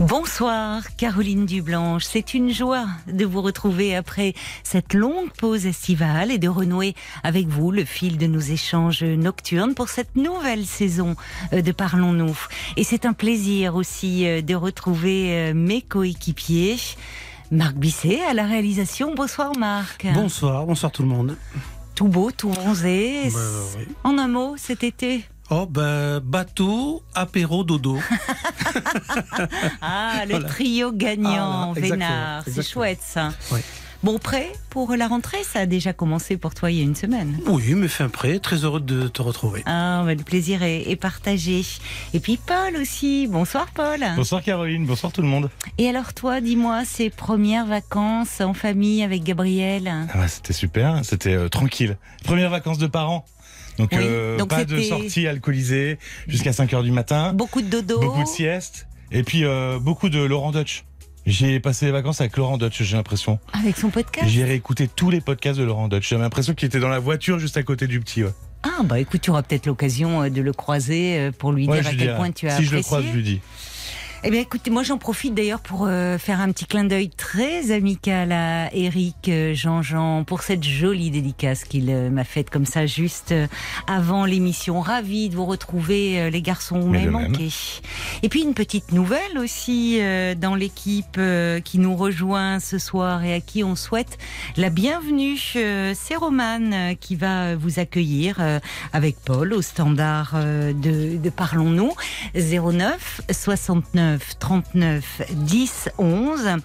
Bonsoir Caroline Dublanche, c'est une joie de vous retrouver après cette longue pause estivale et de renouer avec vous le fil de nos échanges nocturnes pour cette nouvelle saison euh, de Parlons-nous. Et c'est un plaisir aussi euh, de retrouver euh, mes coéquipiers. Marc Bisset à la réalisation. Bonsoir Marc. Bonsoir, bonsoir tout le monde. Tout beau, tout bronzé. Bah, oui. En un mot, cet été Oh, ben, bateau, apéro, dodo. Ah, le Voilà. trio gagnant, Ah, Vénard. C'est chouette ça. Oui. Bon, prêt pour la rentrée? Ça a déjà commencé pour toi il y a une semaine. Oui, mais fin prêt, très heureux de te retrouver. Ah, bah, le plaisir est, est partagé. Et puis Paul aussi. Bonsoir Paul. Bonsoir Caroline, bonsoir tout le monde. Et alors toi, dis-moi, ces premières vacances en famille avec Gabriel? Ah c'était super, c'était euh, tranquille. Premières vacances de parents. Donc, Oui, euh, donc pas de sortie alcoolisée jusqu'à 5h du matin. Beaucoup de dodo Beaucoup de siestes. Et puis euh, beaucoup de Laurent Dutch. J'ai passé les vacances avec Laurent Dutch, j'ai l'impression. avec son podcast J'ai réécouté tous les podcasts de Laurent Dutch. J'avais l'impression qu'il était dans la voiture juste à côté du petit. Ouais, Ah, bah écoute, tu auras peut-être l'occasion euh, de le croiser pour lui Ouais, dire à quel point tu as Si je le apprécié. croise, je lui dis. Eh bien, écoutez, moi j'en profite d'ailleurs pour euh, faire un petit clin d'œil très amical à Eric euh, Jean-Jean pour cette jolie dédicace qu'il euh, m'a faite comme ça juste euh, avant l'émission. Ravi de vous retrouver, les garçons, vous Mais m'avez de même. manqué. Et puis une petite nouvelle aussi dans l'équipe qui nous rejoint ce soir et à qui on souhaite la bienvenue. C'est Romane qui va vous accueillir avec Paul au standard de, de Parlons-nous 09 69 39 10 11.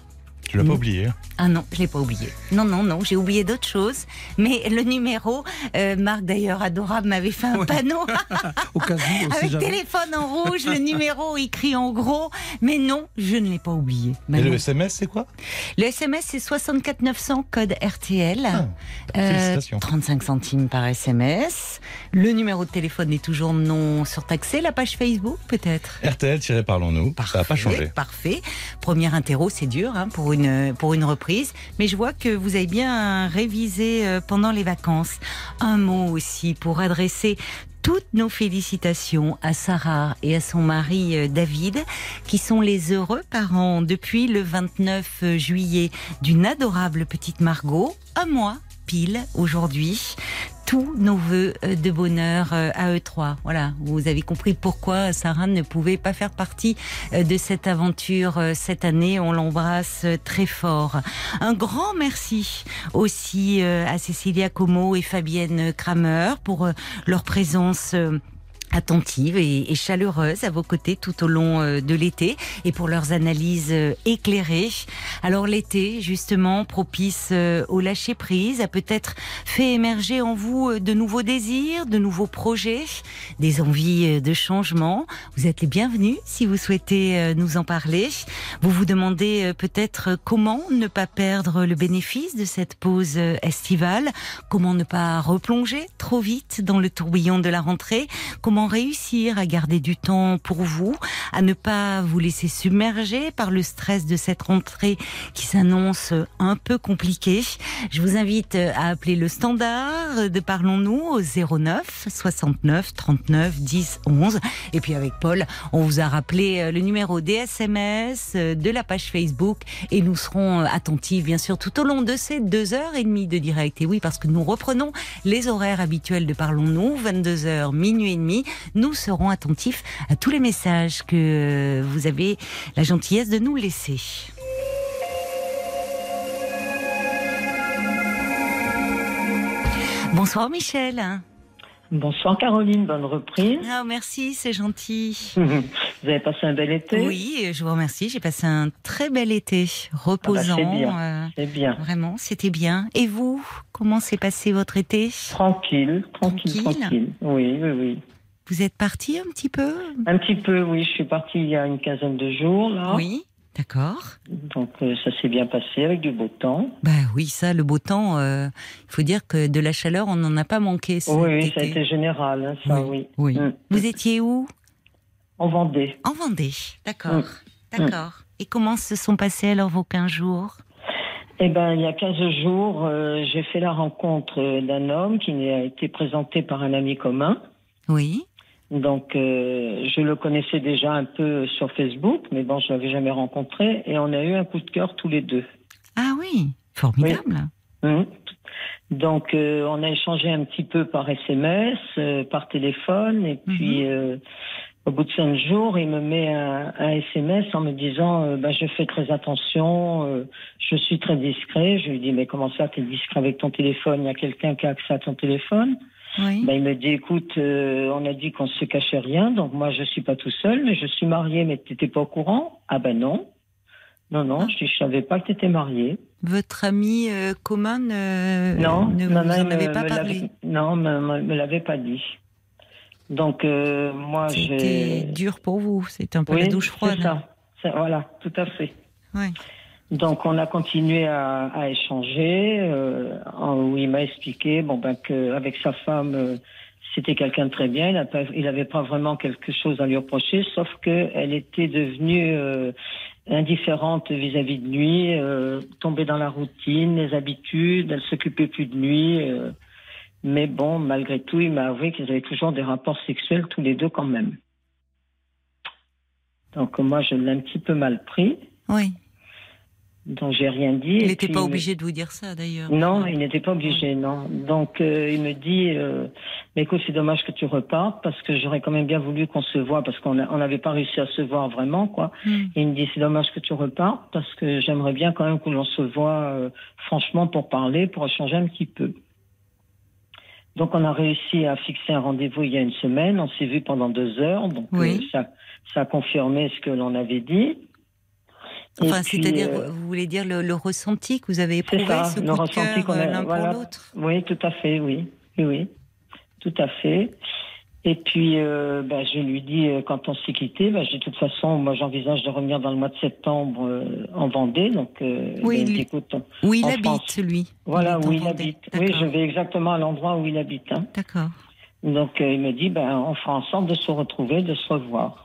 Tu l'as pas Mm. oublié. hein? Ah non, je l'ai pas oublié. Non, non, non, j'ai oublié d'autres choses. Mais le numéro, euh, Marc d'ailleurs adorable m'avait fait un Ouais. panneau Au cas où, avec jamais. téléphone en rouge, le numéro écrit en gros. Mais non, je ne l'ai pas oublié. Et le SMS, c'est quoi? Le SMS, c'est 64 900 code RTL. Ah, Euh, félicitations. 35 centimes par SMS. Le numéro de téléphone est toujours non surtaxé. La page Facebook, peut-être? RTL-Parlons-nous. Ça n'a pas changé. Parfait. Première interro, c'est dur hein, pour une pour une reprise, mais je vois que vous avez bien révisé euh, pendant les vacances. Un mot aussi pour adresser toutes nos félicitations à Sarah et à son mari euh, David, qui sont les heureux parents depuis le 29 juillet d'une adorable petite Margot, un mois pile aujourd'hui. Tous nos voeux euh, de bonheur euh, à eux trois. Voilà, vous avez compris pourquoi Sarah ne pouvait pas faire partie euh, de cette aventure cette année. On l'embrasse très fort. Un grand merci aussi à Cécilia Como et Fabienne Kramer pour leur présence. Attentive et, et chaleureuse à vos côtés tout au long euh, de l'été et pour leurs analyses euh, éclairées. Alors l'été, justement, propice euh, au lâcher prise, a peut-être fait émerger en vous de nouveaux désirs, de nouveaux projets, des envies de changement. Vous êtes les bienvenus si vous souhaitez nous en parler. Vous vous demandez peut-être comment ne pas perdre le bénéfice de cette pause estivale, comment ne pas replonger trop vite dans le tourbillon de la rentrée, comment réussir à garder du temps pour vous, à ne pas vous laisser submerger par le stress de cette rentrée qui s'annonce un peu compliquée. Je vous invite à appeler le standard de Parlons-nous au 09 69 39 10 11. Et puis avec Paul, on vous a rappelé le numéro des SMS, de la page Facebook et nous serons attentifs bien sûr tout au long de ces deux heures et demie de direct. Et oui, parce que nous reprenons les horaires habituels de Parlons-nous, 22h, minuit et demi. Nous serons attentifs à tous les messages que vous avez la gentillesse de nous laisser. Bonsoir Michel. Bonsoir Caroline, bonne reprise. Ah, merci, c'est gentil. Vous avez passé un bel été? Oui, je vous remercie. J'ai passé un très bel été, reposant. Ah bah, c'est bien. euh, C'est bien. vraiment, c'était bien. Et vous, comment s'est passé votre été? Tranquille, tranquille, Tranquille? tranquille. Oui, oui, oui. Vous êtes parti un petit peu Un petit peu, oui. Je suis partie il y a une quinzaine de jours, là. Oui, d'accord. Donc euh, ça s'est bien passé avec du beau temps. Bah oui, ça, le beau temps, euh, il faut dire que de la chaleur, on n'en a pas manqué oui, oui, ça a été général, hein, ça, oui. oui. Mm. Vous étiez où? En Vendée. En Vendée, d'accord. Mm. D'accord. Et comment se sont passés alors vos 15 jours? Eh ben, il y a 15 jours, euh, j'ai fait la rencontre d'un homme qui a été présenté par un ami commun. Oui. Donc, euh, je le connaissais déjà un peu sur Facebook, mais bon, je l'avais jamais rencontré, et on a eu un coup de cœur tous les deux. Ah oui, formidable. Mhm. Donc, euh, on a échangé un petit peu par SMS, euh, par téléphone, et puis euh, au bout de cinq jours, il me met un, un SMS en me disant bah, Je fais très attention, je suis très discret. Je lui dis Mais comment ça, tu es discret avec ton téléphone? Il y a quelqu'un qui a accès à ton téléphone Oui. Ben, il me dit, écoute, euh, on a dit qu'on se cachait rien, donc moi je suis pas tout seul, mais je suis marié, mais t'étais pas au courant? Ah ben non. Non, non, Ah. je, je savais pas que t'étais marié. Votre ami euh, commun ne, non, ne vous non, non, en il avait me- pas me parlé Non, me, me, me l'avait pas dit. Donc euh, moi C'était j'ai. dur pour vous, c'est un peu Oui, la douche froide. c'est ça. C'est- Voilà, tout à fait. Ouais. Donc on a continué à, échanger euh, où il m'a expliqué ben que avec sa femme euh, c'était quelqu'un de très bien, il n'avait pas vraiment quelque chose à lui reprocher, sauf que elle était devenue euh, indifférente vis-à-vis de lui, tombée dans la routine, les habitudes, elle s'occupait plus de lui. mais bon, malgré tout, il m'a avoué qu'ils avaient toujours des rapports sexuels tous les deux quand même. Donc moi, je l'ai un petit peu mal pris. Oui. Donc j'ai rien dit. Il n'était pas obligé de vous dire ça d'ailleurs. Non, il n'était pas obligé, non. Donc euh, il me dit, euh, mais écoute, c'est dommage que tu repartes parce que j'aurais quand même bien voulu qu'on se voit parce qu'on n'avait pas réussi à se voir vraiment, quoi. Hmm. Il me dit, c'est dommage que tu repartes parce que j'aimerais bien quand même que l'on se voit euh, franchement pour parler, pour échanger un petit peu. Donc on a réussi à fixer un rendez-vous il y a une semaine. On s'est vu pendant deux heures, donc Oui. euh, ça, ça a confirmé ce que l'on avait dit. Enfin, c'est-à-dire, euh, vous voulez dire le, le ressenti que vous avez éprouvé, ça, ce le coup de ressenti cœur qu'on a- euh, l'un voilà. pour l'autre Oui, tout à fait, oui. Oui, oui. Tout à fait. Et puis, euh, bah, je lui dis, euh, quand on s'est quitté, bah, de toute façon, moi, j'envisage de revenir dans le mois de septembre en Vendée. Donc, euh, Oui, bah, lui- dit, écoute, Où il habite, France. lui voilà où il Vendée. habite. Oui, je vais exactement à l'endroit où il habite. hein. D'accord. Donc, il me dit, ben, on fera en sorte de se retrouver, de se revoir.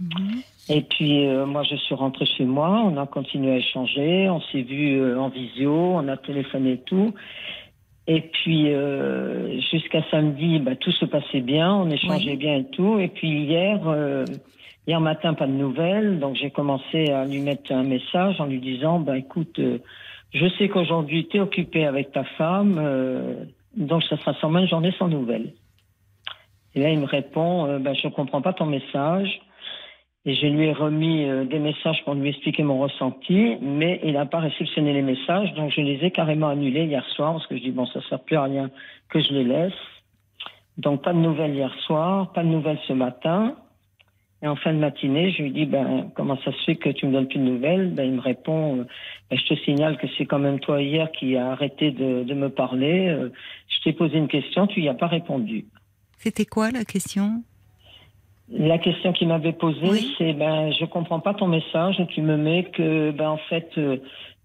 Mhm. Et puis, euh, moi, je suis rentrée chez moi, on a continué à échanger, on s'est vu euh, en visio, on a téléphoné et tout. Et puis, euh, jusqu'à samedi, bah, tout se passait bien, on échangeait Oui. bien et tout. Et puis, hier, hier matin, pas de nouvelles. Donc, j'ai commencé à lui mettre un message en lui disant, bah, écoute, je sais qu'aujourd'hui, tu es occupé avec ta femme, donc ça sera sûrement une journée sans nouvelles. Et là, il me répond, bah, je comprends pas ton message. Et je lui ai remis euh, des messages pour lui expliquer mon ressenti, mais il n'a pas réceptionné les messages, donc je les ai carrément annulés hier soir, parce que je dis, bon, ça sert plus à rien que je les laisse. Donc, pas de nouvelles hier soir, pas de nouvelles ce matin. Et en fin de matinée, je lui dis, ben, comment ça se fait que tu me donnes plus de nouvelles? Ben, Il me répond, euh, ben, je te signale que c'est quand même toi hier qui as arrêté de, de me parler. Euh, je t'ai posé une question, tu n'y as pas répondu. C'était quoi la question? La question qu'il m'avait posée, Oui. c'est ben je comprends pas ton message tu me mets que ben en fait euh,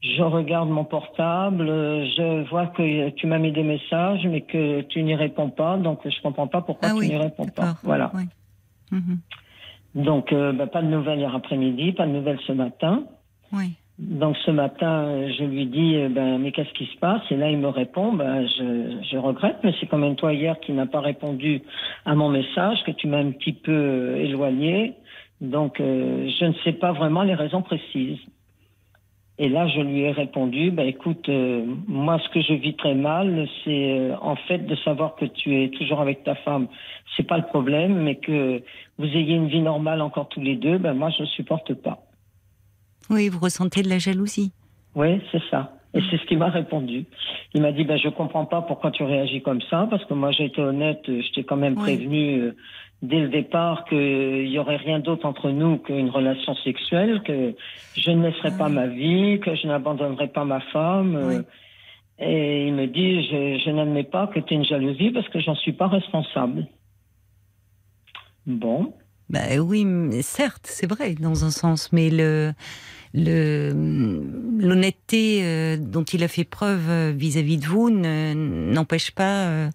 je regarde mon portable, euh, je vois que tu m'as mis des messages mais que tu n'y réponds pas, donc je comprends pas pourquoi Ah tu oui, n'y réponds pas. Voilà. Oui. Mhm. Donc euh, ben, pas de nouvelles hier après-midi, pas de nouvelles ce matin. Oui. Donc ce matin, je lui dis euh, ben mais qu'est-ce qui se passe? Et là il me répond ben je, je regrette, mais c'est quand même toi hier qui n'as pas répondu à mon message, que tu m'as un petit peu euh, éloigné. Donc euh, je ne sais pas vraiment les raisons précises. Et là je lui ai répondu ben écoute euh, moi ce que je vis très mal c'est euh, en fait de savoir que tu es toujours avec ta femme, c'est pas le problème, mais que vous ayez une vie normale encore tous les deux, ben moi je ne supporte pas. Oui, vous ressentez de la jalousie. Oui, c'est ça. Et c'est ce qu'il m'a répondu. Il m'a dit, ben, je comprends pas pourquoi tu réagis comme ça, parce que moi j'ai été honnête, euh, je t'ai quand même Oui. prévenu euh, dès le départ qu'il y aurait rien d'autre entre nous qu'une relation sexuelle, que je ne laisserai pas Oui. ma vie, que je n'abandonnerai pas ma femme. euh. Et il me dit, je, je n'admets pas que tu aies une jalousie parce que j'en suis pas responsable. Bon. Bah oui, certes, c'est vrai dans un sens, mais le l'honnêteté euh, dont il a fait preuve euh, vis-à-vis de vous ne- n'empêche pas euh,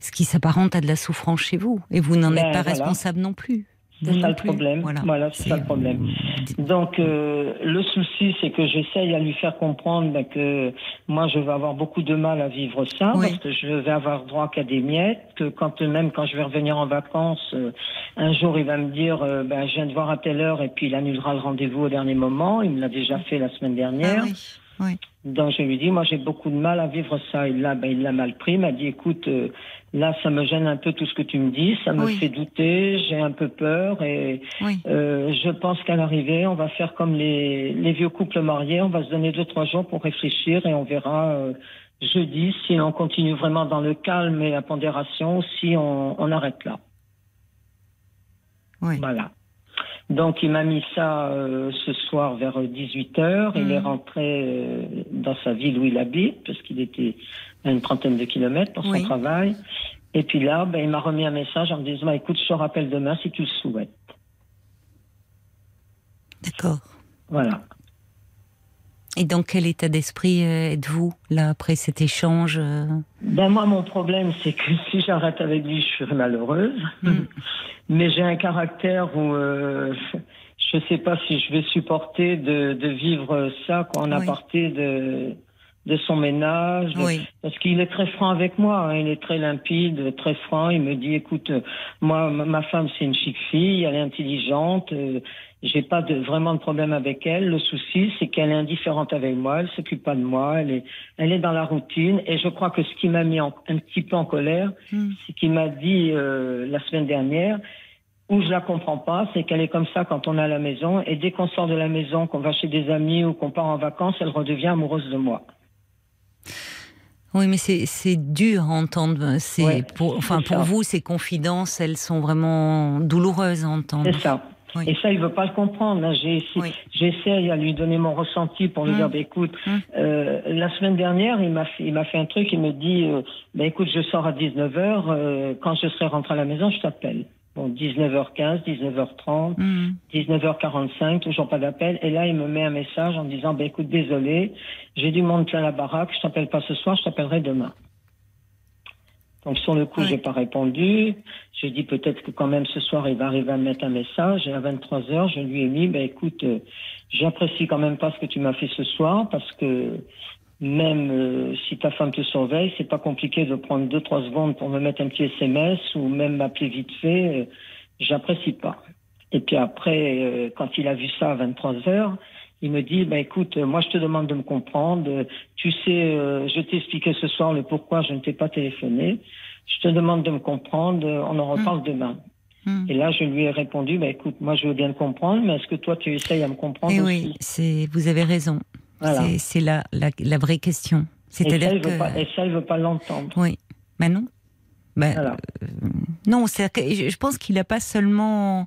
ce qui s'apparente à de la souffrance chez vous, et vous n'en Ben, êtes pas voilà. responsable non plus. C'est ça le problème. Voilà, c'est ça le problème. Donc euh, le souci, c'est que j'essaye à lui faire comprendre ben, que moi, je vais avoir beaucoup de mal à vivre ça Oui. parce que je vais avoir droit qu'à des miettes. Que quand même, quand je vais revenir en vacances, euh, un jour, il va me dire, euh, ben, je viens de voir à telle heure et puis il annulera le rendez-vous au dernier moment. Il me l'a déjà fait la semaine dernière. Ah oui, oui. Donc je lui dis, moi j'ai beaucoup de mal à vivre ça. Il l'a, ben, il l'a mal pris. Il m'a dit, écoute, euh, là ça me gêne un peu tout ce que tu me dis, ça me Oui. fait douter, j'ai un peu peur et oui. euh, je pense qu'à l'arrivée, on va faire comme les, les vieux couples mariés, on va se donner deux trois jours pour réfléchir et on verra euh, jeudi si on continue vraiment dans le calme et la pondération, ou si on, on arrête là. oui. Voilà. Donc il m'a mis ça euh, ce soir vers 18h. Il est rentré euh, dans sa ville où il habite, parce qu'il était à une trentaine de kilomètres pour son travail. Et puis là, ben, il m'a remis un message en me disant, bah, écoute, je te rappelle demain si tu le souhaites. D'accord. Voilà. Et dans quel état d'esprit euh, êtes-vous là après cet échange euh? Ben moi, mon problème, c'est que si j'arrête avec lui, je serai malheureuse. Mhm. Mais j'ai un caractère où euh, je sais pas si je vais supporter de, de vivre ça quoi, en Oui. aparté de, de son ménage. Oui. Parce qu'il est très franc avec moi, hein, il est très limpide, très franc. Il me dit, écoute, moi, ma ma femme, c'est une chic fille, elle est intelligente. euh, j'ai pas de, vraiment de problème avec elle. Le souci, c'est qu'elle est indifférente avec moi. Elle s'occupe pas de moi. Elle est, elle est dans la routine. Et je crois que ce qui m'a mis en- un petit peu en colère, Hmm. c'est qu'il m'a dit euh, la semaine dernière, où je la comprends pas, c'est qu'elle est comme ça quand on est à la maison. Et dès qu'on sort de la maison, qu'on va chez des amis ou qu'on part en vacances, elle redevient amoureuse de moi. Oui, mais c'est dur à entendre. C'est Ouais, pour, enfin pour ça. vous, ces confidences, elles sont vraiment douloureuses à entendre. C'est ça. Oui. Et ça, il veut pas le comprendre. J'ai essayé- Oui. J'essaie à lui donner mon ressenti pour lui Mm. dire, bah, écoute, Mm. euh, la semaine dernière, il m'a fait, il m'a fait un truc, il me dit, euh, bah, écoute, je sors à 19h, euh, quand je serai rentré à la maison, je t'appelle. Bon, 19h15, 19h30, Hmm. 19h45, toujours pas d'appel. Et là, il me met un message en disant, bah, écoute, désolé, j'ai du monde plein la baraque, je t'appelle pas ce soir, je t'appellerai demain. Donc sur le coup, Ouais. j'ai pas répondu. J'ai dit peut-être que quand même ce soir il va arriver à me mettre un message. Et à 23 h je lui ai mis, ben écoute, euh, j'apprécie quand même pas ce que tu m'as fait ce soir parce que même euh, si ta femme te surveille, c'est pas compliqué de prendre deux trois secondes pour me mettre un petit SMS ou même m'appeler vite fait. euh, J'apprécie pas. Et puis après, quand il a vu ça à 23 heures, il me dit, bah écoute, euh, moi je te demande de me comprendre. Euh, Tu sais, euh, je t'ai expliqué ce soir le pourquoi je ne t'ai pas téléphoné. Je te demande de me comprendre. euh, On en reparle demain. Hmm. Et là, je lui ai répondu, bah écoute, moi je veux bien te comprendre, mais est-ce que toi tu essayes à me comprendre Et aussi oui, vous avez raison. Voilà. C'est- la, la la vraie question. Et ça, C'est-à-dire que pas, et ça, il veut pas l'entendre. oui, ben non. Ben, Voilà. Non, que je je pense qu'il n'a pas seulement,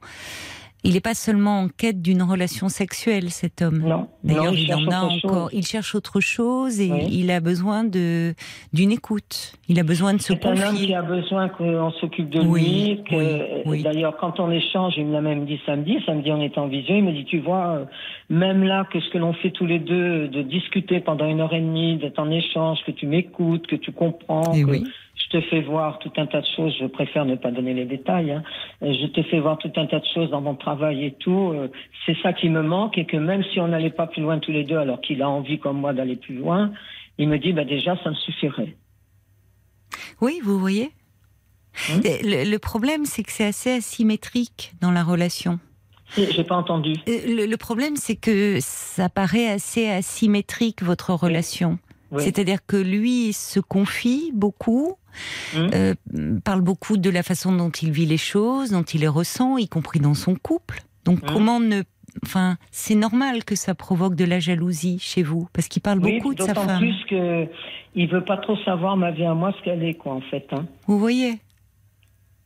il n'est pas seulement en quête d'une relation sexuelle, cet homme. Non. D'ailleurs, il, en a chose. encore. Il cherche autre chose et Oui. il a besoin de d'une écoute. Il a besoin de se C'est un homme qui confier. a besoin qu'on s'occupe de Oui, lui. Que, oui. D'ailleurs, quand on échange, il me l'a même dit samedi. Samedi, on était en visio. Il me dit, tu vois, euh, même là, que ce que l'on fait tous les deux, de discuter pendant une heure et demie, d'être en échange, que tu m'écoutes, que tu comprends, Et que oui. Je te fais voir tout un tas de choses. Je préfère ne pas donner les détails. hein. Euh, Je te fais voir tout un tas de choses dans mon travail et tout. Euh, C'est ça qui me manque et que même si on n'allait pas plus loin tous les deux, alors qu'il a envie comme moi d'aller plus loin, il me dit, bah déjà, ça me suffirait. Oui, vous voyez. Hein Le, le problème, c'est que c'est assez asymétrique dans la relation. J'ai pas entendu. Euh, Le, le problème, c'est que ça paraît assez asymétrique votre relation. Oui. C'est-à-dire que lui se confie beaucoup, Hum. euh, parle beaucoup de la façon dont il vit les choses, dont il les ressent, y compris dans son couple. Donc Hum. comment ne... Enfin, c'est normal que ça provoque de la jalousie chez vous, parce qu'il parle Oui, beaucoup de sa d'autant femme. plus que il veut pas trop savoir ma vie à moi ce qu'elle est quoi en fait. Hein. Vous voyez?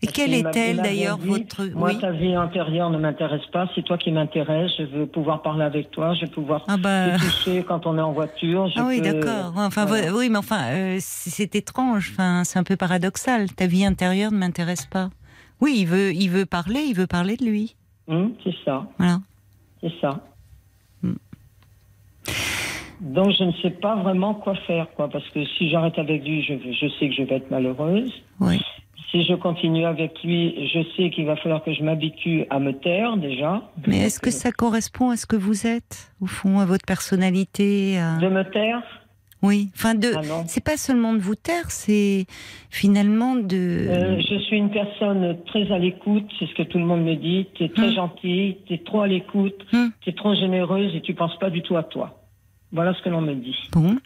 Et Parce quelle est-elle d'ailleurs votre... Moi, Oui. ta vie antérieure ne m'intéresse pas. C'est toi qui m'intéresse. Je veux pouvoir parler avec toi. Je veux pouvoir Ah bah... te toucher quand on est en voiture. Je Ah oui, peux- d'accord. Enfin, voilà. oui, mais enfin, euh, c'est étrange. Enfin, c'est un peu paradoxal. Ta vie intérieure ne m'intéresse pas. Oui, il veut, il veut parler, il veut parler de lui. Hum, c'est ça, Voilà. c'est ça. Hmm. Donc je ne sais pas vraiment quoi faire quoi parce que si j'arrête avec lui, je, je sais que je vais être malheureuse. Oui. Si je continue avec lui, je sais qu'il va falloir que je m'habitue à me taire déjà. Mais est-ce que ça correspond à ce que vous êtes, au fond, à votre personnalité à- De me taire? Oui, enfin, de. Ah c'est pas seulement de vous taire, c'est finalement de. Euh, je suis une personne très à l'écoute, c'est ce que tout le monde me dit. Tu es très Hmm. gentille, tu es trop à l'écoute, Hmm. tu es trop généreuse et tu penses pas du tout à toi. Voilà ce que l'on me dit. Bon.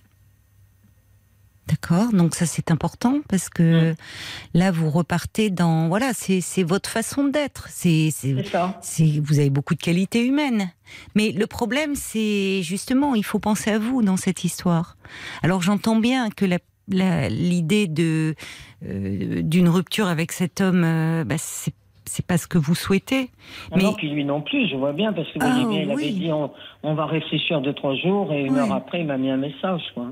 D'accord, donc ça c'est important parce que Mm. là vous repartez dans voilà c'est c'est votre façon d'être c'est c'est vous avez beaucoup de qualités humaines mais le problème c'est justement il faut penser à vous dans cette histoire alors j'entends bien que la la- l'idée de euh, d'une rupture avec cet homme euh, bah, c'est c'est pas ce que vous souhaitez Ah Mais- Non, puis lui non plus, je vois bien, parce que vous Ah, voyez bien, il avait oui. dit on, on va réfléchir deux, trois jours, et une Oui. heure après, il m'a mis un message. Quoi.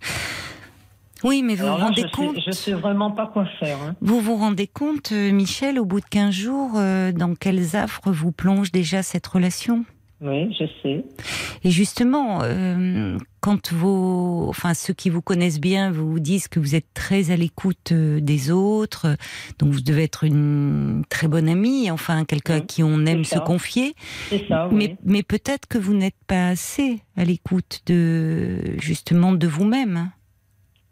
oui mais vous Alors vous là, rendez je, compte sais, je sais vraiment pas quoi faire. hein. Vous vous rendez compte, euh, Michel, au bout de 15 jours, euh, dans quels affres vous plonge déjà cette relation? Oui, je sais. Et justement, euh, quand vos, enfin ceux qui vous connaissent bien vous disent que vous êtes très à l'écoute euh, des autres, donc vous devez être une très bonne amie, enfin quelqu'un à qui on aime se confier. C'est ça, oui. Mais, mais peut-être que vous n'êtes pas assez à l'écoute de justement de vous-même.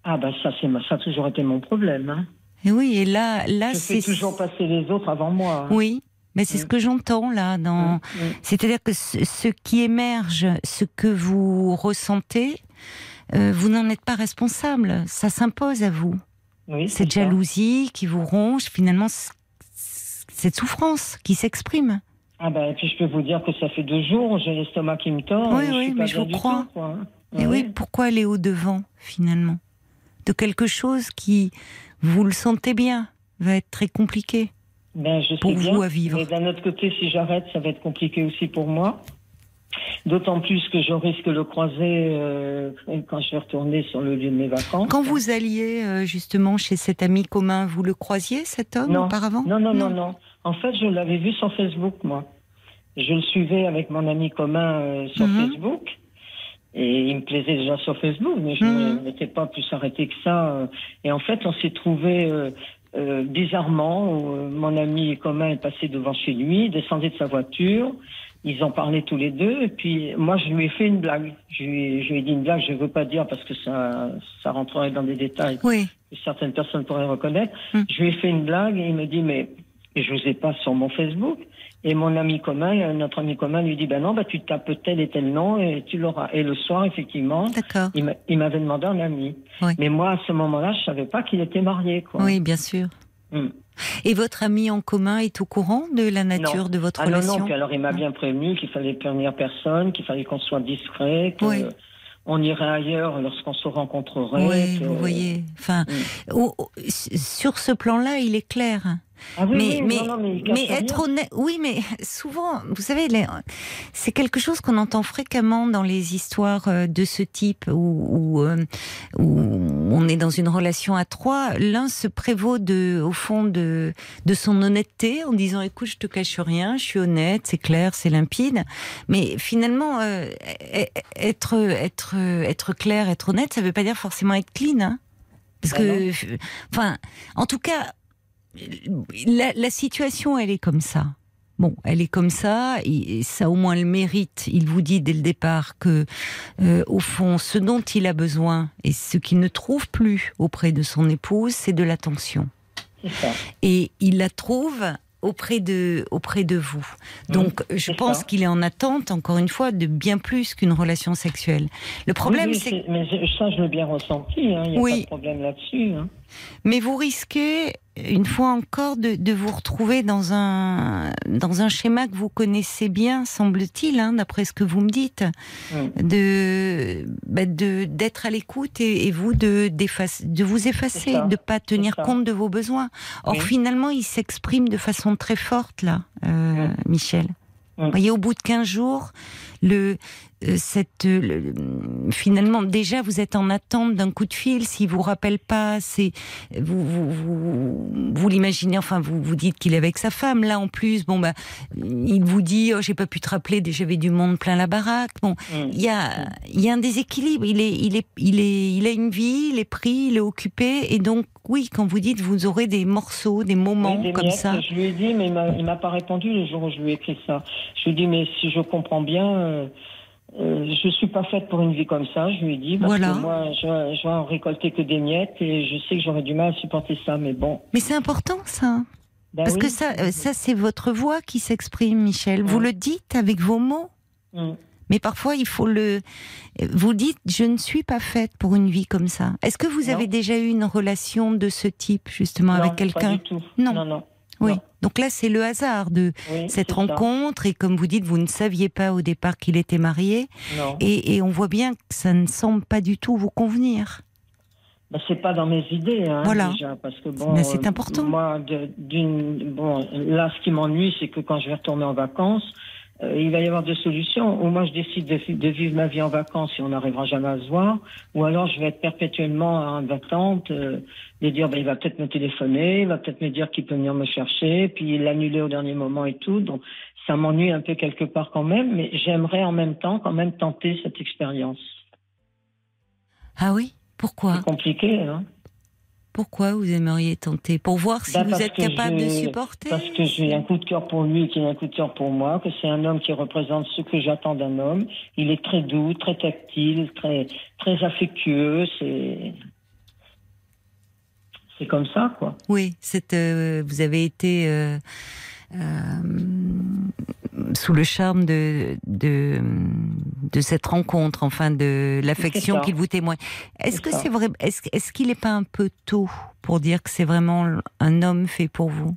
Ah ben ça, c'est ça a toujours été mon problème. hein. Et oui, et là, là c'est toujours passer les autres avant moi. hein. oui, mais c'est ce Mm. que j'entends là dans. Mm, mm. C'est-à-dire que ce, ce qui émerge, ce que vous ressentez, euh, vous n'en êtes pas responsable. Ça s'impose à vous. Oui, Cette ça. jalousie qui vous ronge, finalement, cette souffrance qui s'exprime. Ah ben, et puis je peux vous dire que ça fait deux jours, j'ai l'estomac qui me tord. Oui, je oui, suis mais je vous crois. tout, quoi. Et oui, Ouais. pourquoi aller au-devant, finalement? De quelque chose qui, vous le sentez bien, va être très compliqué. Ben, je pour sais vous bien. à vivre. Mais d'un autre côté, si j'arrête, ça va être compliqué aussi pour moi. D'autant plus que je risque de le croiser euh, quand je vais retourner sur le lieu de mes vacances. Quand vous alliez euh, justement chez cet ami commun, vous le croisiez, cet homme, Non. auparavant? Non, non, non, non. En fait, je l'avais vu sur Facebook, moi. Je le suivais avec mon ami commun euh, sur Mhm. Facebook. Et il me plaisait déjà sur Facebook, mais je Mhm. ne m'étais pas plus arrêté que ça. Et en fait, on s'est trouvé euh, bizarrement. euh, mon ami commun est passé devant chez lui, descendait de sa voiture. Ils en parlaient tous les deux. Et puis, moi, je lui ai fait une blague. Je lui, ai- je lui ai dit une blague, je ne veux pas dire parce que ça, ça rentrerait dans des détails Oui. que certaines personnes pourraient reconnaître. Hmm. Je lui ai fait une blague et il me dit mais je vous ai pas sur mon Facebook. Et mon ami commun, notre ami commun lui dit ben non, bah tu tapes tel et tel nom et tu l'auras. Et le soir, effectivement, il m'a- il m'avait demandé un ami. Oui. Mais moi, à ce moment-là, je savais pas qu'il était marié. Quoi. Oui, bien sûr. Hmm. Et votre ami en commun est au courant de la nature Non. de votre Ah non, relation non, puis alors il m'a bien prévenu qu'il fallait prévenir personne, qu'il fallait qu'on soit discret, qu'on Oui. irait ailleurs lorsqu'on se rencontrerait. Oui, que- vous voyez. Enfin, Mm. au- sur ce plan-là, il est clair. Ah oui, mais oui, mais, non, non, mais, il cache mais rien. être honnête, oui, mais souvent, vous savez, c'est quelque chose qu'on entend fréquemment dans les histoires euh, de ce type où, où, euh, où on est dans une relation à trois. L'un se prévaut de, au fond de, de son honnêteté en disant écoute, je te cache rien, je suis honnête, c'est clair, c'est limpide. Mais finalement, euh, être, être, être clair, être honnête, ça veut pas dire forcément être clean. Hein parce Bah que, enfin, en tout cas, la, la situation, elle est comme ça. Bon, elle est comme ça, et ça au moins le mérite. Il vous dit dès le départ que, euh, au fond, ce dont il a besoin et ce qu'il ne trouve plus auprès de son épouse, c'est de l'attention. Et il la trouve auprès de, auprès de vous. Donc, je pense qu'il est en attente, encore une fois, de bien plus qu'une relation sexuelle. Le problème, Oui, oui, c'est Mais ça, je l'ai bien ressenti. hein, Il n'y a Oui. pas de problème là-dessus. hein. Mais vous risquez, une fois encore, de, de vous retrouver dans un, dans un schéma que vous connaissez bien, semble-t-il, hein, d'après ce que vous me dites, Mm. de bah, de d'être à l'écoute et, et vous de, de vous effacer, ça. de pas tenir compte de vos besoins. Or, Oui. finalement, il s'exprime de façon très forte, là, euh, Mm. Michel. Mm. Vous voyez, au bout de 15 jours, le, cette euh, le- finalement déjà vous êtes en attente d'un coup de fil. Si vous rappelle pas, c'est vous vous vous, vous l'imaginez. Enfin, vous vous dites qu'il est avec sa femme. Là, en plus, bon bah, il vous dit oh j'ai pas pu te rappeler. J'avais du monde plein la baraque. Bon, Mm. il y a il y a un déséquilibre. Il est il est il est il a une vie, il est pris, il est occupé et donc oui, quand vous dites vous aurez des morceaux, des moments Oui, des comme miettes, ça. Je lui ai dit, mais il m'a- il m'a pas répondu le jour où je lui ai écrit ça. Je lui ai dit, mais si je comprends bien, euh, euh, je suis pas faite pour une vie comme ça. Je lui ai dit, parce Voilà. que moi, je, vais- en récolter que des miettes et je sais que j'aurais du mal à supporter ça. Mais bon. Mais c'est important ça. Ben Parce oui. que ça, euh, ça c'est votre voix qui s'exprime, Michel. Vous le dites avec vos mots. Mm. Mais parfois, il faut le. Vous dites, je ne suis pas faite pour une vie comme ça. Est-ce que vous Non. avez déjà eu une relation de ce type, justement, Non, avec Pas quelqu'un du tout. Non. Non, non. Oui. non. Donc là, c'est le hasard de Oui, cette ça. rencontre. Et comme vous dites, vous ne saviez pas au départ qu'il était marié. Non. Et, et on voit bien que ça ne semble pas du tout vous convenir. Ben, c'est pas dans mes idées, hein, Voilà. déjà, parce que bon. Mais c'est euh, important. Moi, d'une, bon, là, ce qui m'ennuie, c'est que quand je vais retourner en vacances, il va y avoir deux solutions. Ou moi, je décide de vivre ma vie en vacances et on n'arrivera jamais à se voir. Ou alors, je vais être perpétuellement en attente euh, de dire, ben, il va peut-être me téléphoner, il va peut-être me dire qu'il peut venir me chercher, puis l'annuler au dernier moment et tout. Donc, ça m'ennuie un peu quelque part quand même, mais j'aimerais en même temps quand même tenter cette expérience. Ah oui? Pourquoi? C'est compliqué, hein? Pourquoi vous aimeriez tenter Pour voir si Bah, vous êtes capable de supporter Parce que j'ai un coup de cœur pour lui, qui a un coup de cœur pour moi, que c'est un homme qui représente ce que j'attends d'un homme. Il est très doux, très tactile, très très affectueux. C'est c'est comme ça, quoi. Oui, euh, vous avez été euh, euh, sous le charme de, de, de cette rencontre, enfin de l'affection qu'il vous témoigne. Est-ce que c'est vrai Est-ce est-ce qu'il n'est pas un peu tôt pour dire que c'est vraiment un homme fait pour vous?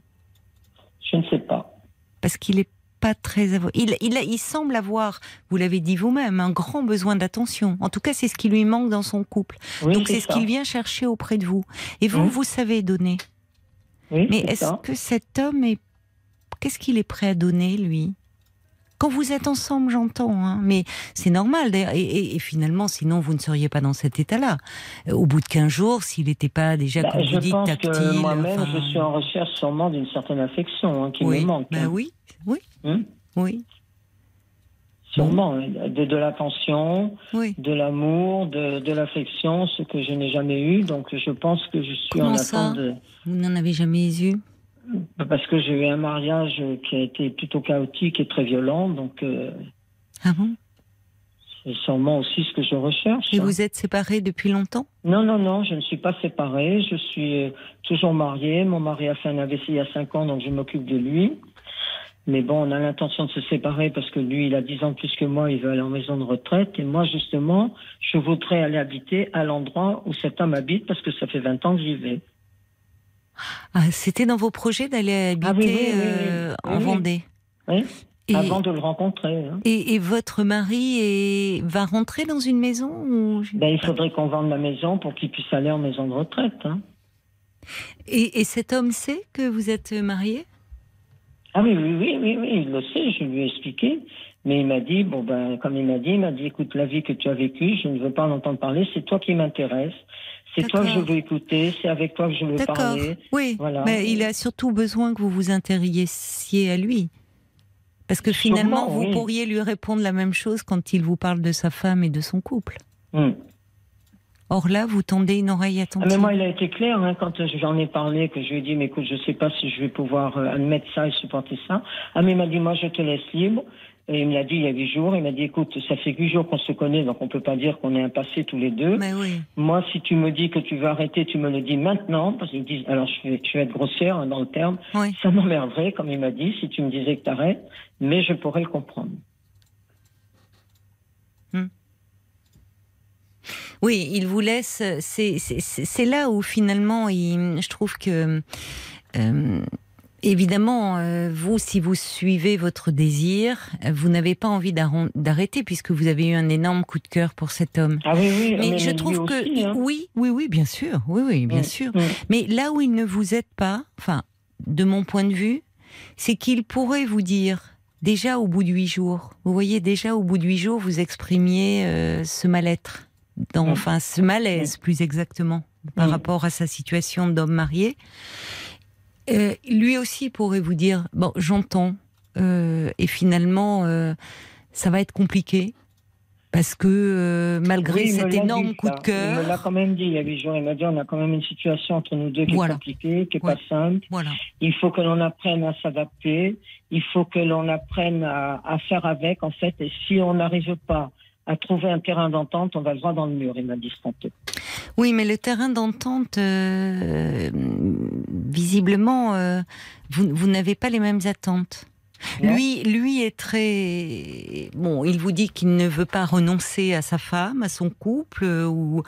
Je ne sais pas. Parce qu'il est pas très il, il, semble avoir, vous l'avez dit vous-même, un grand besoin d'attention. En tout cas, c'est ce qui lui manque dans son couple. Oui, Donc c'est ce qu'il vient chercher auprès de vous. Et vous, vous savez donner. Oui, Mais est-ce que cet homme est. Qu'est-ce qu'il est prêt à donner, lui? Quand vous êtes ensemble, j'entends, hein, mais c'est normal. Et, et- et finalement, sinon, vous ne seriez pas dans cet état-là. Euh, Au bout de 15 jours, s'il n'était pas déjà, Bah, comme je vous dites, pense tactile. que moi-même, enfin, je suis en recherche sûrement d'une certaine affection hein, qui oui, me manque. bah hein. oui, oui, Hein oui, Sûrement. De, de l'attention, oui. de l'amour, de, de l'affection, ce que je n'ai jamais eu. Donc je pense que je suis Comment en attente de... Vous n'en avez jamais eu? Parce que j'ai eu un mariage qui a été plutôt chaotique et très violent, donc euh, Ah bon? c'est sûrement aussi ce que je recherche. Et vous êtes séparés depuis longtemps? Non, non, non, je ne suis pas séparée, je suis euh, toujours mariée. Mon mari a fait un AVC il y a 5 ans, donc je m'occupe de lui. Mais bon, on a l'intention de se séparer parce que lui, il a 10 ans de plus que moi, il veut aller en maison de retraite. Et moi, justement, je voudrais aller habiter à l'endroit où cet homme habite parce que ça fait 20 ans que j'y vais. Ah, C'était dans vos projets d'aller habiter Ah oui, oui, oui, oui. euh, en. Vendée Oui, Et- avant de le rencontrer. hein. Et, et votre mari est, va rentrer dans une maison ou... Ben, il faudrait qu'on vende la maison pour qu'il puisse aller en maison de retraite. Hein. et, et cet homme sait que vous êtes marié? Ah oui, oui, oui, oui, oui, il le sait, je lui ai expliqué. Mais il m'a dit, bon ben, comme il m'a dit, il m'a dit, écoute, la vie que tu as vécue, je ne veux pas en entendre parler, c'est toi qui m'intéresse, c'est toi que je veux écouter, c'est avec toi que je veux D'accord. parler. Oui, Voilà. mais il a surtout besoin que vous vous intérissiez à lui. Parce que Sûrement, finalement, vous oui. pourriez lui répondre la même chose quand il vous parle de sa femme et de son couple. Hmm. Or là, vous tendez une oreille Ah, attentive. mais moi, il a été clair hein, quand j'en ai parlé, que je lui ai dit, mais écoute, je sais pas si je vais pouvoir euh, admettre ça et supporter ça. Ah, mais il m'a dit, moi, je te laisse libre. Et il me l'a dit il y a huit jours. Il m'a dit, écoute, ça fait huit jours qu'on se connaît, donc on peut pas dire qu'on est un passé tous les deux. Mais oui. Moi, si tu me dis que tu veux arrêter, tu me le dis maintenant, parce qu'il me dit, alors je vais, je vais être grossière hein, dans le terme, Oui. ça m'emmerderait, comme il m'a dit, si tu me disais que t'arrêtes, mais je pourrais le comprendre. Oui, il vous laisse. C'est là où finalement, il- je trouve que euh, évidemment, euh, vous, si vous suivez votre désir, euh, vous n'avez pas envie d'arrêter puisque vous avez eu un énorme coup de cœur pour cet homme. Ah oui, oui, Mais mais je trouve que aussi, hein. oui, oui, oui, bien sûr, oui, oui, bien Mm, sûr. mm. Mais là où il ne vous aide pas, enfin, de mon point de vue, c'est qu'il pourrait vous dire déjà au bout de huit jours, vous voyez, déjà au bout de huit jours, vous exprimiez euh, ce mal-être, Mm. enfin ce malaise plus exactement, par rapport à sa situation d'homme marié. Euh, lui aussi pourrait vous dire, bon, j'entends, euh, et finalement, euh, ça va être compliqué. Parce que malgré Oui, cet énorme dit, coup ça. de Il me l'a cœur, quand même dit il y a huit jours. Il m'a dit on a quand même une situation entre nous deux qui Voilà. est compliquée, qui est Ouais. pas simple. voilà. Il faut que l'on apprenne à s'adapter. Il faut que l'on apprenne à, à faire avec, en fait. Et si on n'arrive pas à trouver un terrain d'entente, on va le droit dans le mur, il m'a dit. Oui, mais le terrain d'entente, euh, visiblement, euh, vous, vous n'avez pas les mêmes attentes. Lui, lui est très bon. Il vous dit qu'il ne veut pas renoncer à sa femme, à son couple, euh, ou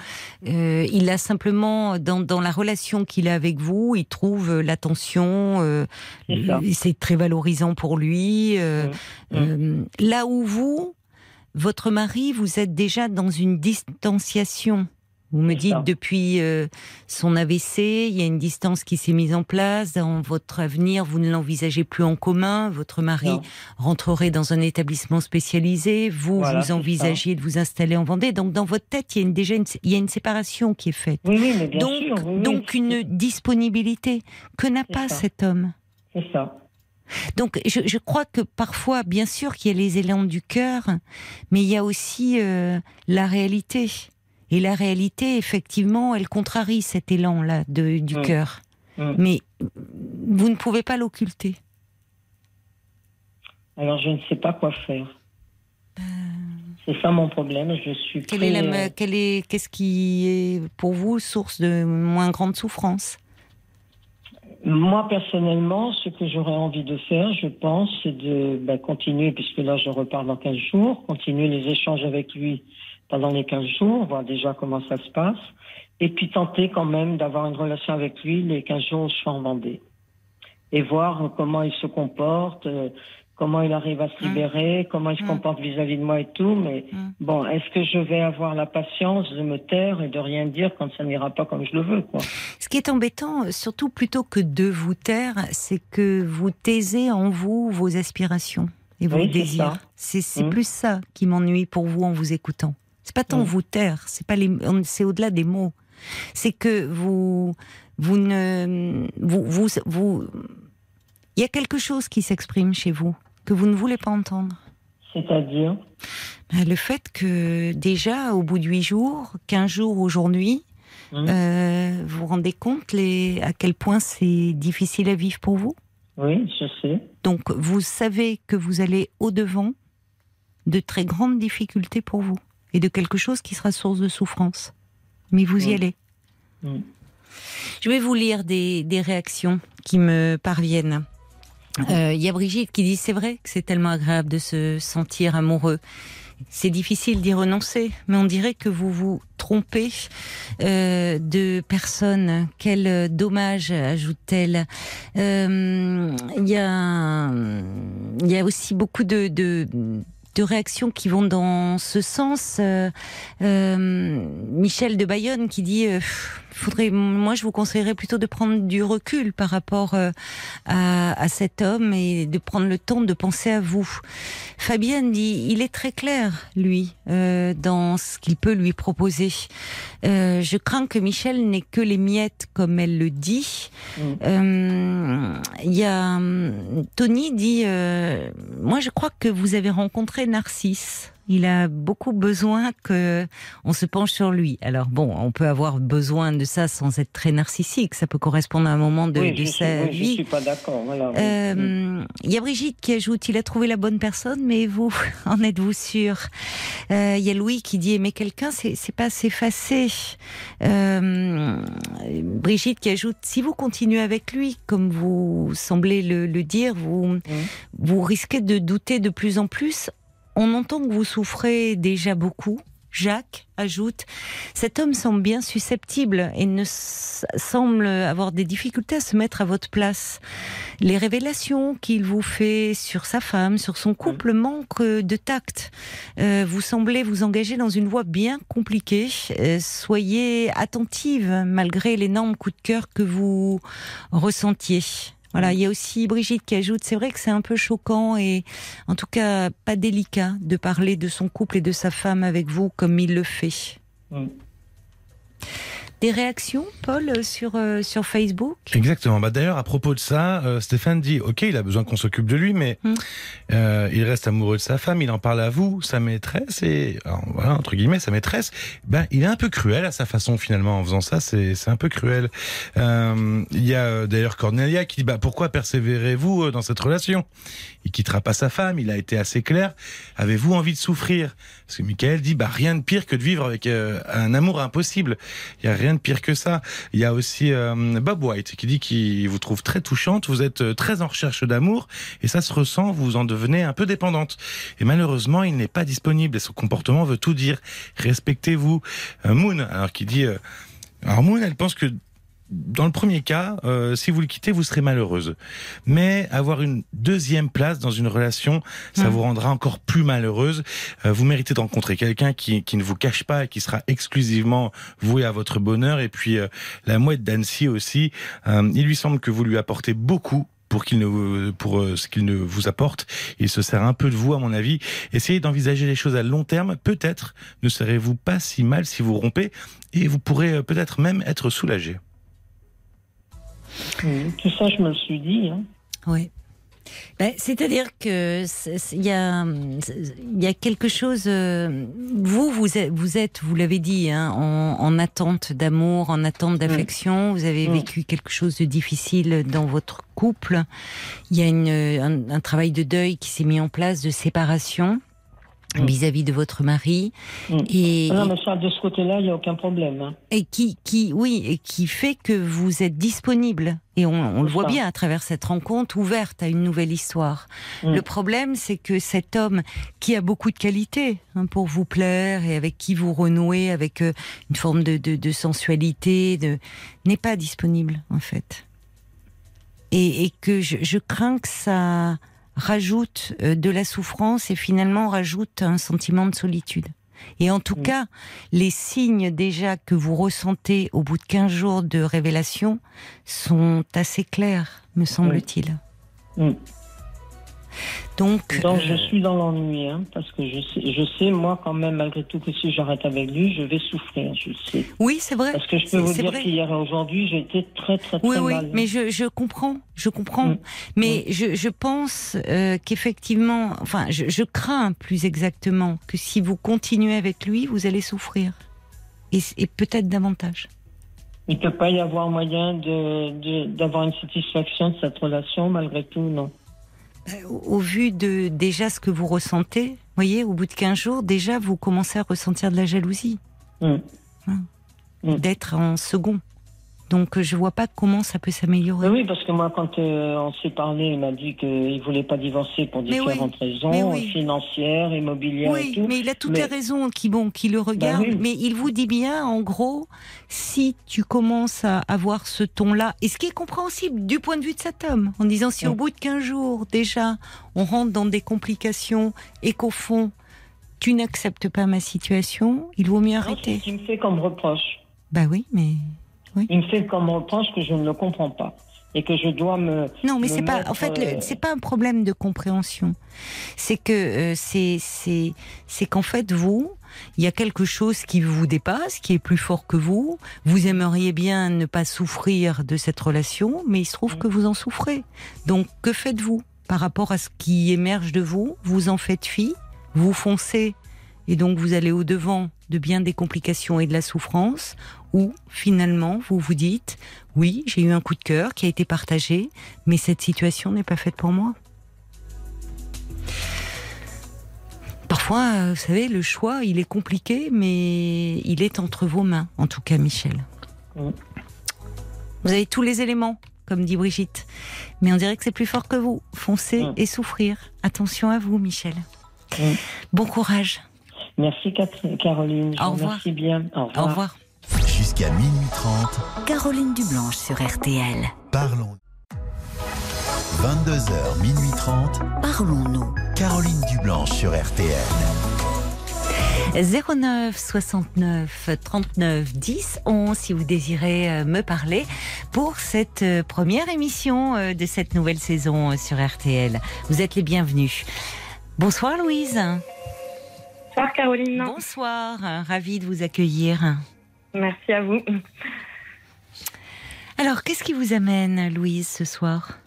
euh, il a simplement dans, dans la relation qu'il a avec vous, il trouve l'attention. euh, C'est très valorisant pour lui. euh, Mm. euh, là où vous, votre mari, vous êtes déjà dans une distanciation. Vous me dites ça. depuis euh, son AVC, il y a une distance qui s'est mise en place. Dans votre avenir, vous ne l'envisagez plus en commun. Votre mari Non. rentrerait dans un établissement spécialisé. Vous, Voilà, vous c'est envisagiez de vous installer en Vendée. Donc, dans votre tête, il y a une- déjà une, il y a une séparation qui est faite. Oui, oui, mais bien donc, sûr. oui, oui. donc une disponibilité que n'a pas ça. cet homme? C'est ça. Donc, je, je crois que parfois, bien sûr, qu'il y a les élans du cœur, mais il y a aussi euh, la réalité. Et la réalité, effectivement, elle contrarie cet élan-là du Mm. cœur. Mm. Mais vous ne pouvez pas l'occulter. Alors, je ne sais pas quoi faire. C'est ça mon problème. Je suis Quelle est euh, quelle est, qu'est-ce qui est pour vous source de moins grande souffrance? Moi, personnellement, ce que j'aurais envie de faire, je pense, c'est de bah, continuer, puisque là, je repars dans 15 jours, continuer les échanges avec lui pendant les 15 jours, voir déjà comment ça se passe, et puis tenter quand même d'avoir une relation avec lui les 15 jours où je suis en Vendée. Et voir comment il se comporte, euh, comment il arrive à se Mm. libérer, comment il se Mm. comporte vis-à-vis de moi et tout. Mais Mm. bon, est-ce que je vais avoir la patience de me taire et de rien dire quand ça n'ira pas comme je le veux, quoi? Ce qui est embêtant, surtout plutôt que de vous taire, c'est que vous taisez en vous vos aspirations et vos Oui, désirs. C'est c'est Mm. plus ça qui m'ennuie pour vous en vous écoutant. C'est pas tant Mm. vous taire, c'est pas les, c'est au-delà des mots. C'est que vous, vous ne, vous, vous, vous, il y a quelque chose qui s'exprime chez vous que vous ne voulez pas entendre. C'est-à-dire? Ben, Le fait que déjà, au bout de huit jours, 15 jours aujourd'hui, Mm. euh, vous vous rendez compte les, à quel point c'est difficile à vivre pour vous? Oui, je sais. Donc, vous savez que vous allez au-devant de très grandes difficultés pour vous et de quelque chose qui sera source de souffrance. Mais vous y Mm. allez. Mm. Je vais vous lire des, des réactions qui me parviennent. Euh, Il y a Brigitte qui dit c'est vrai que c'est tellement agréable de se sentir amoureux. C'est difficile d'y renoncer, mais on dirait que vous vous trompez euh, de personne. Quel euh, dommage, ajoute-t-elle. Il y, a, y a aussi beaucoup de, de, de réactions qui vont dans ce sens. Michel de Bayonne qui dit faudrait, moi je vous conseillerais plutôt de prendre du recul par rapport euh, à, à cet homme et de prendre le temps de penser à vous. Fabienne dit il est très clair lui euh, dans ce qu'il peut lui proposer. Euh, je crains que Michel n'ait que les miettes comme elle le dit. Mm. Euh, Il y a hum, Tony dit euh, moi je crois que vous avez rencontré Narcisse. Il a beaucoup besoin que on se penche sur lui. Alors bon, on peut avoir besoin de ça sans être très narcissique. Ça peut correspondre à un moment de, oui, de sa suis, oui, je vie. suis pas d'accord. Voilà, oui. Mm. Euh, Il y a Brigitte qui ajoute il a trouvé la bonne personne, mais vous, en êtes-vous sûr? Euh, Il y a Louis qui dit aimer quelqu'un, c'est pas s'effacer. Euh, Brigitte qui ajoute si vous continuez avec lui, comme vous semblez le, le dire, vous, vous risquez de douter de plus en plus. On entend que vous souffrez déjà beaucoup. Jacques ajoute Cet homme semble bien susceptible et ne semble avoir des difficultés à se mettre à votre place. Les révélations qu'il vous fait sur sa femme, sur son couple, manquent de tact. Euh, vous semblez vous engager dans une voie bien compliquée. Euh, soyez attentive malgré l'énorme coup de cœur que vous ressentiez. Voilà, il y a aussi Brigitte qui ajoute, c'est vrai que c'est un peu choquant et en tout cas pas délicat de parler de son couple et de sa femme avec vous comme il le fait. Mm. Des réactions, Paul, sur, euh, sur Facebook? Exactement. Bah d'ailleurs, à propos de ça, euh, Stéphane dit, ok, il a besoin qu'on s'occupe de lui, mais Mm. euh, il reste amoureux de sa femme. Il en parle à vous, sa maîtresse, et alors, voilà entre guillemets sa maîtresse. Ben, il est un peu cruel à sa façon finalement en faisant ça. C'est un peu cruel. Euh, Il y a euh, d'ailleurs Cornelia qui dit, bah pourquoi persévérez-vous euh, dans cette relation? Il quittera pas sa femme. Il a été assez clair. Avez-vous envie de souffrir? Parce que Michael dit, bah rien de pire que de vivre avec euh, un amour impossible. Il y a rien de pire que ça. Il y a aussi euh, Bob White qui dit qu'il vous trouve très touchante, vous êtes euh, très en recherche d'amour et ça se ressent, vous en devenez un peu dépendante. Et malheureusement, il n'est pas disponible et son comportement veut tout dire. Respectez-vous. Euh, Moon, alors qui dit... alors Moon, elle pense que dans le premier cas, euh, si vous le quittez, vous serez malheureuse. Mais avoir une deuxième place dans une relation, ça Mm. vous rendra encore plus malheureuse. Euh, vous méritez de rencontrer quelqu'un qui, qui ne vous cache pas et qui sera exclusivement voué à votre bonheur. Et puis euh, la mouette d'Annecy aussi, euh, il lui semble que vous lui apportez beaucoup pour qu'il ne pour euh, ce qu'il ne vous apporte, il se sert un peu de vous à mon avis. Essayez d'envisager les choses à long terme. Peut-être ne serez-vous pas si mal si vous rompez et vous pourrez euh, peut-être même être soulagé. Mm. Tout ça, je me le suis dit. Hein. Oui. Ben, C'est-à-dire que il y a, y a quelque chose. euh, Vous, vous êtes, vous, êtes, vous l'avez dit, hein, en, en attente d'amour, en attente d'affection. Vous avez Mm. vécu quelque chose de difficile dans votre couple. Il y a une, un, un travail de deuil qui s'est mis en place, de séparation Mm. vis-à-vis de votre mari, Mm. et, Ah Non, mais ça, de ce côté-là, il n'y a aucun problème. Hein. et qui, qui, oui, et qui fait que vous êtes disponible. Et on, on le voit ça. bien à travers cette rencontre ouverte à une nouvelle histoire. Mm. Le problème, c'est que cet homme qui a beaucoup de qualités hein, pour vous plaire et avec qui vous renouez avec euh, une forme de, de, de sensualité, de, n'est pas disponible en fait. Et, et que je, je crains que ça rajoute euh, de la souffrance et finalement rajoute un sentiment de solitude. Et en tout cas, les signes déjà que vous ressentez au bout de 15 jours de révélation sont assez clairs, me semble-t-il. Mm. Donc, Donc, euh, je suis dans l'ennui, hein, parce que je sais, je sais, moi, quand même, malgré tout, que si j'arrête avec lui, je vais souffrir, je sais. oui, c'est vrai. Parce que je peux vous dire qu'hier et aujourd'hui, j'ai été très, très, très Oui, oui, mal. hein. mais je, je comprends, je comprends. Mm. Mais je, je pense euh, qu'effectivement, enfin, je, je crains plus exactement que si vous continuez avec lui, vous allez souffrir. Et, et peut-être davantage. Il ne peut pas y avoir moyen de, de- d'avoir une satisfaction de cette relation, malgré tout, non. Au, vu de déjà ce que vous ressentez, voyez, au bout de 15 jours, déjà, vous commencez à ressentir de la jalousie, Mm. Mm. d'être en second. Donc, euh, je vois pas comment ça peut s'améliorer. Oui, parce que moi, quand euh, on s'est parlé, il m'a dit qu'il ne voulait pas divorcer pour oui, différentes raisons, oui. financières, immobilières et Oui, tout. mais il a toutes Mais- les raisons qui, bon, qui le regardent. oui. Mais il vous dit bien, en gros, si tu commences à avoir ce ton-là, et ce qui est compréhensible du point de vue de cet homme, en disant si au bout de 15 jours, déjà, on rentre dans des complications et qu'au fond, tu n'acceptes pas ma situation, il vaut mieux Non, c'est arrêter. ce me fait comme reproche. Bah oui, mais. Il me fait comme reproche que je ne le comprends pas. Et que je dois me. Non, mais c'est pas. En fait, euh, c'est pas un problème de compréhension. C'est que euh, c'est c'est c'est qu'en fait vous, il y a quelque chose qui vous dépasse, qui est plus fort que vous. Vous aimeriez bien ne pas souffrir de cette relation, mais il se trouve que vous en souffrez. Donc que faites-vous par rapport à ce qui émerge de vous? Vous en faites fi, vous foncez, et donc vous allez au devant de bien des complications et de la souffrance, ou finalement vous vous dites oui, j'ai eu un coup de cœur qui a été partagé, mais cette situation n'est pas faite pour moi. Parfois, vous savez, le choix, il est compliqué, mais il est entre vos mains, en tout cas, Michel. Mm. Vous avez tous les éléments, comme dit Brigitte, mais on dirait que c'est plus fort que vous. Foncez Mm. et souffrir. Attention à vous, Michel. Mm. Bon courage. Merci, Catherine- Caroline. Je Au revoir. remercie bien. Au revoir. Au revoir. Jusqu'à minuit 30, Caroline Dublanche sur RTL. parlons. 22h, minuit 30, Parlons-nous. Caroline Dublanche sur RTL. 09 69 39 10 11 si vous désirez euh, me parler pour cette euh, première émission euh, de cette nouvelle saison sur RTL. Vous êtes les bienvenus. Bonsoir Louise. Bonsoir Caroline. Bonsoir, ravie de vous accueillir. Merci à vous. Alors, qu'est-ce qui vous amène, Louise, ce soir?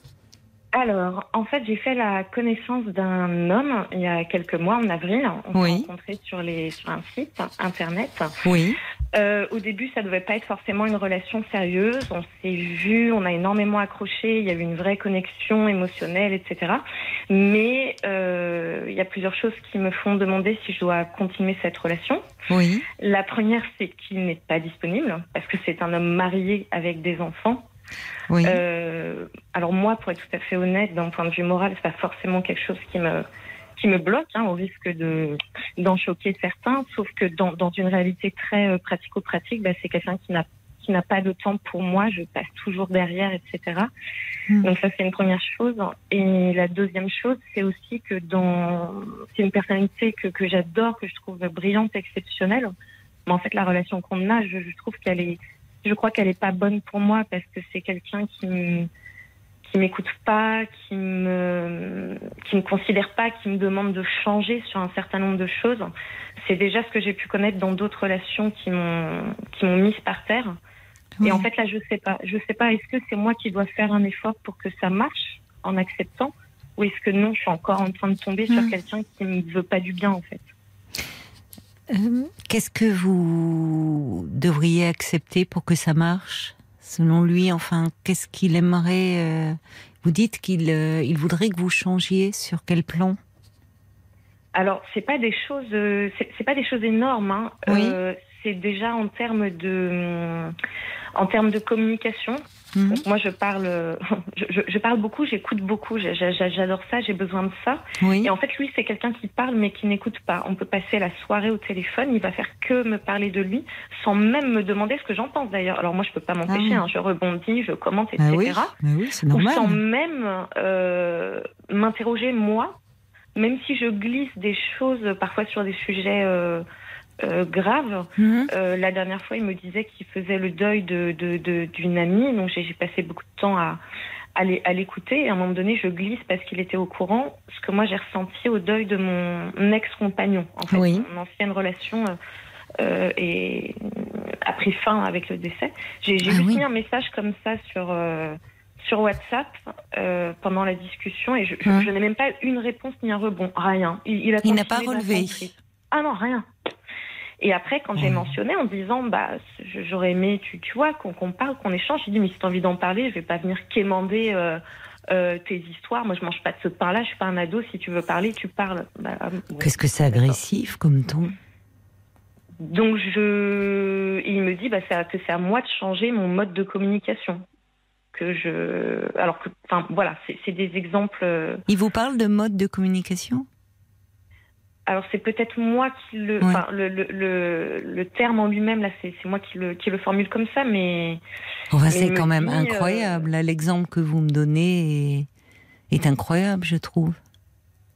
Alors, en fait, j'ai fait la connaissance d'un homme il y a quelques mois, en avril. On s'est rencontrés sur, les, sur un site internet. Oui. Euh, au début, ça devait pas être forcément une relation sérieuse. On s'est vu, on a énormément accroché. Il y a eu une vraie connexion émotionnelle, etc. Mais euh, il y a plusieurs choses qui me font demander si je dois continuer cette relation. Oui. La première, c'est qu'il n'est pas disponible parce que c'est un homme marié avec des enfants. Oui. Euh, alors moi, pour être tout à fait honnête, d'un point de vue moral, c'est pas forcément quelque chose qui me qui me bloque, hein, au risque de d'en choquer certains. Sauf que dans, dans une réalité très euh, pratico-pratique, bah, c'est quelqu'un qui n'a qui n'a pas de temps pour moi. Je passe toujours derrière, etc. Hmm. Donc ça, c'est une première chose. Et la deuxième chose, c'est aussi que dans c'est une personnalité que que j'adore, que je trouve brillante, exceptionnelle. Mais en fait, la relation qu'on a, je, je trouve qu'elle est je crois qu'elle est pas bonne pour moi parce que c'est quelqu'un qui me, qui m'écoute pas, qui me qui me considère pas, qui me demande de changer sur un certain nombre de choses. C'est déjà ce que j'ai pu connaître dans d'autres relations qui m'ont qui m'ont mise par terre. Oui. Et en fait là je sais pas, je sais pas est-ce que c'est moi qui dois faire un effort pour que ça marche en acceptant ou est-ce que non, je suis encore en train de tomber sur Hmm. quelqu'un qui me veut pas du bien en fait. Euh, Qu'est-ce que vous devriez accepter pour que ça marche? Selon lui, enfin, qu'est-ce qu'il aimerait euh, Vous dites qu'il euh, il voudrait que vous changiez sur quel plan? Alors, c'est pas des choses, euh, c'est c'est pas des choses énormes. Hein. Oui. C'est déjà en termes de, en termes de communication. Mhm. Donc, moi, je parle, je, parle beaucoup, j'écoute beaucoup. J'a- j'a- J'adore ça, j'ai besoin de ça. Oui. Et en fait, lui, c'est quelqu'un qui parle mais qui n'écoute pas. On peut passer la soirée au téléphone, il va faire que me parler de lui, sans même me demander ce que j'en pense d'ailleurs. Alors moi, je peux pas m'empêcher. Ah. hein. Je rebondis, je commente, etc. Ah oui, mais oui, c'est ou sans même euh, m'interroger moi, même si je glisse des choses parfois sur des sujets euh, euh, graves. Mhm. Euh, la dernière fois, il me disait qu'il faisait le deuil de de- de- d'une amie, donc j'ai passé beaucoup de temps à à l'é- à l'écouter. Et à un moment donné, je glisse parce qu'il était au courant ce que moi j'ai ressenti au deuil de mon ex-compagnon. En fait, Oui. mon ancienne relation. euh, et a pris fin avec le décès. J'ai Ah juste oui. mis un message comme ça sur sur WhatsApp euh, pendant la discussion et je, je- Hum. je n'ai même pas une réponse ni un rebond, rien. Il, il n'a pas relevé. Ah non, rien. Et après, quand j'ai mentionné en disant, bah, j'aurais aimé, tu, tu vois, qu'on parle, qu'on échange, j'ai dit, mais si t'as envie d'en parler, je vais pas venir quémander euh, euh, tes histoires. Moi, je mange pas de ce pain-là, je suis pas un ado. Si tu veux parler, tu parles. Bah, ah, bon. Qu'est-ce que c'est agressif comme ton Donc, je, il me dit, bah, c'est à- que c'est à moi de changer mon mode de communication. Que je, alors que, enfin, voilà, c'est des exemples. euh, Il vous parle de mode de communication? Alors c'est peut-être moi qui le, Ouais. enfin le, le, le, le terme en lui-même là, c'est c'est moi qui le qui le formule comme ça, mais Enfin, Mais c'est quand même dit, euh, incroyable. là, L'exemple que vous me donnez est, est incroyable, je trouve.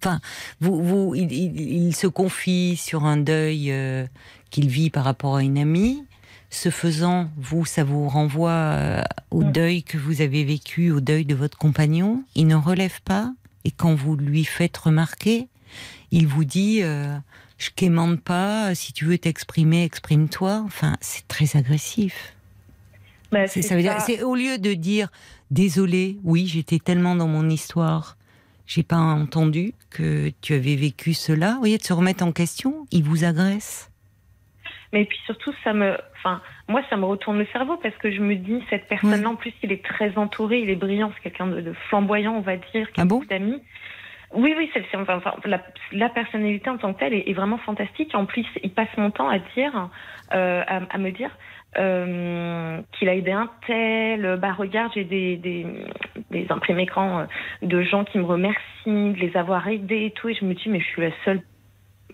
Enfin, vous, vous, il, il- il se confie sur un deuil euh, qu'il vit par rapport à une amie. Ce faisant, vous, ça vous renvoie euh, au Mm. deuil que vous avez vécu, au deuil de votre compagnon. Il ne relève pas. Et quand vous lui faites remarquer, il vous dit euh, Je quémande pas, si tu veux t'exprimer, exprime-toi. Enfin, c'est très agressif. bah, C'est ça veut dire, c'est au lieu de dire désolé, oui, j'étais tellement dans mon histoire, j'ai pas entendu que tu avais vécu cela. Vous voyez, de se remettre en question, il vous agresse. Mais puis surtout, ça me, enfin, moi, ça me retourne le cerveau parce que je me dis, cette personne-là, en plus, il est très entouré, il est brillant, c'est quelqu'un de, de flamboyant, on va dire, qui a Ah bon? d'amis. Oui, oui, c'est, enfin, enfin, la, la personnalité en tant que telle est, est vraiment fantastique. En plus, il passe mon temps à dire, euh, à, à me dire euh, qu'il a aidé un tel. Bah regarde, j'ai des, des, des imprimés écrans euh, de gens qui me remercient de les avoir aidés et tout. Et je me dis, mais je suis la seule,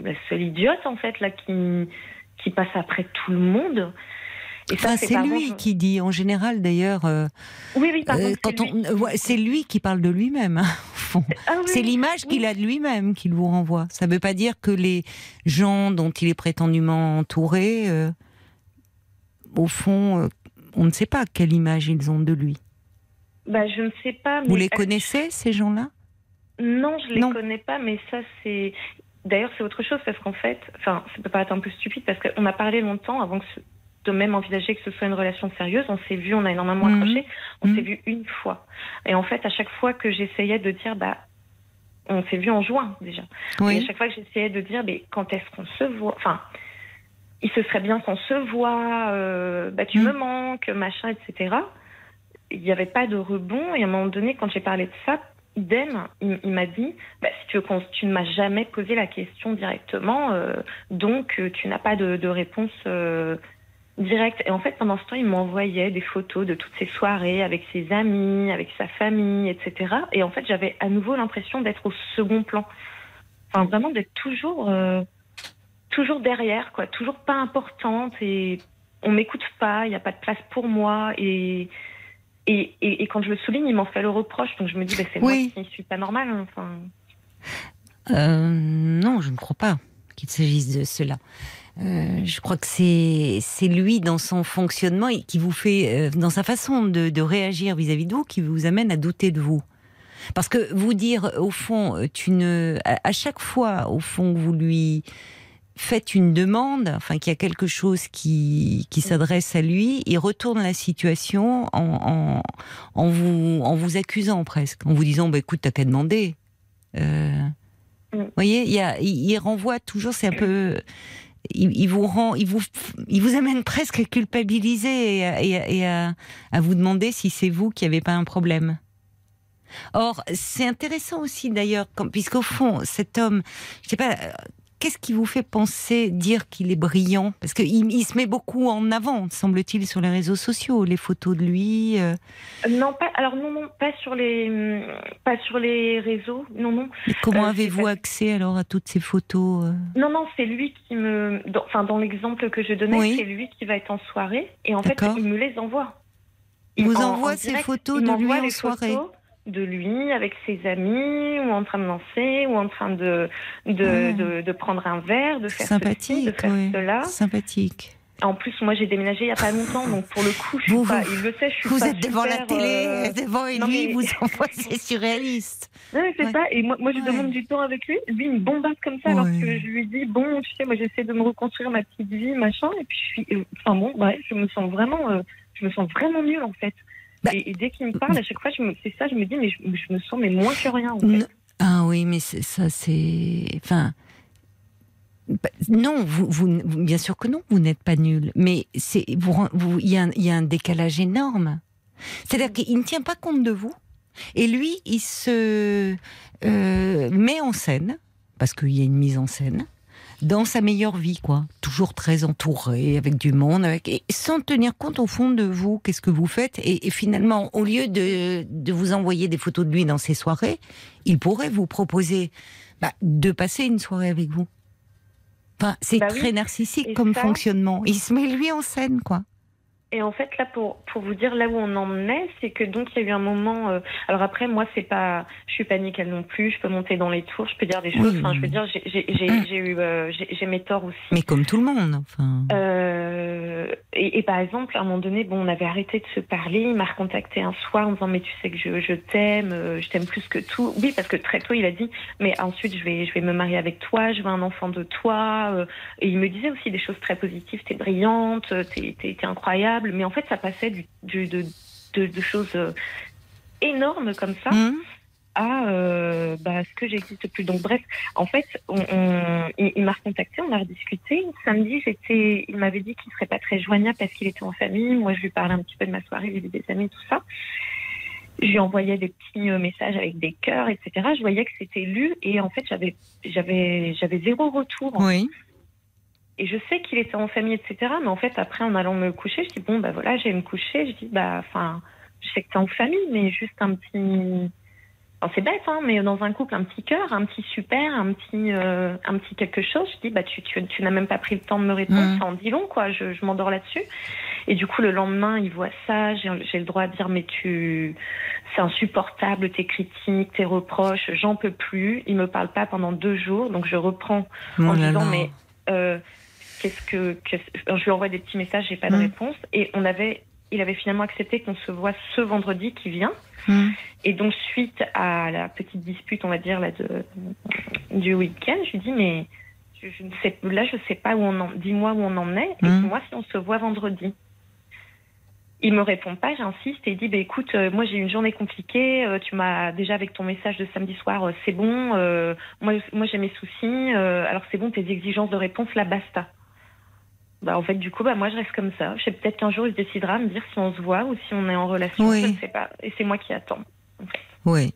la seule idiote en fait là qui qui passe après tout le monde. Et ça, Enfin, ses c'est lui qui dit, en général d'ailleurs, euh, Oui, oui, euh, c'est lui ouais, qui parle de lui-même. hein, au fond. Ah oui, C'est l'image oui. qu'il a de lui-même qu'il vous renvoie. Ça ne veut pas dire que les gens dont il est prétendument entouré, euh, au fond, euh, on ne sait pas quelle image ils ont de lui. Bah, je ne sais pas. Vous les connaissez, ces gens-là? Non, je les Non. connais pas, mais ça c'est. D'ailleurs, c'est autre chose parce qu'en fait, enfin, ça peut paraître un peu stupide parce qu'on a parlé longtemps avant que ce- de même envisager que ce soit une relation sérieuse. On s'est vu, on a énormément Mhm. accroché. On Mhm. s'est vu une fois. Et en fait, à chaque fois que j'essayais de dire, bah, on s'est vu en juin déjà. Et à chaque fois que j'essayais de dire, mais quand est-ce qu'on se voit? Enfin, il se serait bien qu'on se voit. euh, bah, tu Mhm. me manques, machin, etc. Il n'y avait pas de rebond. Et à un moment donné, quand j'ai parlé de ça, idem, il, il m'a dit, bah, si tu veux tu ne m'as jamais posé la question directement, euh, donc euh, tu n'as pas de, de réponse euh, directe. Et en fait, pendant ce temps, il m'envoyait des photos de toutes ses soirées avec ses amis, avec sa famille, etc. Et en fait, j'avais à nouveau l'impression d'être au second plan. Enfin, vraiment d'être toujours, euh, toujours derrière, quoi, toujours pas importante et on m'écoute pas, il n'y a pas de place pour moi et et, et, et quand je le souligne, il m'en fait le reproche, donc je me dis, bah, c'est Oui. moi qui suis pas normale. hein, Enfin, Euh, non, je ne crois pas qu'il s'agisse de cela. Euh, je crois que c'est c'est lui dans son fonctionnement et qui vous fait, euh, dans sa façon de, de réagir vis-à-vis de vous, qui vous amène à douter de vous. Parce que vous dire, au fond, euh, tu ne, à, chaque fois, au fond, vous lui faites une demande, enfin qu'il y a quelque chose qui, qui s'adresse à lui, il retourne la situation en, en, en vous, en vous accusant presque, en vous disant, bah, écoute, t'as qu'à demander. Euh, Mm. vous voyez, il, y a, il, il renvoie toujours, c'est un peu, il, vous rend, il vous, il vous amène presque à culpabiliser et, à, vous demander si c'est vous qui n'avez pas un problème. Or, c'est intéressant aussi d'ailleurs, puisqu'au fond, cet homme, je sais pas, euh, qu'est-ce qui vous fait penser, dire qu'il est brillant? Parce qu'il il se met beaucoup en avant, semble-t-il, sur les réseaux sociaux, les photos de lui. euh. non, pas. Alors non, non, pas sur les, pas sur les réseaux. Non, non, Mais comment Euh, avez-vous accès alors à toutes ces photos euh? Non, non. C'est lui qui me, dans- enfin, dans l'exemple que je donnais, Oui. c'est lui qui va être en soirée et en fait, il me les envoie. Il vous En- envoie en ces direct, photos de lui en soirée. photos de lui avec ses amis ou en train de danser ou en train de de, de, de prendre un verre, de faire ceci, Sympathique, de faire cela. Sympathique. En plus, moi, j'ai déménagé il y a pas longtemps, donc pour le coup, je suis Vous- pas, vous- il le sait, je suis Vous pas êtes devant la télé, euh, devant et lui mais- vous envoie, c'est surréaliste. Non, c'est Ouais. ça. Et moi, moi je Ouais. demande du temps avec lui. Lui, il me bombarde comme ça, alors Ouais. que je lui dis bon, tu sais, moi, j'essaie de me reconstruire ma petite vie, machin. Et puis, je suis, euh, enfin bon, bref, je me sens vraiment, euh, je me sens vraiment nulle en fait. Bah- et, et dès qu'il me parle, à chaque fois, c'est ça, je me dis, mais je, je me sens mais moins que rien. En fait. Ah oui, mais c'est- ça, c'est. Enfin. bah, Non, vous, vous- bien sûr que non, vous n'êtes pas nul. Mais c'est, vous, ren- vous- il y, a un- il y a un décalage énorme. C'est-à-dire qu'il ne tient pas compte de vous. Et lui, il se euh, met en scène, parce qu'il y a une mise en scène, dans sa meilleure vie, quoi. Toujours très entouré, avec du monde, avec, et sans tenir compte au fond de vous, qu'est-ce que vous faites? Et, et finalement, au lieu de, de vous envoyer des photos de lui dans ses soirées, il pourrait vous proposer bah, de passer une soirée avec vous. Enfin, c'est Bah oui. très narcissique Et comme ça- fonctionnement. Il se met lui en scène, quoi. Et en fait, là, pour, pour vous dire là où on en est, c'est que donc il y a eu un moment. euh, alors après, moi, c'est pas, je suis pas nickel non plus. Je peux monter dans les tours, je peux dire des choses. Oui, Enfin, je veux dire, j'ai- j'ai j'ai- j'ai eu, euh, j'ai mes torts aussi. Mais comme tout le monde, enfin. Euh, et, et par exemple, à un moment donné, bon, on avait arrêté de se parler. Il m'a recontacté un soir en me disant mais tu sais que je, je t'aime, je t'aime plus que tout. Oui, parce que très tôt il a dit mais ensuite je vais je vais me marier avec toi, je veux un enfant de toi. et il me disait aussi des choses très positives. T'es brillante, t'es t'es t'es incroyable. Mais en fait, ça passait du, du- de, de de choses euh, énormes comme ça Hum à euh, bah, ce que j'existe plus. Donc bref, en fait, on, on- il, il m'a recontacté, on a rediscuté. Samedi, j'étais, il m'avait dit qu'il serait pas très joignable parce qu'il était en famille. Moi, je lui parlais un petit peu de ma soirée, j'ai vu des amis, tout ça. Je lui envoyais des petits euh, messages avec des cœurs, etc. Je voyais que c'était lu et en fait, j'avais, j'avais, j'avais zéro retour. Oui. Et je sais qu'il était en famille, etc. Mais en fait, après, en allant me coucher, je dis bon, bah voilà, j'allais me coucher. Je dis bah, enfin, je sais que t'es en famille, mais juste un petit. Enfin, c'est bête, hein, mais dans un couple, un petit cœur, un petit super, un petit, euh, un petit quelque chose. Je dis bah, tu, tu, tu n'as même pas pris le temps de me répondre. Mhm. Ça en dit long, quoi. Je, je m'endors là-dessus. Et du coup, le lendemain, il voit ça. J'ai j'ai le droit de dire, mais tu, c'est insupportable, tes critiques, tes reproches, j'en peux plus. Il me parle pas pendant deux jours, donc je reprends Oh en disant, mais euh, qu'est-ce que, je lui envoie des petits messages, j'ai pas de Mm. réponse. Et on avait, il avait finalement accepté qu'on se voit ce vendredi qui vient. Hum. Et donc, suite à la petite dispute, on va dire, là, de, du week-end, je lui dis, mais je, je ne sais, là, je sais pas où on en, dis-moi où on en est, et Mhm. moi, si on se voit vendredi. Il me répond pas, j'insiste, et il dit, bah, écoute, euh, moi, j'ai une journée compliquée, euh, tu m'as, déjà avec ton message de samedi soir, euh, c'est bon, moi, moi, j'ai mes soucis, alors c'est bon, tes exigences de réponse, là, basta. Bah, en fait, du coup, bah, moi, je reste comme ça. Je sais peut-être qu'un jour, il décidera à me dire si on se voit ou si on est en relation, Oui. je ne sais pas. Et c'est moi qui attends. Oui.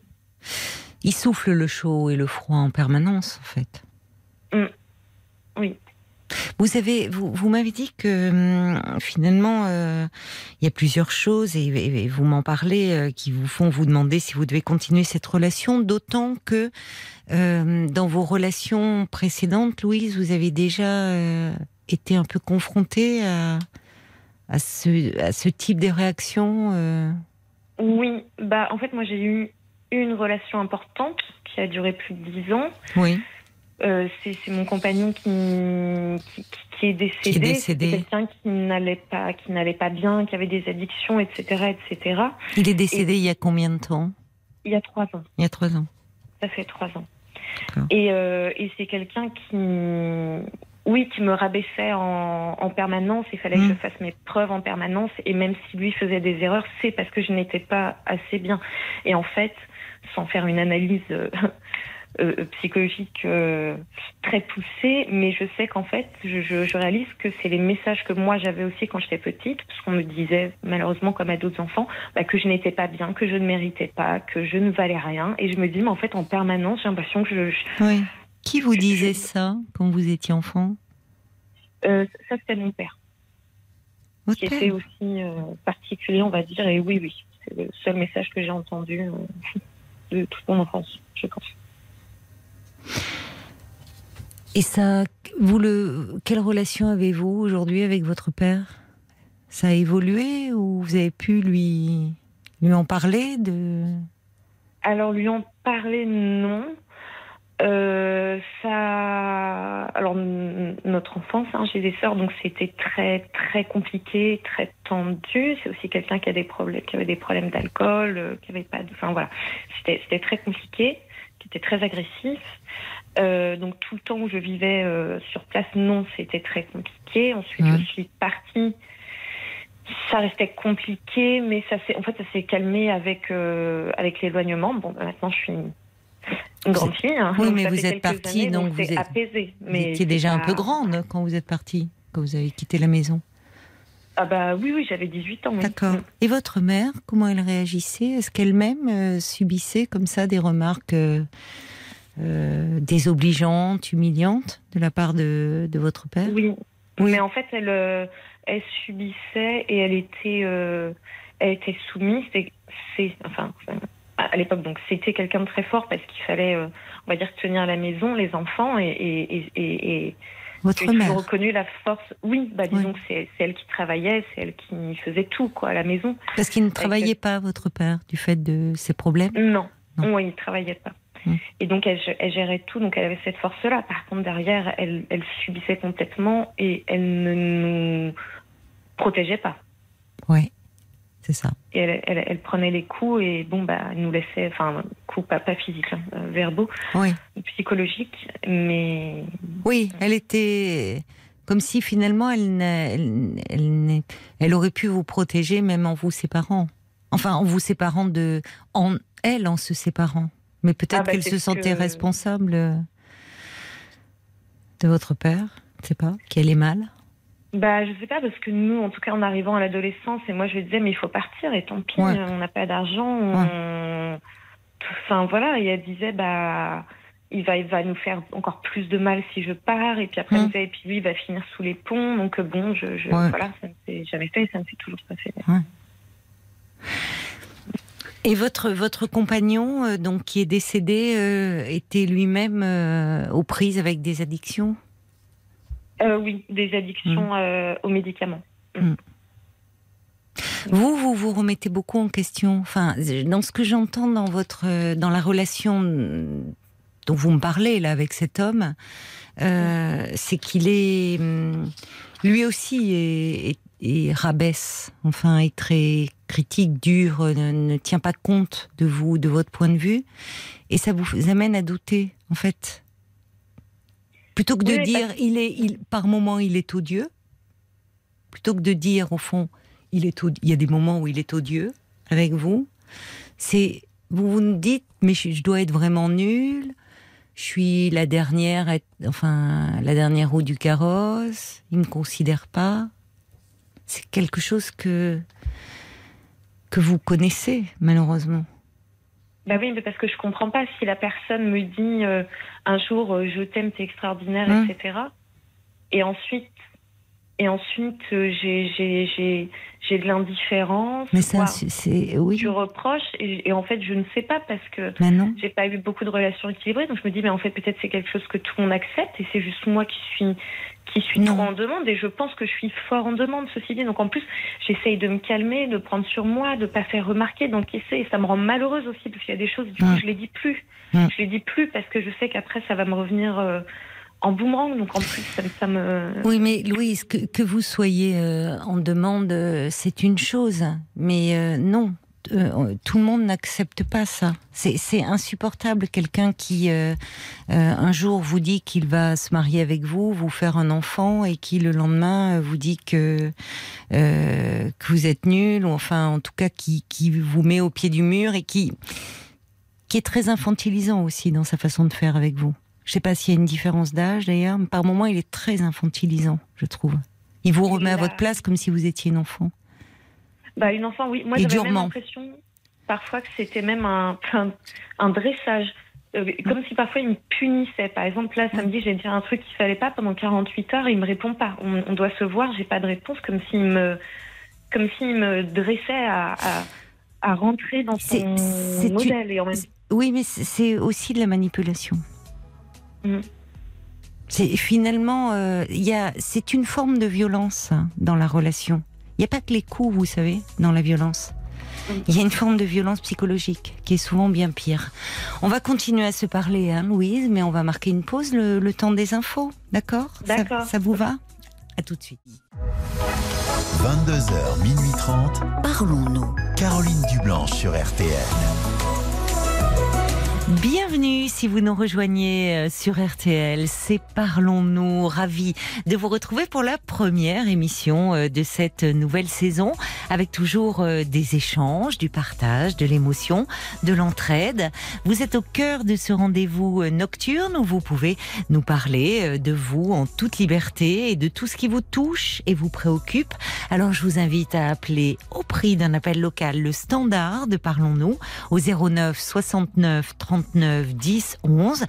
Il souffle le chaud et le froid en permanence, en fait. Mm. Oui. Vous avez, vous, vous m'avez dit que hum, finalement, euh, il y a plusieurs choses et, vous m'en parlez euh, qui vous font vous demander si vous devez continuer cette relation, d'autant que euh, dans vos relations précédentes, Louise, vous avez déjà été un peu confrontée à, à, ce, à ce type de réaction. euh? Oui, bah en fait moi j'ai eu une relation importante qui a duré plus de dix ans. Oui. Euh, c'est mon compagnon qui, qui, est décédé. Qui est décédé. Quelqu'un qui n'allait pas, qui n'allait pas bien, qui avait des addictions, etc., etc. Il est décédé il y a combien de temps? Il y a trois ans. Il y a trois ans. Ça fait trois ans. Et, euh, et c'est quelqu'un qui, oui, qui me rabaissait en, en permanence. Il fallait que Mm. je fasse mes preuves en permanence. Et même si lui faisait des erreurs, c'est parce que je n'étais pas assez bien. Et en fait, sans faire une analyse euh, euh, psychologique euh, très poussée, mais je sais qu'en fait, je, je, je réalise que c'est les messages que moi j'avais aussi quand j'étais petite, parce qu'on me disait malheureusement comme à d'autres enfants, bah, que je n'étais pas bien, que je ne méritais pas, que je ne valais rien. Et je me dis, mais en fait, en permanence, j'ai l'impression que je, je- Oui. Qui vous disait ça quand vous étiez enfant? Euh, ça, c'était mon père, Votre qui père? était aussi euh, particulier, on va dire. Et oui, oui, c'est le seul message que j'ai entendu euh, de toute mon enfance, je pense. Et ça, vous le, quelle relation avez-vous aujourd'hui avec votre père? Ça a évolué ou vous avez pu lui, lui en parler de? Alors, lui en parler, non. Euh, ça. Alors, notre enfance, hein, j'ai des sœurs, donc c'était très, très compliqué, très tendu. C'est aussi quelqu'un qui a des problèmes, qui avait des problèmes d'alcool, euh, qui avait pas de. Enfin, voilà. C'était, c'était très compliqué, qui était très agressif. Euh, donc, tout le temps où je vivais sur place, non, c'était très compliqué. Ensuite, je suis partie. Ça restait compliqué, mais ça s'est, en fait, ça s'est calmé avec euh, avec l'éloignement. Bon, bah, maintenant, je suis une grande fille. hein, Oui, donc mais vous êtes partie, années, donc vous êtes- apaisé. Vous Mais étiez déjà un peu grande quand vous êtes partie, quand vous avez quitté la maison. Ah bah oui, oui, j'avais 18 ans. oui. D'accord. Mm. Et votre mère, comment elle réagissait? Est-ce qu'elle-même euh, subissait comme ça des remarques euh, euh, désobligeantes, humiliantes de la part de, de votre père? Oui. Oui. Mais en fait, elle, elle subissait et elle était, elle était soumise. C'est, c'est- enfin, enfin, à l'époque, donc c'était quelqu'un de très fort parce qu'il fallait, euh, on va dire, tenir la maison, les enfants et, et, et, Votre toujours mère reconnu la force. Oui, bah disons Oui. que c'est, elle qui travaillait, c'est elle qui faisait tout quoi à la maison. Parce qu'il ne travaillait pas, votre père, du fait de ses problèmes? Non, Non. oui, il travaillait pas. Mm. Et donc elle, elle gérait tout, donc elle avait cette force-là. Par contre, derrière, elle, elle subissait complètement et elle ne nous protégeait pas. Oui, c'est ça. Et elle, elle, elle prenait les coups et bon, bah, elle nous laissait, enfin, coups pas, pas physiques, hein, euh, verbaux, Oui. psychologiques, mais Oui, elle était comme si finalement elle, elle, elle n'est- elle aurait pu vous protéger même en vous séparant. Enfin, en vous séparant de, en elle, en se séparant. Mais peut-être Ah bah, qu'elle se sentait que- responsable de votre père. Je sais pas, qu'elle est mal. Bah, je sais pas, parce que nous, en tout cas, en arrivant à l'adolescence, et moi, je lui disais, mais il faut partir, et tant pis, Ouais. on n'a pas d'argent. on- Enfin, voilà, et elle disait, bah, il va, il va nous faire encore plus de mal si je pars, et puis après, Mm. me disait, et puis lui, il va finir sous les ponts, donc euh, bon, je, je- Ouais. voilà, ça ne s'est jamais fait, et ça ne s'est toujours pas fait. Et votre votre compagnon, euh, donc qui est décédé, euh, était lui-même euh, aux prises avec des addictions? Euh, oui, des Mm. addictions euh, aux médicaments. Vous, vous vous remettez beaucoup en question. Enfin, dans ce que j'entends dans votre, dans la relation dont vous me parlez là avec cet homme, euh, c'est qu'il est, hum, lui aussi est, est, rabaisse, enfin est très critique, dur, ne, tient pas compte de vous, de votre point de vue, et ça vous amène à douter, en fait. Plutôt que de dire, il est, il, par moment, il est odieux, plutôt que de dire, au fond, il est, il y a des moments où il est odieux avec vous, c'est, vous vous dites, mais je, dois être vraiment nul, je suis la dernière, enfin, la dernière roue du carrosse, il me considère pas. C'est quelque chose que, que vous connaissez, malheureusement. Bah oui, mais parce que je comprends pas si la personne me dit euh, un jour euh, je t'aime, t'es extraordinaire, hum. etc. Et ensuite, et ensuite euh, j'ai j'ai de l'indifférence. Mais ça, c'est oui. Je reproche et, en fait je ne sais pas parce que j'ai pas eu beaucoup de relations équilibrées. Donc je me dis mais en fait peut-être c'est quelque chose que tout le monde accepte et c'est juste moi qui suis qui suis trop en demande et je pense que je suis fort en demande ceci dit. Donc en plus j'essaye de me calmer, de prendre sur moi, de pas faire remarquer, d'encaisser et ça me rend malheureuse aussi parce qu'il y a des choses du coup je les dis plus. Je les dis plus parce que je sais qu'après ça va me revenir. Euh, en boomerang, donc en plus, ça, me... Oui, mais Louise, que, que vous soyez euh, en demande, euh, c'est une chose, mais euh, non, tout le monde n'accepte pas ça. C'est insupportable, quelqu'un qui, un jour, vous dit qu'il va se marier avec vous, vous faire un enfant, et qui, le lendemain, vous dit que, que vous êtes nul, ou enfin, en tout cas, qui, qui vous met au pied du mur, et qui, qui est très infantilisant aussi dans sa façon de faire avec vous. Je sais pas s'il y a une différence d'âge d'ailleurs, mais par moments il est très infantilisant, je trouve. Il vous remet à votre place comme si vous étiez une enfant. Bah une enfant, oui. Moi j'avais l'impression parfois que c'était même un, un, dressage. Euh, comme si parfois il me punissait. Par exemple, là, samedi, j'ai dit un truc qu'il fallait pas pendant 48 heures et il me répond pas. On, doit se voir, j'ai pas de réponse, comme s'il me, comme s'il me dressait à, à, rentrer dans son modèle. Et en même... Oui, mais c'est aussi de la manipulation. Mm. C'est finalement, euh, c'est une forme de violence hein, dans la relation. Il n'y a pas que les coups, vous savez, dans la violence. Il y a une forme de violence psychologique qui est souvent bien pire. On va continuer à se parler, hein, Louise, mais on va marquer une pause, le, temps des infos, d'accord? D'accord. Ça, vous va? À tout de suite. 22h, minuit 30. Parlons-nous. Caroline Dublanche sur RTN. Bienvenue si vous nous rejoignez euh, sur RTL, c'est Parlons-nous, ravi de vous retrouver pour la première émission euh, de cette nouvelle saison, avec toujours euh, des échanges, du partage, de l'émotion, de l'entraide. Vous êtes au cœur de ce rendez-vous nocturne où vous pouvez nous parler de vous en toute liberté et de tout ce qui vous touche et vous préoccupe. Alors je vous invite à appeler au prix d'un appel local le standard de Parlons-nous au 09 69 30 39 10 11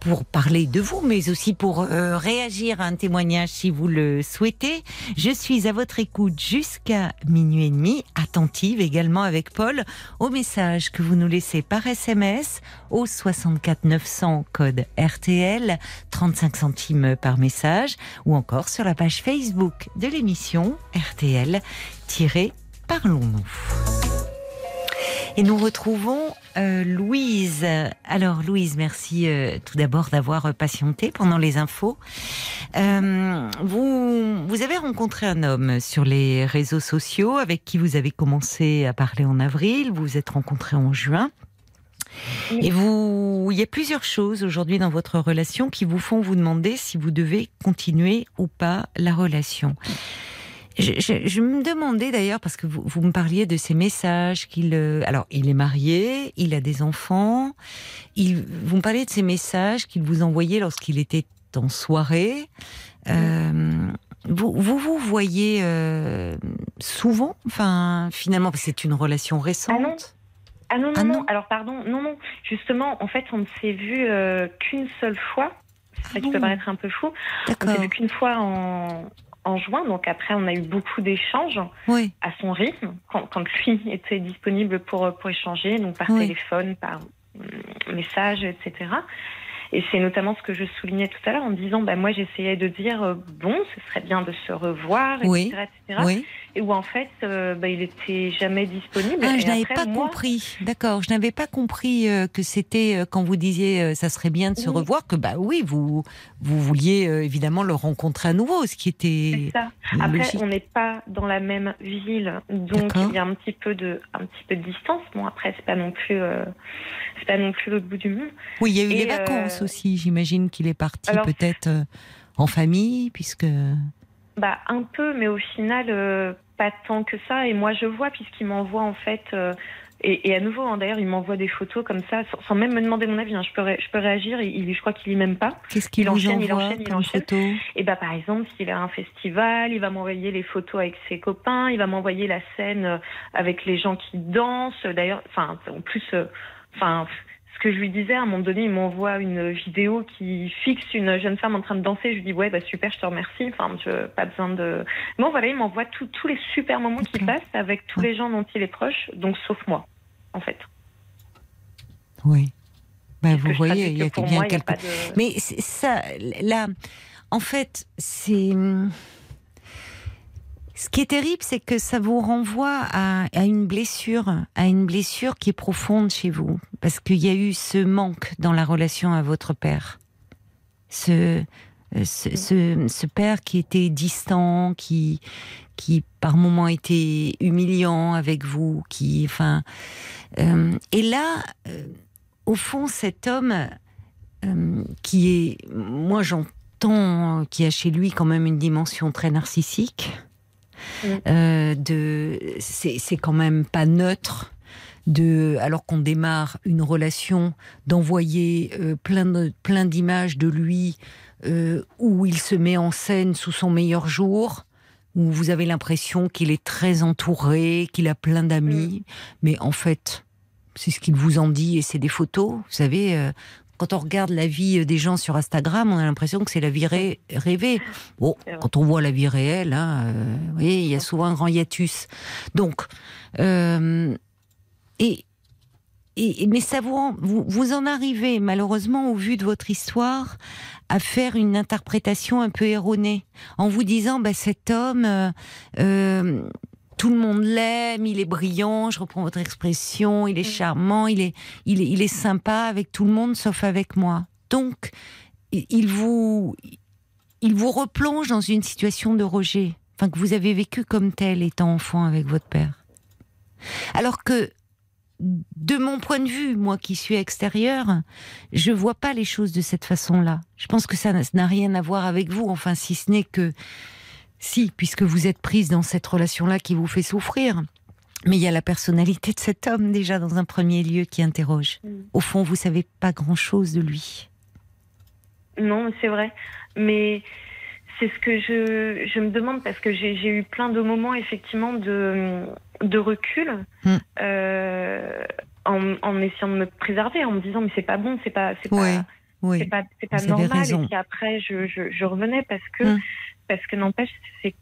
pour parler de vous, mais aussi pour euh, réagir à un témoignage si vous le souhaitez. Je suis à votre écoute jusqu'à minuit et demi, attentive également avec Paul au message que vous nous laissez par SMS au 64 900 code RTL, 35 centimes par message, ou encore sur la page Facebook de l'émission RTL-Parlons-nous. Et nous retrouvons euh, Louise. Alors Louise, merci euh, tout d'abord d'avoir patienté pendant les infos. Euh, vous, vous avez rencontré un homme sur les réseaux sociaux avec qui vous avez commencé à parler en avril. Vous vous êtes rencontrés en juin. Et vous, il y a plusieurs choses aujourd'hui dans votre relation qui vous font vous demander si vous devez continuer ou pas la relation. Je, me demandais d'ailleurs, parce que vous, me parliez de ces messages qu'il... Euh, alors, il est marié, il a des enfants. Il, vous me parliez de ces messages qu'il vous envoyait lorsqu'il était en soirée. Euh, vous, vous, voyez euh, souvent? Enfin, finalement, c'est une relation récente? Ah non. Ah non, non, Alors, pardon, non, non. Justement, en fait, on ne s'est vu qu'une seule fois. C'est ça qui peut paraître un peu fou. On s'est vu qu'une fois en, en juin. Donc après, on a eu beaucoup d'échanges à son rythme, quand, quand, lui était disponible pour, pour échanger, donc par téléphone, par euh, message, etc. Et c'est notamment ce que je soulignais tout à l'heure en disant, bah, moi j'essayais de dire, euh, bon, ce serait bien de se revoir, Oui. etc. etc. Oui. Et où en fait, euh, bah, il était jamais disponible. Ah, je n'avais pas moi- compris. D'accord, je n'avais pas compris euh, que c'était euh, quand vous disiez ça serait bien de se Oui. revoir que bah oui, vous vous vouliez évidemment le rencontrer à nouveau, ce qui C'est était ça. Après, logique. on n'est pas dans la même ville, donc il y a un petit peu de, un petit peu de distance. Bon, après, c'est pas non plus, c'est pas non plus l'autre bout du monde. Oui, il y a eu Et, les vacances aussi. J'imagine qu'il est parti alors- peut-être euh, en famille, puisque Bah, un peu, mais au final, euh, pas tant que ça. Et moi, je vois, puisqu'il m'envoie en fait. euh, et, et à nouveau, hein, d'ailleurs, il m'envoie des photos comme ça, sans, sans même me demander mon avis. hein. Je, peux ré- je peux réagir. Il, il- je crois qu'il lit même pas. qu'est-ce qu'il il vous enchaîne, il envoie enchaîne, il comme enchaîne. photo? Et bah, par exemple, s'il a un festival, il va m'envoyer les photos avec ses copains. Il va m'envoyer la scène euh, avec les gens qui dansent. D'ailleurs, enfin, en plus, euh. Ce que je lui disais, à un moment donné, il m'envoie une vidéo qui fixe une jeune femme en train de danser. Je lui dis, ouais, bah super, je te remercie. Enfin, je, pas besoin de. Bon, voilà, il m'envoie tous les super moments qu'il D'accord. passe avec tous Ouais. les gens dont il est proche, donc sauf moi, en fait. Oui. Bah, vous voyez, il y a bien moi, a quelque de- Mais ça, là, en fait, c'est. Ce qui est terrible, c'est que ça vous renvoie à, à une blessure, à une blessure qui est profonde chez vous, parce qu'il y a eu ce manque dans la relation à votre père, ce, euh, ce, ce, ce père qui était distant, qui, qui par moments était humiliant avec vous, qui, enfin, euh, et là, euh, au fond, cet homme euh, qui est, moi j'entends, qui a chez lui quand même une dimension très narcissique. Mm. Euh, de, c'est quand même pas neutre. De, alors qu'on démarre une relation, d'envoyer euh, plein de, plein d'images de lui euh, où il se met en scène sous son meilleur jour, où vous avez l'impression qu'il est très entouré, qu'il a plein d'amis, mais en fait, c'est ce qu'il vous en dit et c'est des photos. Vous savez, euh, quand on regarde la vie euh, des gens sur Instagram, on a l'impression que c'est la vie ré- rêvée. Bon, quand on voit la vie réelle, hein, euh, vous voyez, il y a souvent un grand hiatus. Donc, euh, et, et, mais ça vous, vous, vous en arrivez malheureusement au vu de votre histoire à faire une interprétation un peu erronée en vous disant bah, cet homme euh, tout le monde l'aime, il est brillant, je reprends votre expression, il est charmant, il est, il est, il est sympa avec tout le monde sauf avec moi. Donc, il vous, il vous replonge dans une situation de rejet, enfin que vous avez vécu comme tel étant enfant avec votre père. Alors que, de mon point de vue, moi qui suis extérieure, je vois pas les choses de cette façon-là. Je pense que ça n'a rien à voir avec vous, enfin si ce n'est que si, puisque vous êtes prise dans cette relation-là qui vous fait souffrir. Mais il y a la personnalité de cet homme déjà dans un premier lieu qui interroge. Mm. Au fond, vous savez pas grand-chose de lui. Non, c'est vrai. Mais c'est ce que je, je me demande parce que j'ai eu plein de moments effectivement de, de recul Hmm. euh, en, en essayant de me préserver, en me disant mais c'est pas bon, c'est pas c'est Ouais, pas Oui. normal. Et puis après je, je, je revenais parce que Hmm. Parce que n'empêche c'est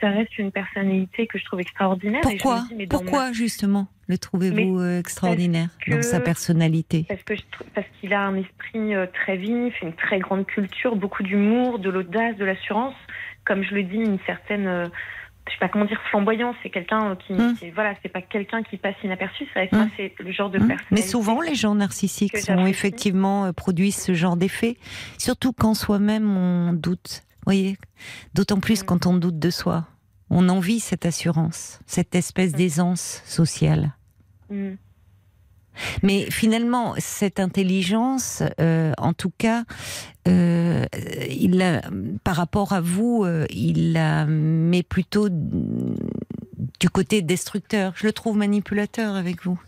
ça reste une personnalité que je trouve extraordinaire. Pourquoi dis, ma- Pourquoi justement le trouvez-vous euh, extraordinaire que- dans sa personnalité? Parce qu'il a un esprit euh, très vif, une très grande culture, beaucoup d'humour, de l'audace, de l'assurance. Comme je le dis, une certaine, euh, je sais pas comment dire, flamboyance. C'est quelqu'un qui, Hmm. qui- voilà, c'est pas quelqu'un qui passe inaperçu. Moi, c'est le genre de Hein personne. Mais souvent, les gens narcissiques que sont effectivement produisent ce genre d'effet, surtout quand soi-même on doute. Voyez, d'autant plus Mm. quand on doute de soi. On envie cette assurance, cette espèce Mm. d'aisance sociale. Hmm. Mais finalement, cette intelligence, euh, en tout cas, euh, il par rapport à vous, euh, il la met plutôt du côté destructeur. Je le trouve manipulateur avec vous.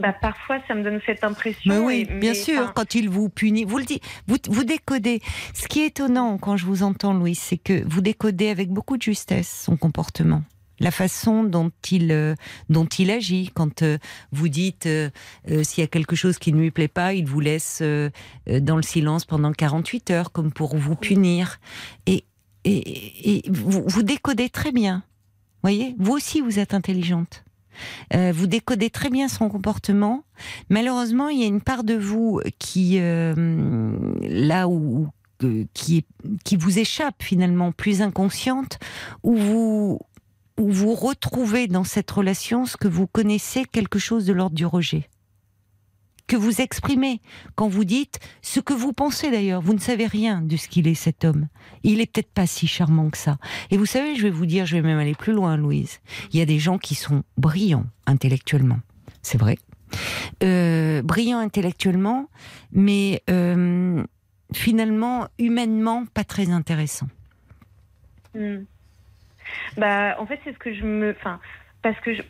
Bah, parfois, ça me donne cette impression. Mais oui, et- bien mais, sûr, enfin, quand il vous punit, vous le dites, vous, vous décodez. Ce qui est étonnant quand je vous entends, Louis, c'est que vous décodez avec beaucoup de justesse son comportement. La façon dont il, euh, dont il agit, quand euh, vous dites euh, s'il y a quelque chose qui ne lui plaît pas, il vous laisse dans le silence pendant 48 heures, comme pour vous punir. Et, et, et vous, vous décodez très bien. Voyez, vous aussi, vous êtes intelligente. Euh, vous décodez très bien son comportement. Malheureusement, il y a une part de vous qui, euh, là où, qui, qui vous échappe finalement, plus inconsciente, où vous, où vous retrouvez dans cette relation ce que vous connaissez, quelque chose de l'ordre du rejet que vous exprimez quand vous dites ce que vous pensez d'ailleurs. Vous ne savez rien de ce qu'il est cet homme. Il est peut-être pas si charmant que ça. Et vous savez, je vais vous dire, je vais même aller plus loin, Louise. Il y a des gens qui sont brillants intellectuellement. C'est vrai. Euh, brillants intellectuellement, mais euh, finalement, humainement, pas très intéressants. Hmm. Bah, en fait, c'est ce que je me, enfin, parce que je,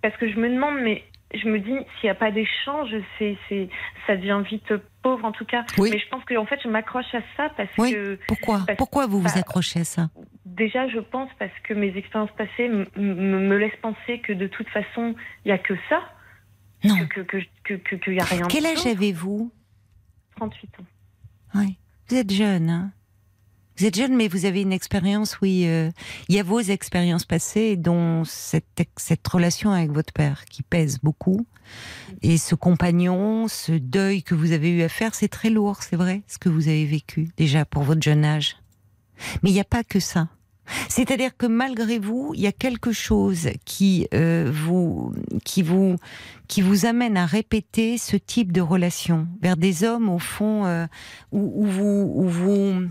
parce que je me demande, mais je me dis, s'il n'y a pas d'échange, c'est, c'est, ça devient vite pauvre en tout cas. Oui. Mais je pense que en fait, je m'accroche à ça parce Oui. que Pourquoi? parce- Pourquoi vous vous bah, accrochez à ça? déjà, je pense parce que mes expériences passées m- m- me laissent penser que de toute façon, il n'y a que ça, Non. que que que que qu'il y a rien. Quel âge avez-vous? 38 ans. Oui. Vous êtes jeune, hein? Vous êtes jeune, mais vous avez une expérience, oui. euh, il y a vos expériences passées, dont cette, cette relation avec votre père qui pèse beaucoup. Et ce compagnon, ce deuil que vous avez eu à faire, c'est très lourd, c'est vrai, ce que vous avez vécu, déjà pour votre jeune âge. Mais il n'y a pas que ça. C'est-à-dire que malgré vous, il y a quelque chose qui euh, vous, qui vous, qui vous amène à répéter ce type de relation vers des hommes au fond euh, où vous,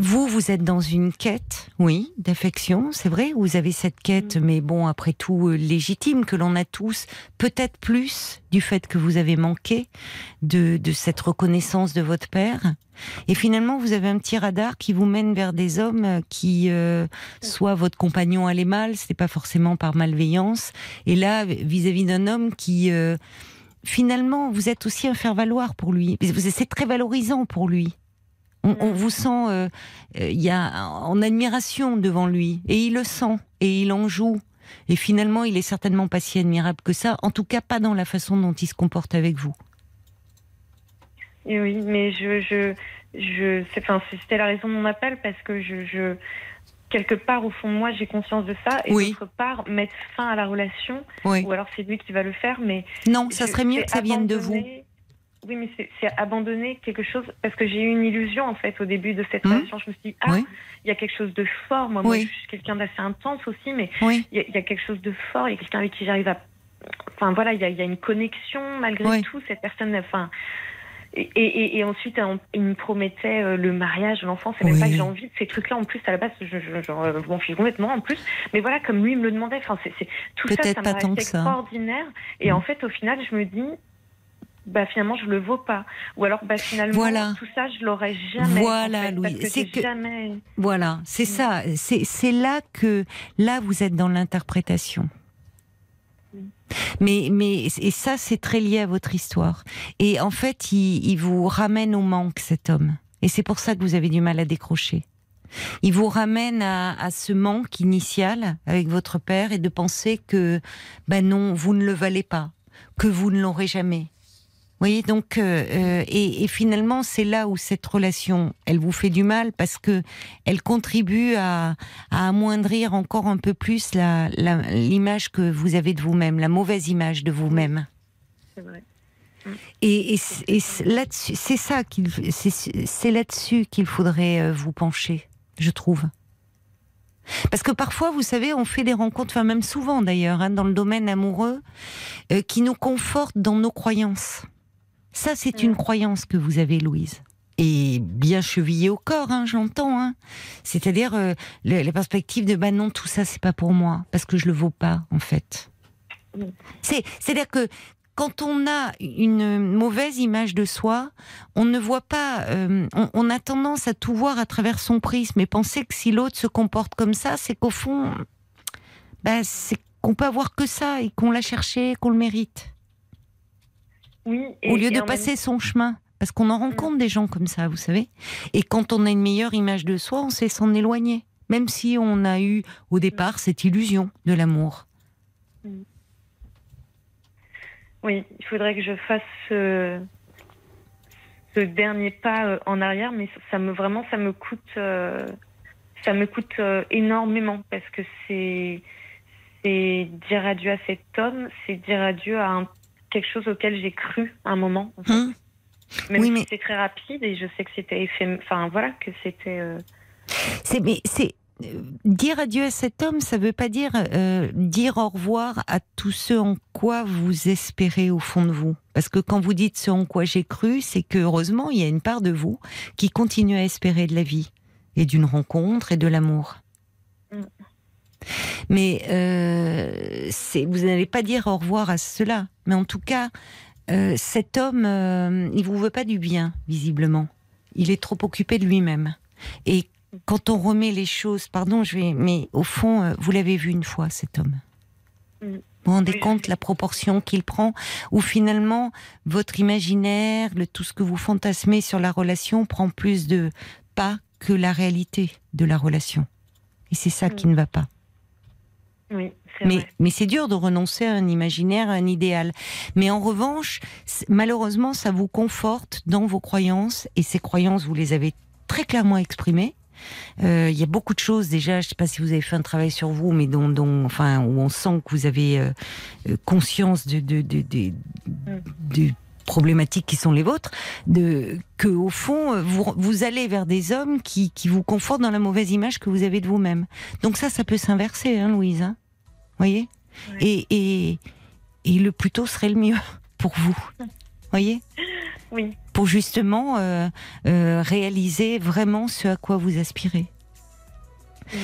vous, vous êtes dans une quête, oui, d'affection, c'est vrai. Vous avez cette quête, mais bon, après tout, euh, légitime que l'on a tous, peut-être plus du fait que vous avez manqué de, de cette reconnaissance de votre père. Et finalement, vous avez un petit radar qui vous mène vers des hommes euh, qui, euh, soit votre compagnon allait mal, c'était pas forcément par malveillance, et là, vis-à-vis d'un homme qui, euh, finalement, vous êtes aussi un faire-valoir pour lui. C'est très valorisant pour lui. On, on vous sent, euh, euh, il y a en admiration devant lui, et il le sent, et il en joue. Et finalement, il est certainement pas si admirable que ça, en tout cas pas dans la façon dont il se comporte avec vous. Et oui, mais je, je, je, enfin, c'était la raison de mon appel parce que je, je, quelque part au fond de moi, j'ai conscience de ça et Oui. d'autre part, mettre fin à la relation, Oui. ou alors c'est lui qui va le faire, mais Non, ça serait mieux que ça vienne de vous. Oui, mais c'est- abandonner quelque chose parce que j'ai eu une illusion en fait au début de cette Mhm. relation. Je me suis dit ah, Oui. il y a quelque chose de fort. Moi, je suis quelqu'un d'assez intense aussi, mais Oui. il y, a- il y a quelque chose de fort. Il y a quelqu'un avec qui j'arrive à. Enfin voilà, il y a, il y a une connexion malgré tout. Cette personne, enfin. Et, et, et ensuite, on- il me promettait euh, le mariage, l'enfant. C'est même Oui. pas que j'ai envie de ces trucs-là. En plus, à la base, je, je, je, je m'en fiche complètement. En plus, mais voilà, comme lui me le demandait. Enfin, c'est tout ça, ça m'a ça. extraordinaire. Et en fait, au final, je me dis, bah finalement, je le vaux pas. Ou alors, bah finalement, Voilà. tout ça, je l'aurais jamais. Voilà, en fait, que C'est que- jamais. Voilà, c'est ça. C'est c'est là que là vous êtes dans l'interprétation. Mais mais et ça c'est très lié à votre histoire. Et en fait, il, il vous ramène au manque cet homme. Et c'est pour ça que vous avez du mal à décrocher. Il vous ramène à, à ce manque initial avec votre père et de penser que ben non, vous ne le valez pas, que vous ne l'aurez jamais. Vous voyez, donc, euh, euh, et, et finalement, c'est là où cette relation, elle vous fait du mal parce que elle contribue à, à amoindrir encore un peu plus la- la- l'image que vous avez de vous-même, la mauvaise image de vous-même. C'est vrai. Et, et et là-dessus, c'est ça qu'il, c'est, c'est là-dessus qu'il faudrait euh, vous pencher, je trouve. Parce que parfois, vous savez, on fait des rencontres, enfin même souvent d'ailleurs, hein, dans le domaine amoureux, euh, qui nous confortent dans nos croyances. Ça, c'est une croyance que vous avez, Louise. Et bien chevillée au corps, hein, j'entends. Hein. C'est-à-dire euh, la perspective de bah non, tout ça, c'est pas pour moi, parce que je le vaux pas, en fait. Mm. C'est, c'est-à-dire que quand on a une mauvaise image de soi, on ne voit pas, euh, on, on a tendance à tout voir à travers son prisme et penser que si l'autre se comporte comme ça, c'est qu'au fond, bah, c'est qu'on peut avoir que ça et qu'on l'a cherché, qu'on le mérite, Oui. au lieu de passer son chemin. Parce qu'on en rencontre des gens comme ça, vous savez. Et quand on a une meilleure image de soi, on sait s'en éloigner. Même si on a eu au départ cette illusion de l'amour. Oui, il faudrait que je fasse ce, ce dernier pas euh, en arrière, mais ça me vraiment ça me coûte euh, ça me coûte euh, énormément parce que c'est c'est dire adieu à cet homme, c'est dire adieu à un- quelque chose auquel j'ai cru un moment. en fait. Hum. Même Oui, si mais- c'est très rapide et je sais que c'était éphémère. Enfin, voilà, que c'était. euh, C'est mais c'est euh, dire adieu à cet homme, ça veut pas dire euh, dire au revoir à tout ce en quoi vous espérez au fond de vous. Parce que quand vous dites ce en quoi j'ai cru, c'est que heureusement il y a une part de vous qui continue à espérer de la vie et d'une rencontre et de l'amour. Mais euh, vous n'allez pas dire au revoir à cela. Mais en tout cas, euh, cet homme, euh, il vous veut pas du bien visiblement. Il est trop occupé de lui-même. Et quand on remet les choses, pardon, je vais, mais au fond, euh, vous l'avez vu une fois, cet homme. Mm. Vous vous rendez compte la proportion qu'il prend, où finalement votre imaginaire, le, tout ce que vous fantasmez sur la relation prend plus de pas que la réalité de la relation. Et c'est ça qui Mm. ne va pas. Oui, Mais, vrai. mais c'est dur de renoncer à un imaginaire, à un idéal. Mais en revanche, malheureusement, ça vous conforte dans vos croyances, et ces croyances, vous les avez très clairement exprimées. Euh, Il y a beaucoup de choses déjà. Je ne sais pas si vous avez fait un travail sur vous, mais dont, dont- enfin, où on sent que vous avez euh, euh, conscience de, de, de, de- de problématiques qui sont les vôtres, de que au fond vous, vous allez vers des hommes qui, qui vous confortent dans la mauvaise image que vous avez de vous-même. Donc ça, ça peut s'inverser, hein, Louise. Hein voyez? Et, et, et le plus tôt serait le mieux pour vous. voyez? Oui. Pour justement euh, euh, réaliser vraiment ce à quoi vous aspirez. Mm.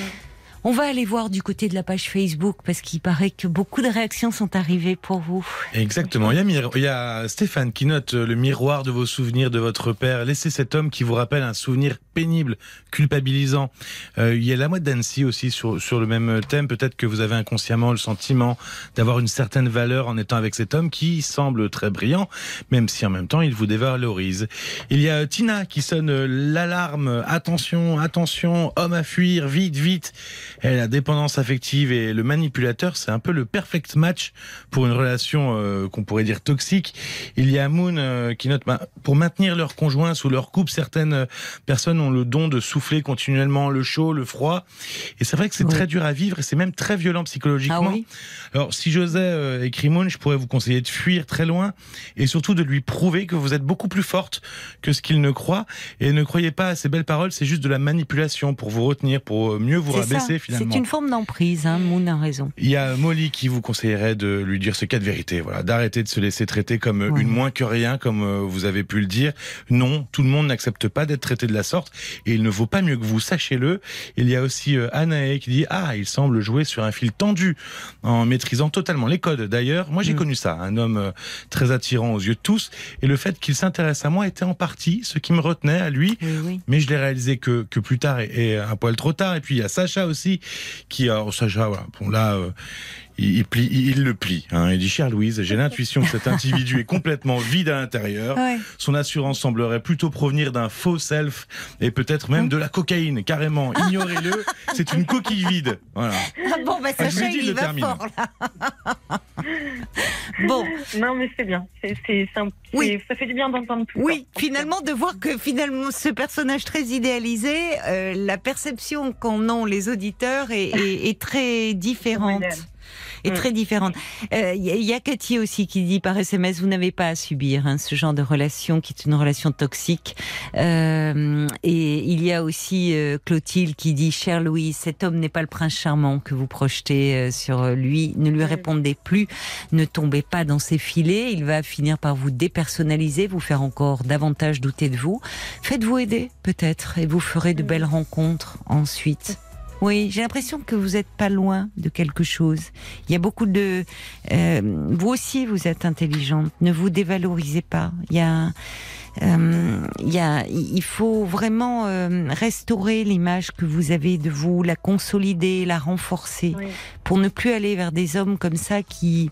On va aller voir du côté de la page Facebook parce qu'il paraît que beaucoup de réactions sont arrivées pour vous. Exactement. Il y, a, Stéphane qui note euh, le miroir de vos souvenirs de votre père. Laissez cet homme qui vous rappelle un souvenir pénible, culpabilisant. Euh, il y a la mode d'Annecy aussi sur, sur le même thème. Peut-être que vous avez inconsciemment le sentiment d'avoir une certaine valeur en étant avec cet homme qui semble très brillant, même si en même temps il vous dévalorise. Il y a euh, Tina qui sonne l'alarme. Attention, attention, homme à fuir, vite, vite. Et la dépendance affective et le manipulateur, c'est un peu le perfect match pour une relation euh, qu'on pourrait dire toxique. Il y a Moon euh, qui note bah, pour maintenir leur conjoint sous leur coupe, certaines euh, personnes ont le don de souffler continuellement le chaud, le froid. Et c'est vrai que c'est Oui. très dur à vivre et c'est même très violent psychologiquement. Ah oui Alors, si j'osais euh, écrire Moon, je pourrais vous conseiller de fuir très loin et surtout de lui prouver que vous êtes beaucoup plus forte que ce qu'il ne croit. Et ne croyez pas à ces belles paroles, c'est juste de la manipulation pour vous retenir, pour mieux vous ça. rabaisser finalement. C'est une forme d'emprise, hein, Moon a raison. Il y a Molly qui vous conseillerait de lui dire ce cas de vérité, voilà, d'arrêter de se laisser traiter comme Ouais. une moins que rien, comme euh, vous avez pu le dire. Non, tout le monde n'accepte pas d'être traité de la sorte, et il ne vaut pas mieux que vous, sachez-le. Il y a aussi euh, Anae qui dit ah, il semble jouer sur un fil tendu, en maîtrisant totalement les codes. D'ailleurs, moi j'ai Mm. connu ça, un homme euh, très attirant aux yeux de tous, et le fait qu'il s'intéresse à moi était en partie ce qui me retenait à lui. Oui, oui. Mais je l'ai réalisé que, que plus tard et, et un poil trop tard. Et puis il y a Sacha aussi qui, alors Sacha, voilà, bon là, euh, il, il plie, il, il le plie. Hein. Il dit, chère Louise, j'ai l'intuition que cet individu est complètement vide à l'intérieur. Ouais. Son assurance semblerait plutôt provenir d'un faux self et peut-être même de la cocaïne, carrément. Ignorez-le, c'est une coquille vide. Voilà. Ah bon, bah Ah, Sacha, il va termine. fort là. bon, Non, mais c'est bien. C'est, c'est, c'est un- Oui. c'est- Ça fait du bien d'entendre tout Oui, ça. finalement, de voir que finalement ce personnage très idéalisé, euh, la perception qu'en ont les auditeurs est, est- est très différente. Modèle. Est Mm. très différente. Euh, Il y, a- il y a Cathy aussi qui dit par SMS vous n'avez pas à subir hein, ce genre de relation qui est une relation toxique. Euh, et il y a aussi euh, Clotilde qui dit cher Louis, cet homme n'est pas le prince charmant que vous projetez euh, sur lui. Ne lui Mm. répondez plus, ne tombez pas dans ses filets. Il va finir par vous dépersonnaliser, vous faire encore davantage douter de vous. Faites-vous aider peut-être et vous ferez de Mm. belles rencontres ensuite. Oui, j'ai l'impression que vous n'êtes pas loin de quelque chose. Il y a beaucoup de... euh, vous aussi, vous êtes intelligente. Ne vous dévalorisez pas. Il y a... euh, il y a, il faut vraiment euh, restaurer l'image que vous avez de vous, la consolider, la renforcer, Oui. pour ne plus aller vers des hommes comme ça qui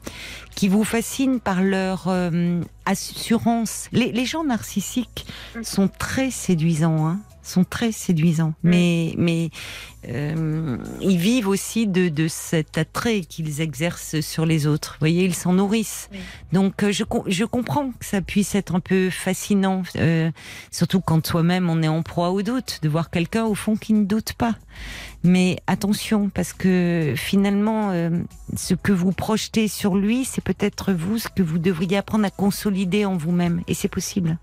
qui vous fascinent par leur euh, assurance. Les, les gens narcissiques Mm. sont très séduisants. Hein sont très séduisants, mais mais euh, ils vivent aussi de, de cet attrait qu'ils exercent sur les autres. Vous voyez, ils s'en nourrissent. Oui. Donc euh, je je comprends que ça puisse être un peu fascinant, euh, surtout quand soi-même on est en proie au doute, de voir quelqu'un au fond qui ne doute pas. Mais attention, parce que finalement, euh, ce que vous projetez sur lui, c'est peut-être vous ce que vous devriez apprendre à consolider en vous-même, et c'est possible.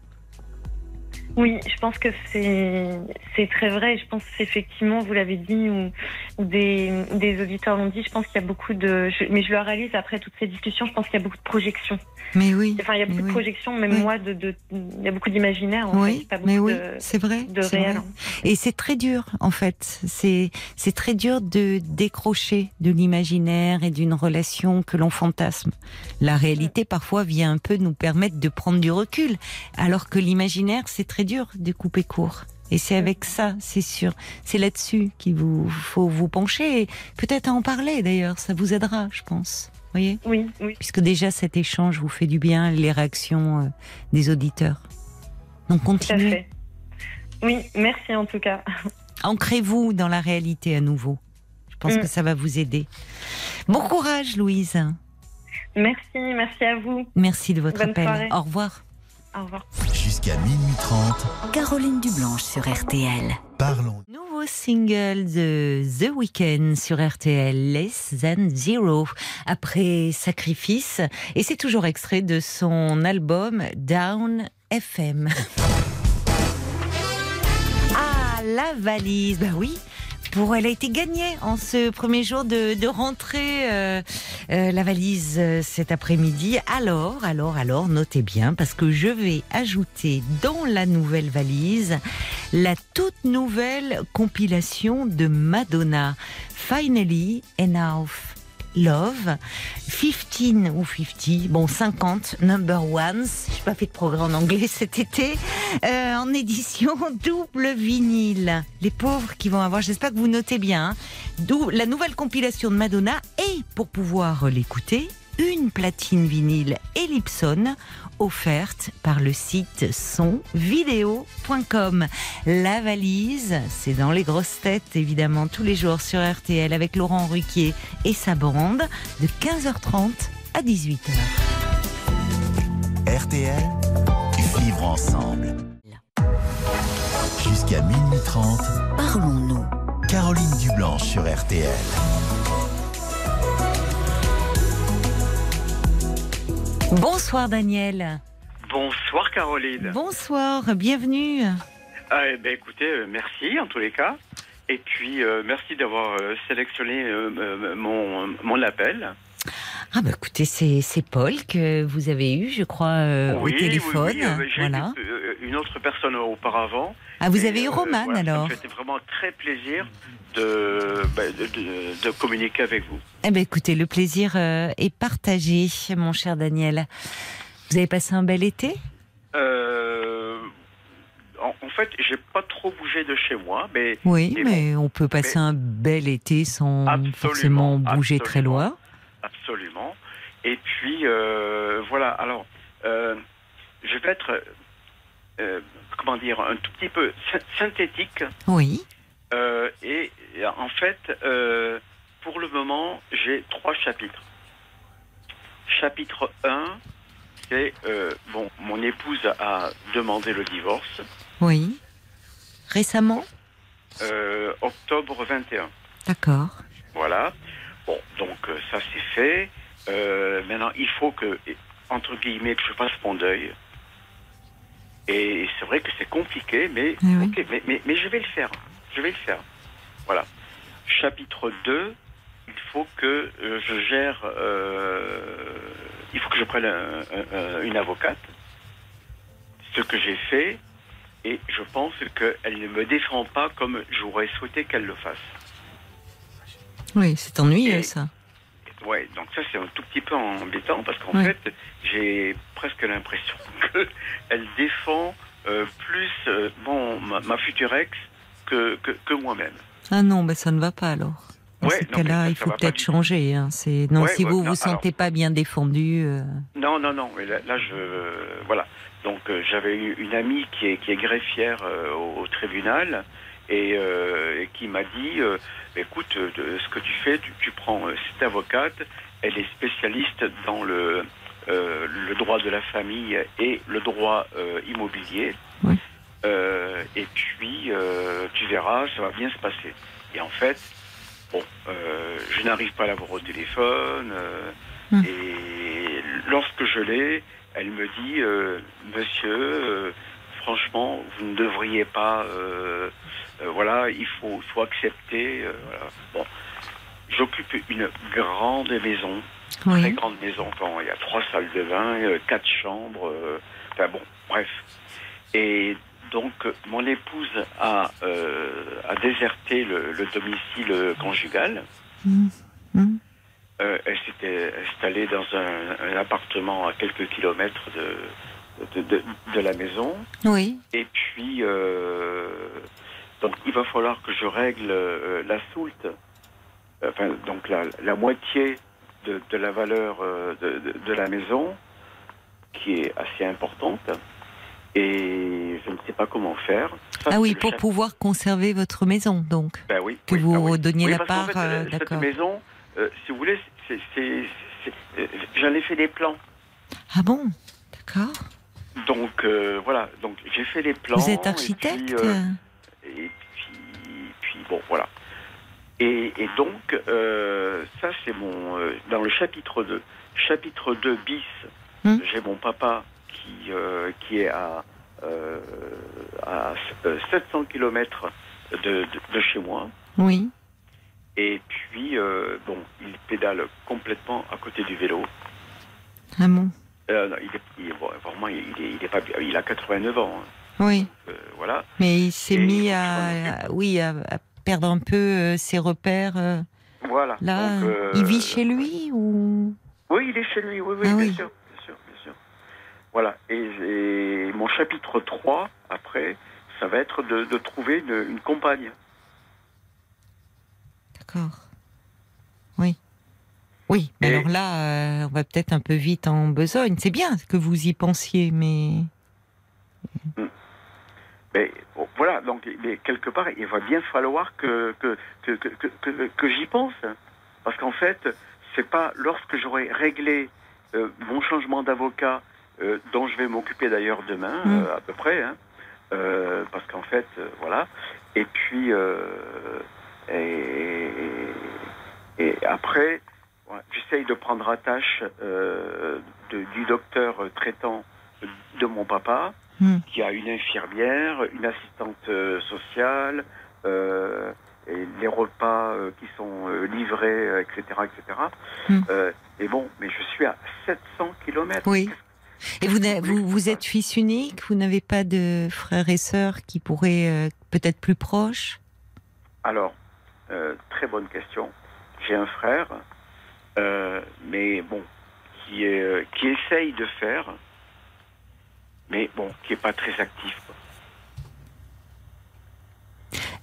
Oui, je pense que c'est très vrai. Je pense effectivement, vous l'avez dit, ou, ou des, des auditeurs l'ont dit, je pense qu'il y a beaucoup de... je- mais je le réalise après toutes ces discussions, je pense qu'il y a beaucoup de projections. Mais oui. Enfin, il y a beaucoup oui. de projections, même Oui. moi, de, de, il y a beaucoup d'imaginaire, Oui, fait, pas mais oui, c'est vrai. de réel. vrai. Et c'est très dur, en fait. C'est c'est très dur de décrocher de l'imaginaire et d'une relation que l'on fantasme. La réalité, parfois, vient un peu nous permettre de prendre du recul, alors que l'imaginaire, c'est très dur de couper court. Et c'est avec ça, c'est sûr. C'est là-dessus qu'il vous faut vous pencher et peut-être en parler d'ailleurs. Ça vous aidera, je pense. Vous voyez? Oui, oui. Puisque déjà cet échange vous fait du bien, les réactions euh, des auditeurs. Donc continuez. fait. Oui, merci en tout cas. Ancrez-vous dans la réalité à nouveau. Je pense Mm. que ça va vous aider. Bon courage, Louise. Merci, merci à vous. Merci de votre Bonne appel. soirée. Au revoir. Au revoir. Jusqu'à minuit 30, Caroline Dublanche sur RTL. parlons. Nouveau single de The Weeknd sur RTL, Less Than Zero, après Sacrifice. Et c'est toujours extrait de son album Down FM. Ah, la valise, bah oui. Pour, elle a été gagnée en ce premier jour de, de rentrée, euh, euh, la valise euh, cet après-midi. Alors, alors, alors, notez bien, parce que je vais ajouter dans la nouvelle valise la toute nouvelle compilation de Madonna, Finally Enough Love, 15 ou 50, bon 50 number ones, j'ai pas fait de progrès en anglais cet été, euh, en édition double vinyle. Les pauvres qui vont avoir, j'espère que vous notez bien, hein, la nouvelle compilation de Madonna. Et pour pouvoir l'écouter, une platine vinyle Ellipson offerte par le site sonvideo.com. La valise, c'est dans les grosses têtes évidemment tous les jours sur RTL avec Laurent Ruquier et sa bande de 15h30 à 18h. RTL, vivre ensemble. Jusqu'à minuit 30, Parlons-nous. Caroline Dublanche sur RTL. Bonsoir Daniel. Bonsoir Caroline. Bonsoir, bienvenue. Eh ben, écoutez, euh, merci en tous les cas. Et puis, euh, merci d'avoir euh, sélectionné euh, euh, mon, mon appel. Ah bah écoutez, c'est Paul que vous avez eu, je crois, euh, au téléphone. oui, oui, euh, j'ai voilà. eu euh, une autre personne auparavant. Ah, vous Et, avez eu euh, Roman voilà, ça me alors fait vraiment très plaisir de, bah, de, de- de communiquer avec vous. Eh ben écoutez, le plaisir euh, est partagé, mon cher Daniel. Vous avez passé un bel été? Euh, en, en fait, j'ai pas trop bougé de chez moi, mais Oui, mais on peut passer un bel été sans forcément bouger très loin. Absolument. Et puis, euh, voilà. Alors, euh, je vais être, comment dire, un tout petit peu sy- synthétique. Oui, Euh, et en fait, euh, pour le moment, j'ai trois chapitres. Chapitre 1, c'est, euh, bon, mon épouse a demandé le divorce, oui. Récemment octobre 21. D'accord. Voilà. Bon, donc ça c'est fait. Maintenant, il faut que, entre guillemets, que je fasse mon deuil. Et c'est vrai que c'est compliqué, mais, Eh oui. mais, mais, mais je vais le faire. Je vais le faire. Voilà. Chapitre 2, il faut que euh, je gère. euh, il faut que je prenne un- un- un- une avocate. Ce que j'ai fait. Et je pense qu'elle ne me défend pas comme j'aurais souhaité qu'elle le fasse. Oui, c'est ennuyeux Et- ça. Ouais, donc ça c'est un tout petit peu embêtant parce qu'en fait j'ai presque l'impression qu'elle défend euh, plus euh, bon ma, ma future ex que, que, que moi-même. Ah non, bah ça ne va pas alors. Dans Ouais, ce mais cas-là, il faut peut-être changer. Hein. C'est non, Ouais, si vous non, vous sentez alors- pas bien défendu. euh, Non, non, non, mais là, là, je voilà. Donc euh, j'avais eu une amie qui est, qui est greffière euh, au, au tribunal et, euh, et qui m'a dit euh, écoute, euh, de- ce que tu fais, tu, tu prends cette avocate, elle est spécialiste dans le, le droit de la famille et le droit immobilier. Oui. Et puis tu verras, ça va bien se passer. Et en fait, bon, je n'arrive pas à l'avoir au téléphone. Hmm. Et lorsque je l'ai, elle me dit, euh, Monsieur, euh, franchement, vous ne devriez pas. euh, euh, voilà, il faut, faut accepter. euh, voilà. Bon, j'occupe une grande maison, très grande maison. Il y a trois salles de bain, quatre chambres. enfin bon, bref. Et donc, mon épouse a, a déserté le, le domicile conjugal. Mhm. Euh, elle s'était installée dans un, un appartement à quelques kilomètres de, de, de, de la maison. Oui. Et puis, euh, donc, il va falloir que je règle euh, la soulte, enfin, donc la, la moitié de, de la valeur euh, de, la maison, qui est assez importante. Et je ne sais pas comment faire. Ça, Ah oui, pour chef- pouvoir conserver votre maison, donc. ben oui, que oui, vous oui. Oui, la part, fait, euh, cette maison, si vous voulez, j'en ai fait des plans. Ah bon? D'accord. Donc euh, voilà, donc j'ai fait les plans. Vous êtes et architecte puis, euh, Et puis, puis bon, voilà. Et, et donc, euh, ça c'est mon... dans le chapitre 2. Chapitre 2 bis, Hmm. j'ai mon papa qui, qui est à, à euh, 700 km de, de, de chez moi. Oui. Et puis, bon, il pédale complètement à côté du vélo. Ah bon Euh, non, il est, il est- bon, vraiment, il, est, il est pas, il a 89 ans. hein. Oui. Euh, voilà. Mais il s'est mis il à, oui, à, à perdre un peu euh, ses repères. Voilà. là, Donc, il vit chez lui ou? Oui, il est chez lui, oui, oui, Ah bien oui. sûr, bien sûr, bien sûr. Voilà. Et, et mon chapitre 3, après, ça va être de, de trouver une, une compagne. D'accord. Oui. Mais Et- alors là, euh, on va peut-être un peu vite en besogne. C'est bien que vous y pensiez, mais voilà, donc mais quelque part, il va bien falloir que, que, que, que, que, que- que j'y pense. Parce qu'en fait, c'est pas lorsque j'aurai réglé euh, mon changement d'avocat, euh, dont je vais m'occuper d'ailleurs demain, Mm. euh, à peu près, hein, parce qu'en fait, voilà. Et puis, et, et après, j'essaye de prendre attache euh, de- du docteur traitant de mon papa Hmm. qui a une infirmière, une assistante euh, sociale, euh, et les repas euh, qui sont livrés, etc., etc. Hmm. Et bon, mais je suis à 700 kilomètres. oui. Et vous, vous, vous êtes fils unique Vous n'avez pas de frères et sœurs qui pourraient peut-être plus proches? Alors, très bonne question. J'ai un frère, euh, mais bon, qui, euh, qui essaye de faire, mais bon, qui est pas très actif. quoi.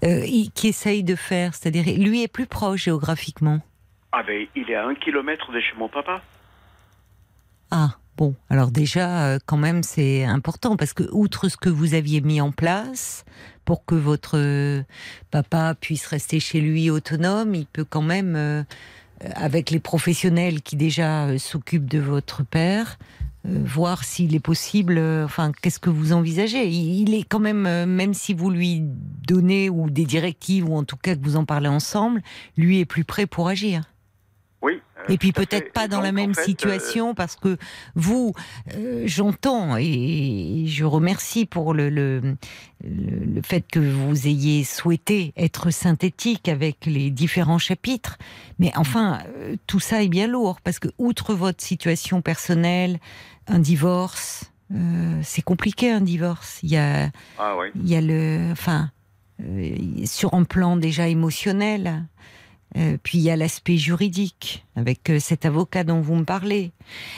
euh, il- qui essaye de faire C'est-à-dire, lui est plus proche géographiquement. Ah ben, il est à un kilomètre de chez mon papa. Ah, bon, alors déjà, euh, quand même, c'est important parce que, outre ce que vous aviez mis en place pour que votre euh, papa puisse rester chez lui autonome, il peut quand même, avec les professionnels qui déjà euh, s'occupent de votre père, euh, voir s'il est possible, euh, enfin, qu'est-ce que vous envisagez? Il, est quand même, euh, même si vous lui donnez ou des directives ou en tout cas que vous en parlez ensemble, lui est plus prêt pour agir. Et puis peut-être pas dans la même fait, euh, situation parce que vous, euh, j'entends et je remercie pour le, le, le, fait que vous ayez souhaité être synthétique avec les différents chapitres. Mais enfin, euh, tout ça est bien lourd parce que outre votre situation personnelle, un divorce, euh, c'est compliqué un divorce. Il y a, Ah oui. il y a le, enfin, euh, sur un plan déjà émotionnel, euh, puis il y a l'aspect juridique avec euh, cet avocat dont vous me parlez.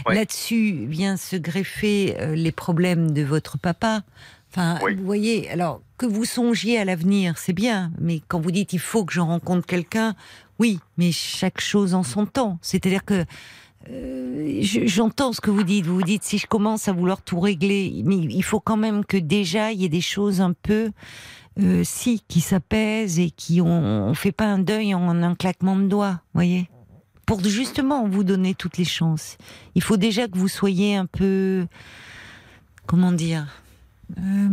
Ouais. Là-dessus vient se greffer euh, les problèmes de votre papa. Enfin, Oui. vous voyez, alors que vous songiez à l'avenir, c'est bien, mais quand vous dites il faut que je rencontre quelqu'un, oui, mais chaque chose en son temps. C'est-à-dire que je- j'entends ce que vous dites. Vous vous dites si je commence à vouloir tout régler, mais il faut quand même que déjà il y ait des choses un peu, euh, si, qui s'apaisent et qui ont, on fait pas un deuil en un claquement de doigts, voyez. Pour justement vous donner toutes les chances. Il faut déjà que vous soyez un peu, comment dire, euh,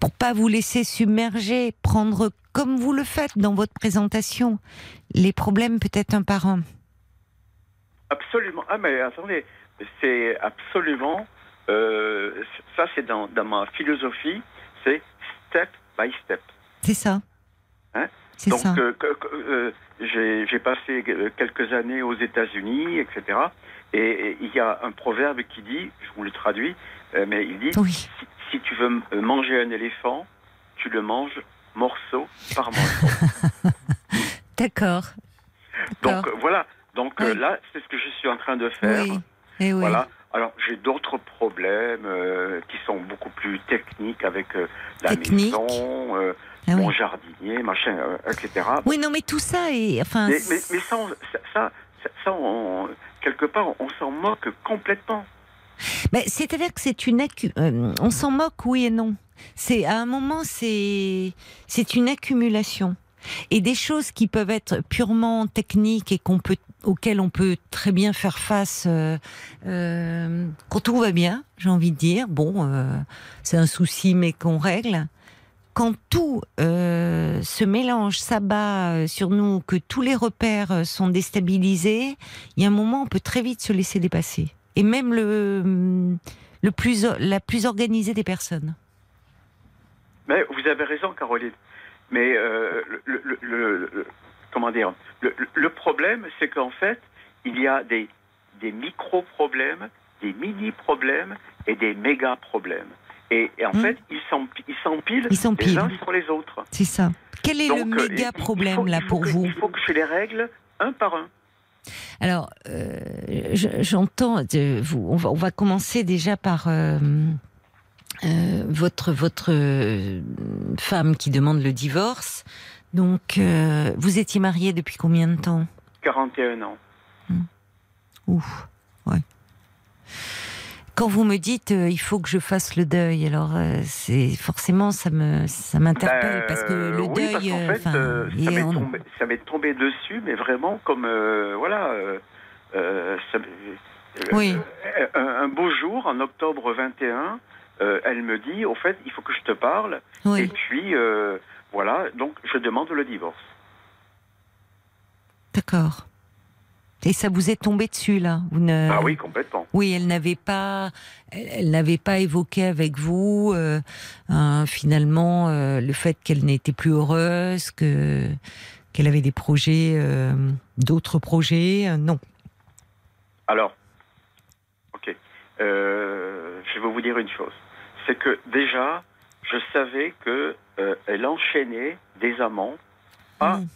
pour pas vous laisser submerger, prendre comme vous le faites dans votre présentation, les problèmes peut-être un par un. Absolument. Ah, mais attendez, c'est absolument. euh, ça, c'est dans ma philosophie, c'est step by step. C'est ça. Hein? C'est Donc, ça. euh, euh, j'ai passé euh, quelques années aux États-Unis, etc. Et, et il y a un proverbe qui dit, je vous le traduis, euh, mais il dit Oui. si, si tu veux manger un éléphant, tu le manges morceau par morceau. D'accord. Donc voilà. Donc Oui. là, c'est ce que je suis en train de faire. Oui. Eh oui. Voilà. Alors j'ai d'autres problèmes euh, qui sont beaucoup plus techniques avec euh, la Technique. maison, euh, Ah oui. mon jardinier, machin, etc. Oui, non, mais tout ça est. Enfin, Mais, mais, mais ça, on- ça, ça, ça- ça, on- quelque part, on, s'en moque complètement. Ben, c'est-à-dire que c'est une accu- on s'en moque oui et non. C'est à un moment c'est une accumulation et des choses qui peuvent être purement techniques et qu'on peut auxquelles on peut très bien faire face euh, euh, quand tout va bien, j'ai envie de dire. Bon, euh, c'est un souci mais qu'on règle. Quand tout euh, se mélange, s'abat euh, sur nous, que tous les repères sont déstabilisés, il y a un moment on peut très vite se laisser dépasser et même le, le plus, la plus organisée des personnes. Mais vous avez raison, Caroline. Mais euh, le, le- le- le- comment dire le, problème, c'est qu'en fait, il y a des, des micro-problèmes, des mini-problèmes et des méga-problèmes. Et, et en Hmm. fait, ils s'empi- ils s'empilent les uns sur les autres. C'est ça. Quel est Donc, le euh, méga il problème faut- là il faut pour que- vous Il faut que je les règle un par un. Alors, euh, je- j'entends. vous- on, va, on va commencer déjà par euh, euh, votre votre euh, femme qui demande le divorce. Donc, euh, vous étiez marié depuis combien de temps? 41 ans. Ouf, ouais. Quand vous me dites euh, il faut que je fasse le deuil, alors c'est forcément ça me ça m'interpelle Ben, parce que le oui, deuil, parce fait, ça m'est tombé, dessus, mais vraiment comme voilà. ça- Oui. un, un beau jour, en octobre 21, euh, elle me dit, au fait, il faut que je te parle. Et puis euh, voilà, donc je demande le divorce. d'accord. Et ça vous est tombé dessus là vous ne... Ah oui, complètement. Oui, elle n'avait pas, elle, n'avait pas évoqué avec vous euh, un- finalement euh, le fait qu'elle n'était plus heureuse, que qu'elle avait des projets, euh, d'autres projets. non. Alors, ok, je vais vous dire une chose, c'est que déjà, je savais que euh, elle enchaînait des amants, pas Mm.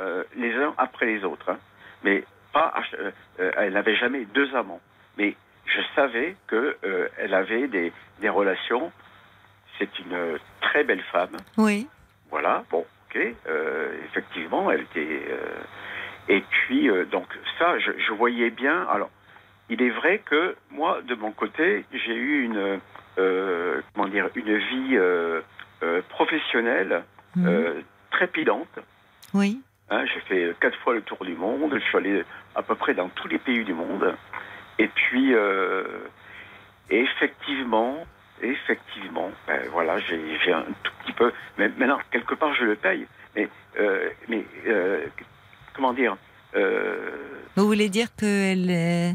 euh, les uns après les autres, hein. mais pas, euh, euh, elle n'avait jamais deux amants, mais je savais que euh, elle avait des, des relations. C'est une très belle femme, Oui. voilà. Bon, ok, effectivement, elle était. et puis donc ça, je, je voyais bien. Alors, il est vrai que moi, de mon côté, j'ai eu une comment dire une vie euh, euh, professionnelle euh, trépidante. oui. Hein, j'ai fait quatre fois le tour du monde. Je suis allé à peu près dans tous les pays du monde. Et puis, euh, effectivement, effectivement, ben voilà, j'ai un tout petit peu. Mais maintenant, quelque part, je le paye. Mais, euh, mais euh, comment dire euh, Vous voulez dire que elle, euh,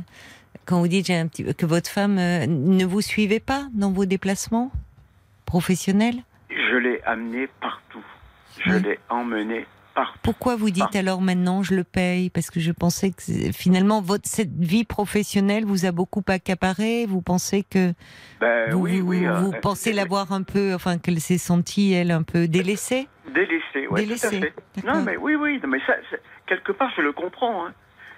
quand vous dites j'ai un petit, que votre femme euh, ne vous suivait pas dans vos déplacements professionnels Je l'ai amené partout. Je Oui. l'ai emmené partout. Pourquoi vous dites alors maintenant je le paye? Parce que je pensais que finalement votre cette vie professionnelle vous a beaucoup accaparé. Vous pensez que Ben vous, oui, vous, oui. vous euh, pensez l'avoir un peu, enfin qu'elle s'est sentie elle un peu délaissée? Délaissé, oui, tout Délaissé, à fait. Non, mais oui, oui, mais ça- quelque part, je le comprends. hein.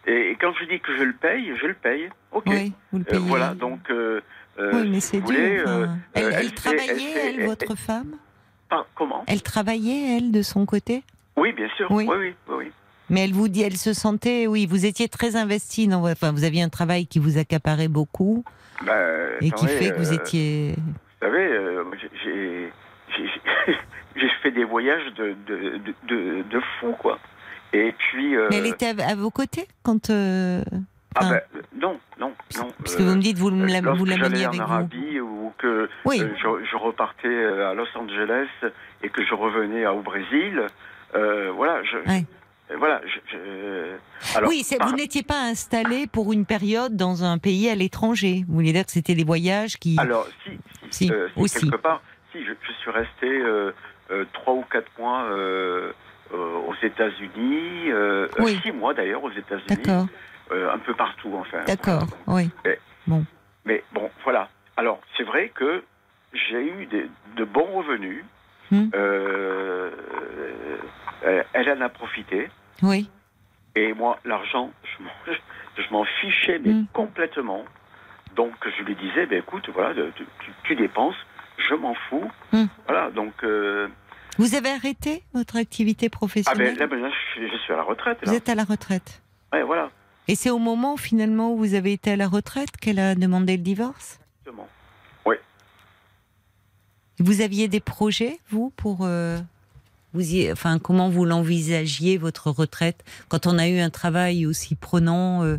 Et, quand je dis que je le paye, je le paye. Ok. Oui, vous le Euh, payez. voilà, donc. euh, euh, oui, mais si c'est dur. enfin. euh, elle, elle elle fait- travaillait, elle fait- elle, elle- votre femme? Par- comment? Elle travaillait, elle, de son côté? Oui, bien sûr. Oui. Oui, oui, oui. oui. Mais elle vous dit, elle se sentait, oui, vous étiez très investi dans, enfin, vous aviez un travail qui vous accaparait beaucoup Bah, et qui fait que vous étiez. Vous savez, j'ai fait des voyages de, de, de, de, de fou, quoi. Et puis. euh, Mais elle était à, vos côtés quand. euh, ah ben, euh, non, non, non. Parce que vous me dites, vous lorsque vous l'ameniez j'allais avec en vous. Arabie ou que Oui. euh, je, je repartais euh, à Los Angeles et que je revenais au Brésil, euh, voilà, je, Ouais. euh, voilà, je, je- alors, oui, par- vous n'étiez pas installé pour une période dans un pays à l'étranger. Vous voulez dire que c'était des voyages qui. Alors, si, si, Si, euh, si, aussi. quelque part, si, je, je suis resté euh, euh, trois ou quatre mois euh, euh, aux États-Unis, euh, euh, Oui. six mois d'ailleurs aux États-Unis, euh, un peu partout enfin. d'accord, oui. Mais bon, voilà. Alors, c'est vrai que j'ai eu des- de bons revenus. Hmm. Euh, euh, elle en a profité. Oui, Et moi, l'argent, je m'en- fichais, mais Hmm. complètement. Donc, je lui disais, ben, écoute, voilà, tu, tu- tu dépenses, je m'en fous. Hmm. Voilà, donc... euh, Vous avez arrêté votre activité ah ben professionnelle là, maintenant, je, suis- je suis à la retraite. Là. Vous êtes à la retraite. Ouais, voilà, Et c'est au moment finalement où vous avez été à la retraite qu'elle a demandé le divorce? Exactement. Vous aviez des projets, vous, pour... euh, vous y, enfin, comment vous l'envisagiez, votre retraite, quand on a eu un travail aussi prenant, euh,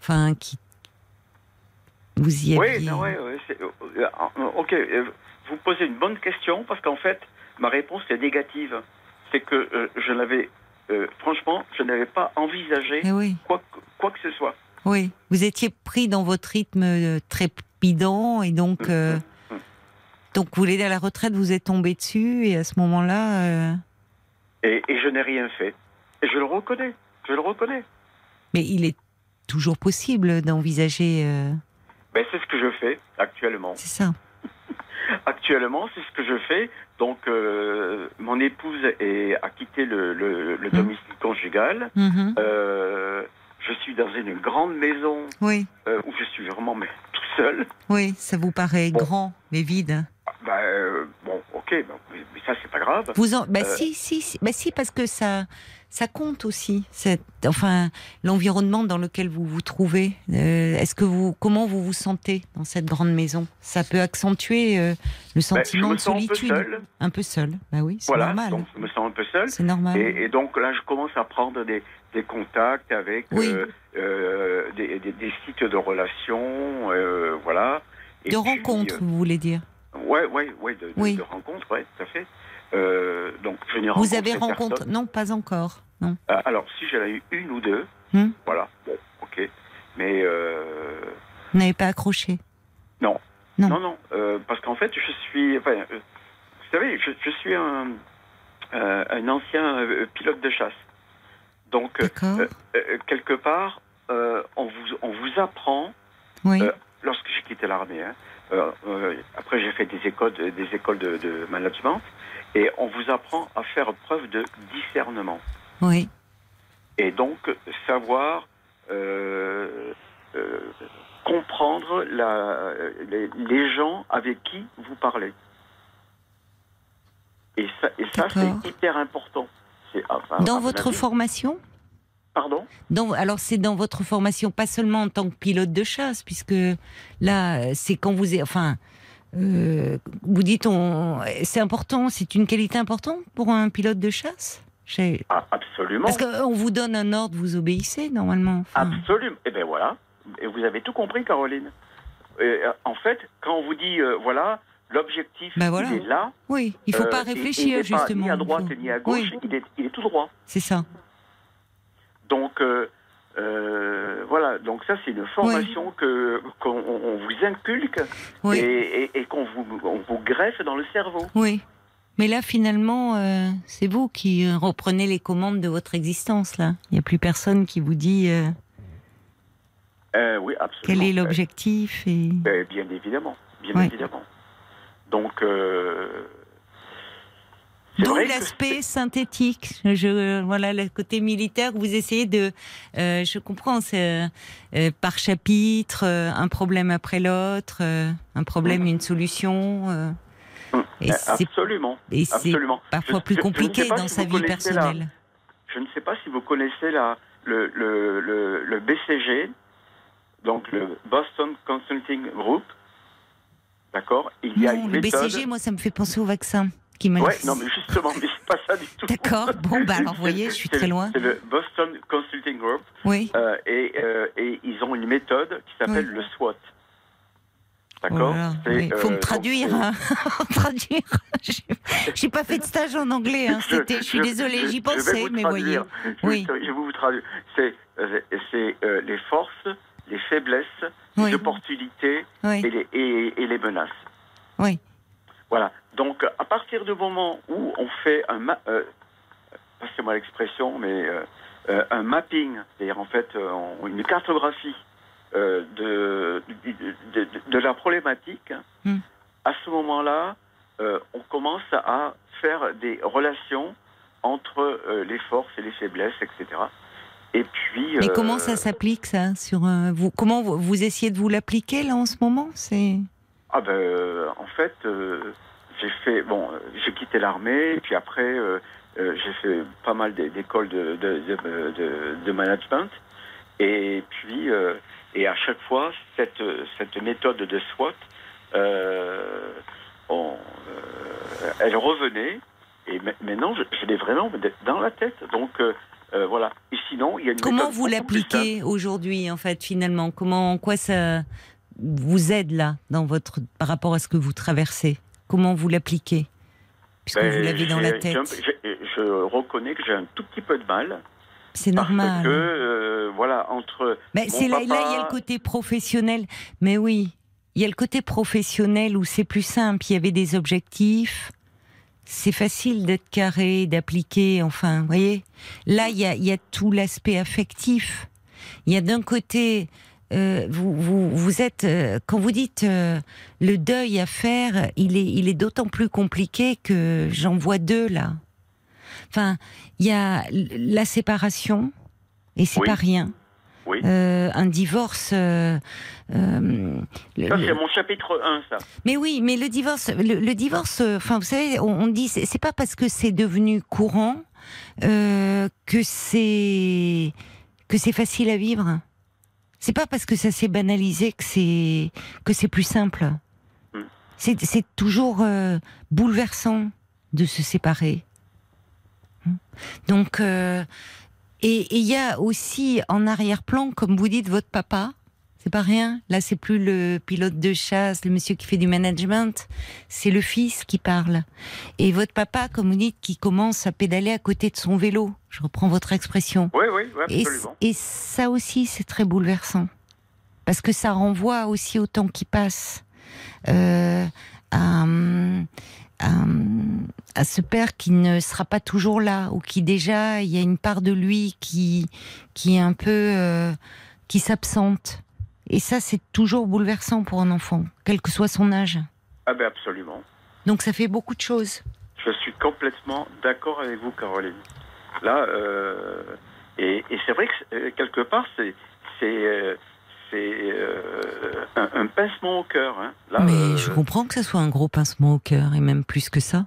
enfin, qui... Vous y Oui, aviez... non, ouais, ouais, c'est- euh, ok, vous posez une bonne question parce qu'en fait, ma réponse est négative. C'est que euh, je n'avais, euh, franchement, je n'avais pas envisagé Eh oui, quoi, que- quoi que ce soit. oui. Vous étiez pris dans votre rythme euh, trépidant et donc... euh, Mhm. donc, vous voulez à la retraite, vous êtes tombé dessus et à ce moment-là... Et, et je n'ai rien fait. Et je le reconnais, je le reconnais. Mais il est toujours possible d'envisager... euh, Ben, c'est ce que je fais actuellement. C'est ça. Actuellement, c'est ce que je fais. Donc, euh, mon épouse est, a quitté le, le- le Mhm. domicile conjugal. Mhm. Euh, je suis dans une grande maison Oui, euh, où je suis vraiment mais, tout seul. oui, ça vous paraît Bon. grand, mais vide. Bah, euh, bon, ok, bah, mais, ça, c'est pas grave. Vous en, bah si, si, si, bah si, parce que ça, ça compte aussi. Cette, enfin, l'environnement dans lequel vous vous trouvez. Euh, Est-ce que vous, comment vous vous sentez dans cette grande maison? Ça peut accentuer euh, le Bah, sentiment me de sens un peu solitude. seul. Un peu seul. Bah oui, c'est Voilà, normal. donc je me sens un peu seul. C'est normal. Et, et donc là, je commence à prendre des, des contacts avec Oui. euh, des, des- des sites de relations, voilà. Et de puis, rencontres, vous voulez dire? Ouais, ouais, ouais, de, de- Oui. de rencontres, ouais, tout à fait. Euh, donc je n'ai Vous avez rencontré. Non, pas encore. Non. Ah, Alors, si j'en ai eu une ou deux, Hmm. voilà, bon, ok. Mais euh, Vous n'avez pas accroché. Non. Non. Non, non, euh, parce qu'en fait, je suis. Enfin, euh, vous savez, je, je suis un, euh, un ancien euh, pilote de chasse. Donc, euh, euh, euh, quelque part, euh, on, vous, on vous apprend, oui. euh, lorsque j'ai quitté l'armée, hein, euh, euh, après j'ai fait des écoles, de- des écoles de, de management, et on vous apprend à faire preuve de discernement. oui. Et donc, savoir euh, euh, comprendre la, les, les gens avec qui vous parlez. Et ça, et ça D'accord. c'est hyper important. Enfin, à Dans votre avis- formation? Pardon? Dans- alors c'est dans votre formation, pas seulement en tant que pilote de chasse, puisque là, c'est quand vous êtes, enfin, euh, vous dites, on, c'est important, c'est une qualité importante pour un pilote de chasse? Ah, Absolument. Parce qu'on vous donne un ordre, vous obéissez normalement. Enfin, Absolument. Et bien voilà. Et vous avez tout compris, Caroline. Et, euh, en fait, quand on vous dit, euh, voilà, l'objectif, Ben voilà. il est là. oui, il faut euh, pas il- il réfléchir n'est pas justement. Ni à il droite faut- ni à gauche, Oui, il, est, il est tout droit. c'est ça. Donc euh, voilà, donc ça c'est une formation que qu'on on vous inculque Oui, et, et- et qu'on vous, on vous greffe dans le cerveau. oui. Mais là, finalement, euh, c'est vous qui euh, reprenez les commandes de votre existence. Là, il n'y a plus personne qui vous dit euh, Euh, oui, absolument. quel est l'objectif et. Euh, bien évidemment, bien Oui. évidemment. Donc D'où que l'aspect synthétique. Je, voilà, le côté militaire, vous essayez de. euh, je comprends, c'est euh, par chapitre, euh, un problème après l'autre, euh, un problème, une solution. euh, et Euh, c'est absolument, et c'est parfois Je- plus compliqué dans si sa vie la- personnelle. je ne sais pas si vous connaissez la, le, le, le, le BCG, donc le Boston Consulting Group. D'accord? Il y a Non, une le. BCG, moi, ça me fait penser au vaccin. Qui m'a Ouais, non, mais justement, mais c'est pas ça du tout. D'accord. Bon, bah alors, vous voyez, je suis très loin. C'est le Boston Consulting Group. Oui. Euh, et, euh, et ils ont une méthode qui s'appelle Oui. le SWOT. Oh D'accord là là, C'est, oui. Faut euh, me traduire. donc, hein. traduire. J'ai- pas fait de stage en anglais. Hein, Je- suis désolée, j'y pensais, vous mais voyez. Je, Oui. je vais vous traduire. C'est, euh, c'est euh, les forces, les faiblesses, Oui. les opportunités Oui. et, les, et, et les menaces. Oui. Voilà. Donc, à partir du moment où on fait un, euh, passez-moi l'expression, mais euh, euh, un mapping, c'est-à-dire en fait euh, on- une cartographie de, de, de- de la problématique, Hmm. à ce moment-là, on commence à faire des relations entre les forces et les faiblesses, etc. Et puis. Mais comment ça s'applique ça sur vous Comment vous, vous essayez de vous l'appliquer là en ce moment? C'est Ah ben, euh, en fait, euh, j'ai fait bon, euh, j'ai quitté l'armée, puis après, j'ai fait pas mal d'é- d'écoles de, de, de, management, et puis et à chaque fois, cette cette méthode de SWOT, on, elle revenait, et ma- maintenant, je, je l'ai vraiment dans la tête, donc. euh, voilà. Et sinon, il y a une comment vous l'appliquez aujourd'hui en fait finalement? Comment en quoi ça vous aide là dans votre par rapport à ce que vous traversez? Comment vous l'appliquez? Puisque Ben, vous l'avez dans la tête. je reconnais que j'ai un tout petit peu de mal. C'est Parce normal. que, euh, voilà, entre. Mais c'est là, là, il y a papa- le côté professionnel. Mais oui, il y a le côté professionnel où c'est plus simple. Il y avait des objectifs. C'est facile d'être carré, d'appliquer. Enfin, vous voyez? Là, il y a, il y a tout l'aspect affectif. Il y a d'un côté, euh, vous, vous, vous êtes euh, quand vous dites euh, le deuil à faire, il est, il est d'autant plus compliqué que j'en vois deux là. Enfin, il y a la séparation et c'est Oui. pas rien. Oui. Euh, un divorce. euh, euh, Ça, c'est mon chapitre 1, ça. mais oui, mais le divorce, le, le divorce, enfin, vous savez, on, on dit, c'est pas parce que c'est devenu courant que c'est que c'est facile à vivre. C'est pas parce que ça s'est banalisé que c'est que c'est plus simple. Mm. C'est toujours euh, bouleversant de se séparer. Hmm. Donc, euh, et et il y a aussi en arrière-plan, comme vous dites, votre papa. C'est pas rien. Là, c'est plus le pilote de chasse, le monsieur qui fait du management. C'est le fils qui parle. Et votre papa, comme vous dites, qui commence à pédaler à côté de son vélo. Je reprends votre expression. Oui, oui, oui, Et, absolument. et ça aussi, c'est très bouleversant. Parce que ça renvoie aussi au temps qui passe. Euh, à, à, à ce père qui ne sera pas toujours là, ou qui déjà, il y a une part de lui qui, qui est un peu. euh, qui s'absente. Et ça, c'est toujours bouleversant pour un enfant, quel que soit son âge. Ah, ben, absolument. Donc ça fait beaucoup de choses. Je suis complètement d'accord avec vous, Caroline. Là, euh, et, et c'est vrai que euh, quelque part, c'est c'est euh, un, un pincement au cœur. Hein. Là, Mais euh, je comprends que ça soit un gros pincement au cœur, et même plus que ça.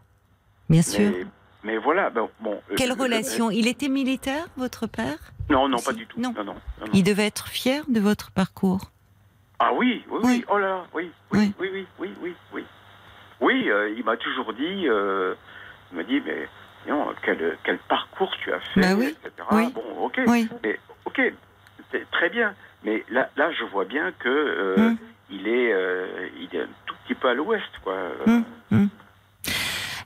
Bien sûr. mais, mais voilà, bon. euh, Quelle relation? Il était militaire, votre père? Non, non, pas du tout. Non, non, non. Il devait être fier de votre parcours. Ah oui, oui, oui, Oui. oh là là, oui, oui, oui, oui, oui, oui, oui. Oui, euh, il m'a toujours dit, euh, il m'a dit, mais non, quel, quel parcours tu as fait, Bah oui, etc. oui. Bon, ok, mais ok, c'est très bien. Mais là, là, je vois bien que euh, Hum. il est, il est un tout petit peu à l'ouest, quoi. Hum, hum.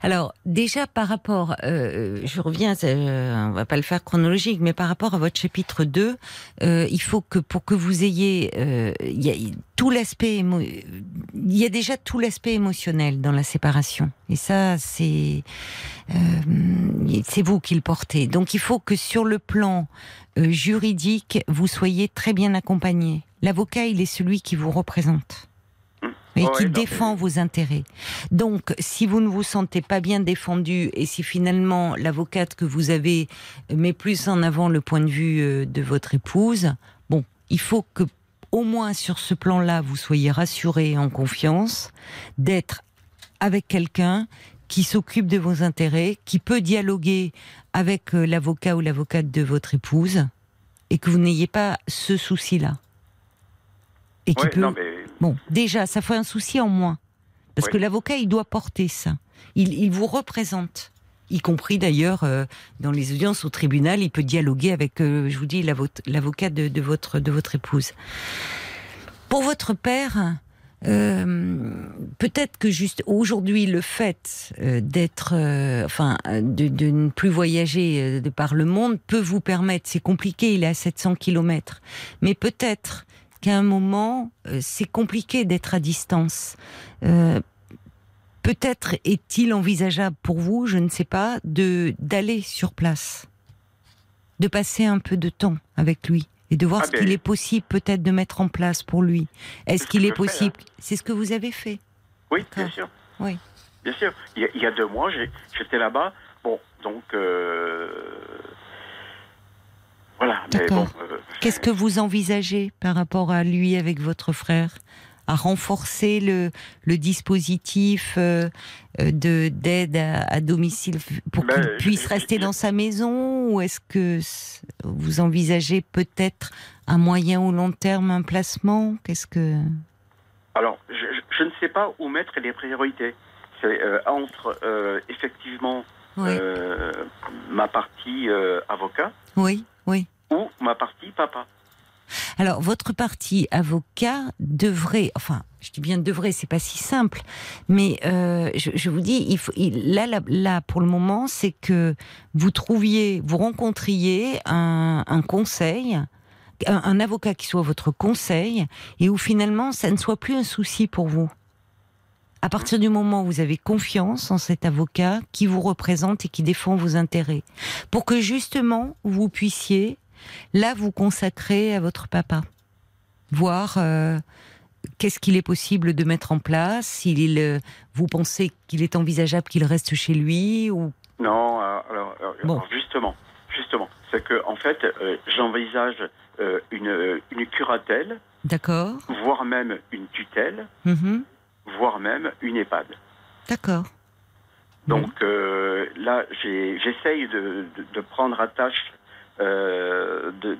Alors déjà par rapport, euh, je reviens, euh, on va pas le faire chronologique, mais par rapport à votre chapitre 2, euh, il faut que pour que vous ayez, euh, y a tout l'aspect, il y a déjà tout l'aspect émotionnel dans la séparation, et ça c'est euh, c'est vous qui le portez. Donc il faut que sur le plan euh, juridique, vous soyez très bien accompagné. L'avocat, il est celui qui vous représente et qui défend vos intérêts. Donc, si vous ne vous sentez pas bien défendu et si finalement l'avocate que vous avez met plus en avant le point de vue euh, de votre épouse, bon, il faut que au moins sur ce plan-là, vous soyez rassuré et en confiance d'être avec quelqu'un qui s'occupe de vos intérêts, qui peut dialoguer avec euh, l'avocat ou l'avocate de votre épouse, et que vous n'ayez pas ce souci-là. Et qui Ouais, peut. non, mais Bon, déjà, ça fait un souci en moins. Parce Oui. que l'avocat, il doit porter ça. Il, il vous représente. Y compris d'ailleurs euh, dans les audiences au tribunal, il peut dialoguer avec, euh, je vous dis, l'avo- l'avocat de, de votre, de votre épouse. Pour votre père, euh, peut-être que juste aujourd'hui, le fait euh, d'être, euh, enfin, de, de ne plus voyager euh, de par le monde peut vous permettre. C'est compliqué, il est à 700 km, mais peut-être qu'à un moment, euh, c'est compliqué d'être à distance. Euh, Peut-être est-il envisageable pour vous, je ne sais pas, de d'aller sur place, de passer un peu de temps avec lui et de voir Ah ce qu'il est possible peut-être de mettre en place pour lui. Est-ce ce qu'il est fais, possible? C'est ce que vous avez fait. oui, bien sûr. Oui. Bien sûr. Il y a, il y a deux mois, j'étais là-bas. Bon, donc. euh, Voilà. Bon. D'accord. euh, Qu'est-ce que vous envisagez par rapport à lui avec votre frère à renforcer le, le dispositif euh, euh, de d'aide à, à domicile pour Ben, qu'il puisse rester je- dans sa maison ou est-ce que vous envisagez peut-être à moyen ou long terme un placement? Qu'est-ce que Alors, je, ne sais pas où mettre les priorités. C'est euh, entre euh, effectivement Oui, ma partie avocat oui, oui. ou ma partie papa. Alors, votre parti avocat devrait, enfin, je dis bien devrait, c'est pas si simple, mais euh, je, je vous dis, il faut, il- là, là, là, pour le moment, c'est que vous trouviez, vous rencontriez un, un conseil, un, un avocat qui soit votre conseil, et où finalement, ça ne soit plus un souci pour vous. À partir du moment où vous avez confiance en cet avocat qui vous représente et qui défend vos intérêts, pour que justement vous puissiez là vous consacrer à votre papa, voir euh, qu'est-ce qu'il est possible de mettre en place, s'il euh, vous pensez qu'il est envisageable qu'il reste chez lui ou Non, alors, alors, Bon. alors, justement, justement, c'est que en fait, euh, j'envisage euh, une, une curatelle, d'accord, voire même une tutelle, Mhm. Voire même une EHPAD. d'accord, Donc euh, là, j'essaye de, de, de prendre attache euh, de,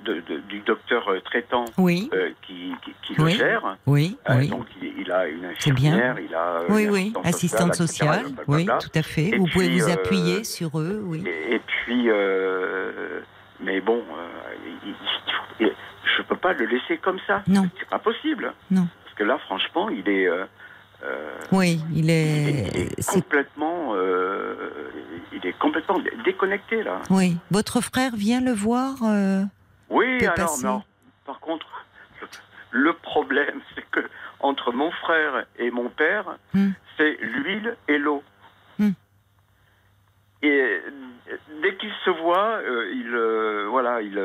du docteur euh, traitant oui, euh, qui, qui, qui Oui. le gère. oui, oui, Donc il, il a une C'est bien. infirmière, il a oui, une oui, assistante sociale, oui, tout à fait. Et vous pouvez vous appuyer sur eux, oui. Et, et puis, mais bon, il- je peux pas le laisser comme ça. Non. C'est pas possible. Non. Parce que là, franchement, il est, euh, Oui, il il est, il complètement, euh, il est complètement dé- déconnecté là. oui. Votre frère vient le voir. euh, Oui, alors, non. Par contre, le, problème, c'est que entre mon frère et mon père, Hmm. c'est l'huile et l'eau. Hmm. Et dès qu'ils se voient, ils, voilà, ils,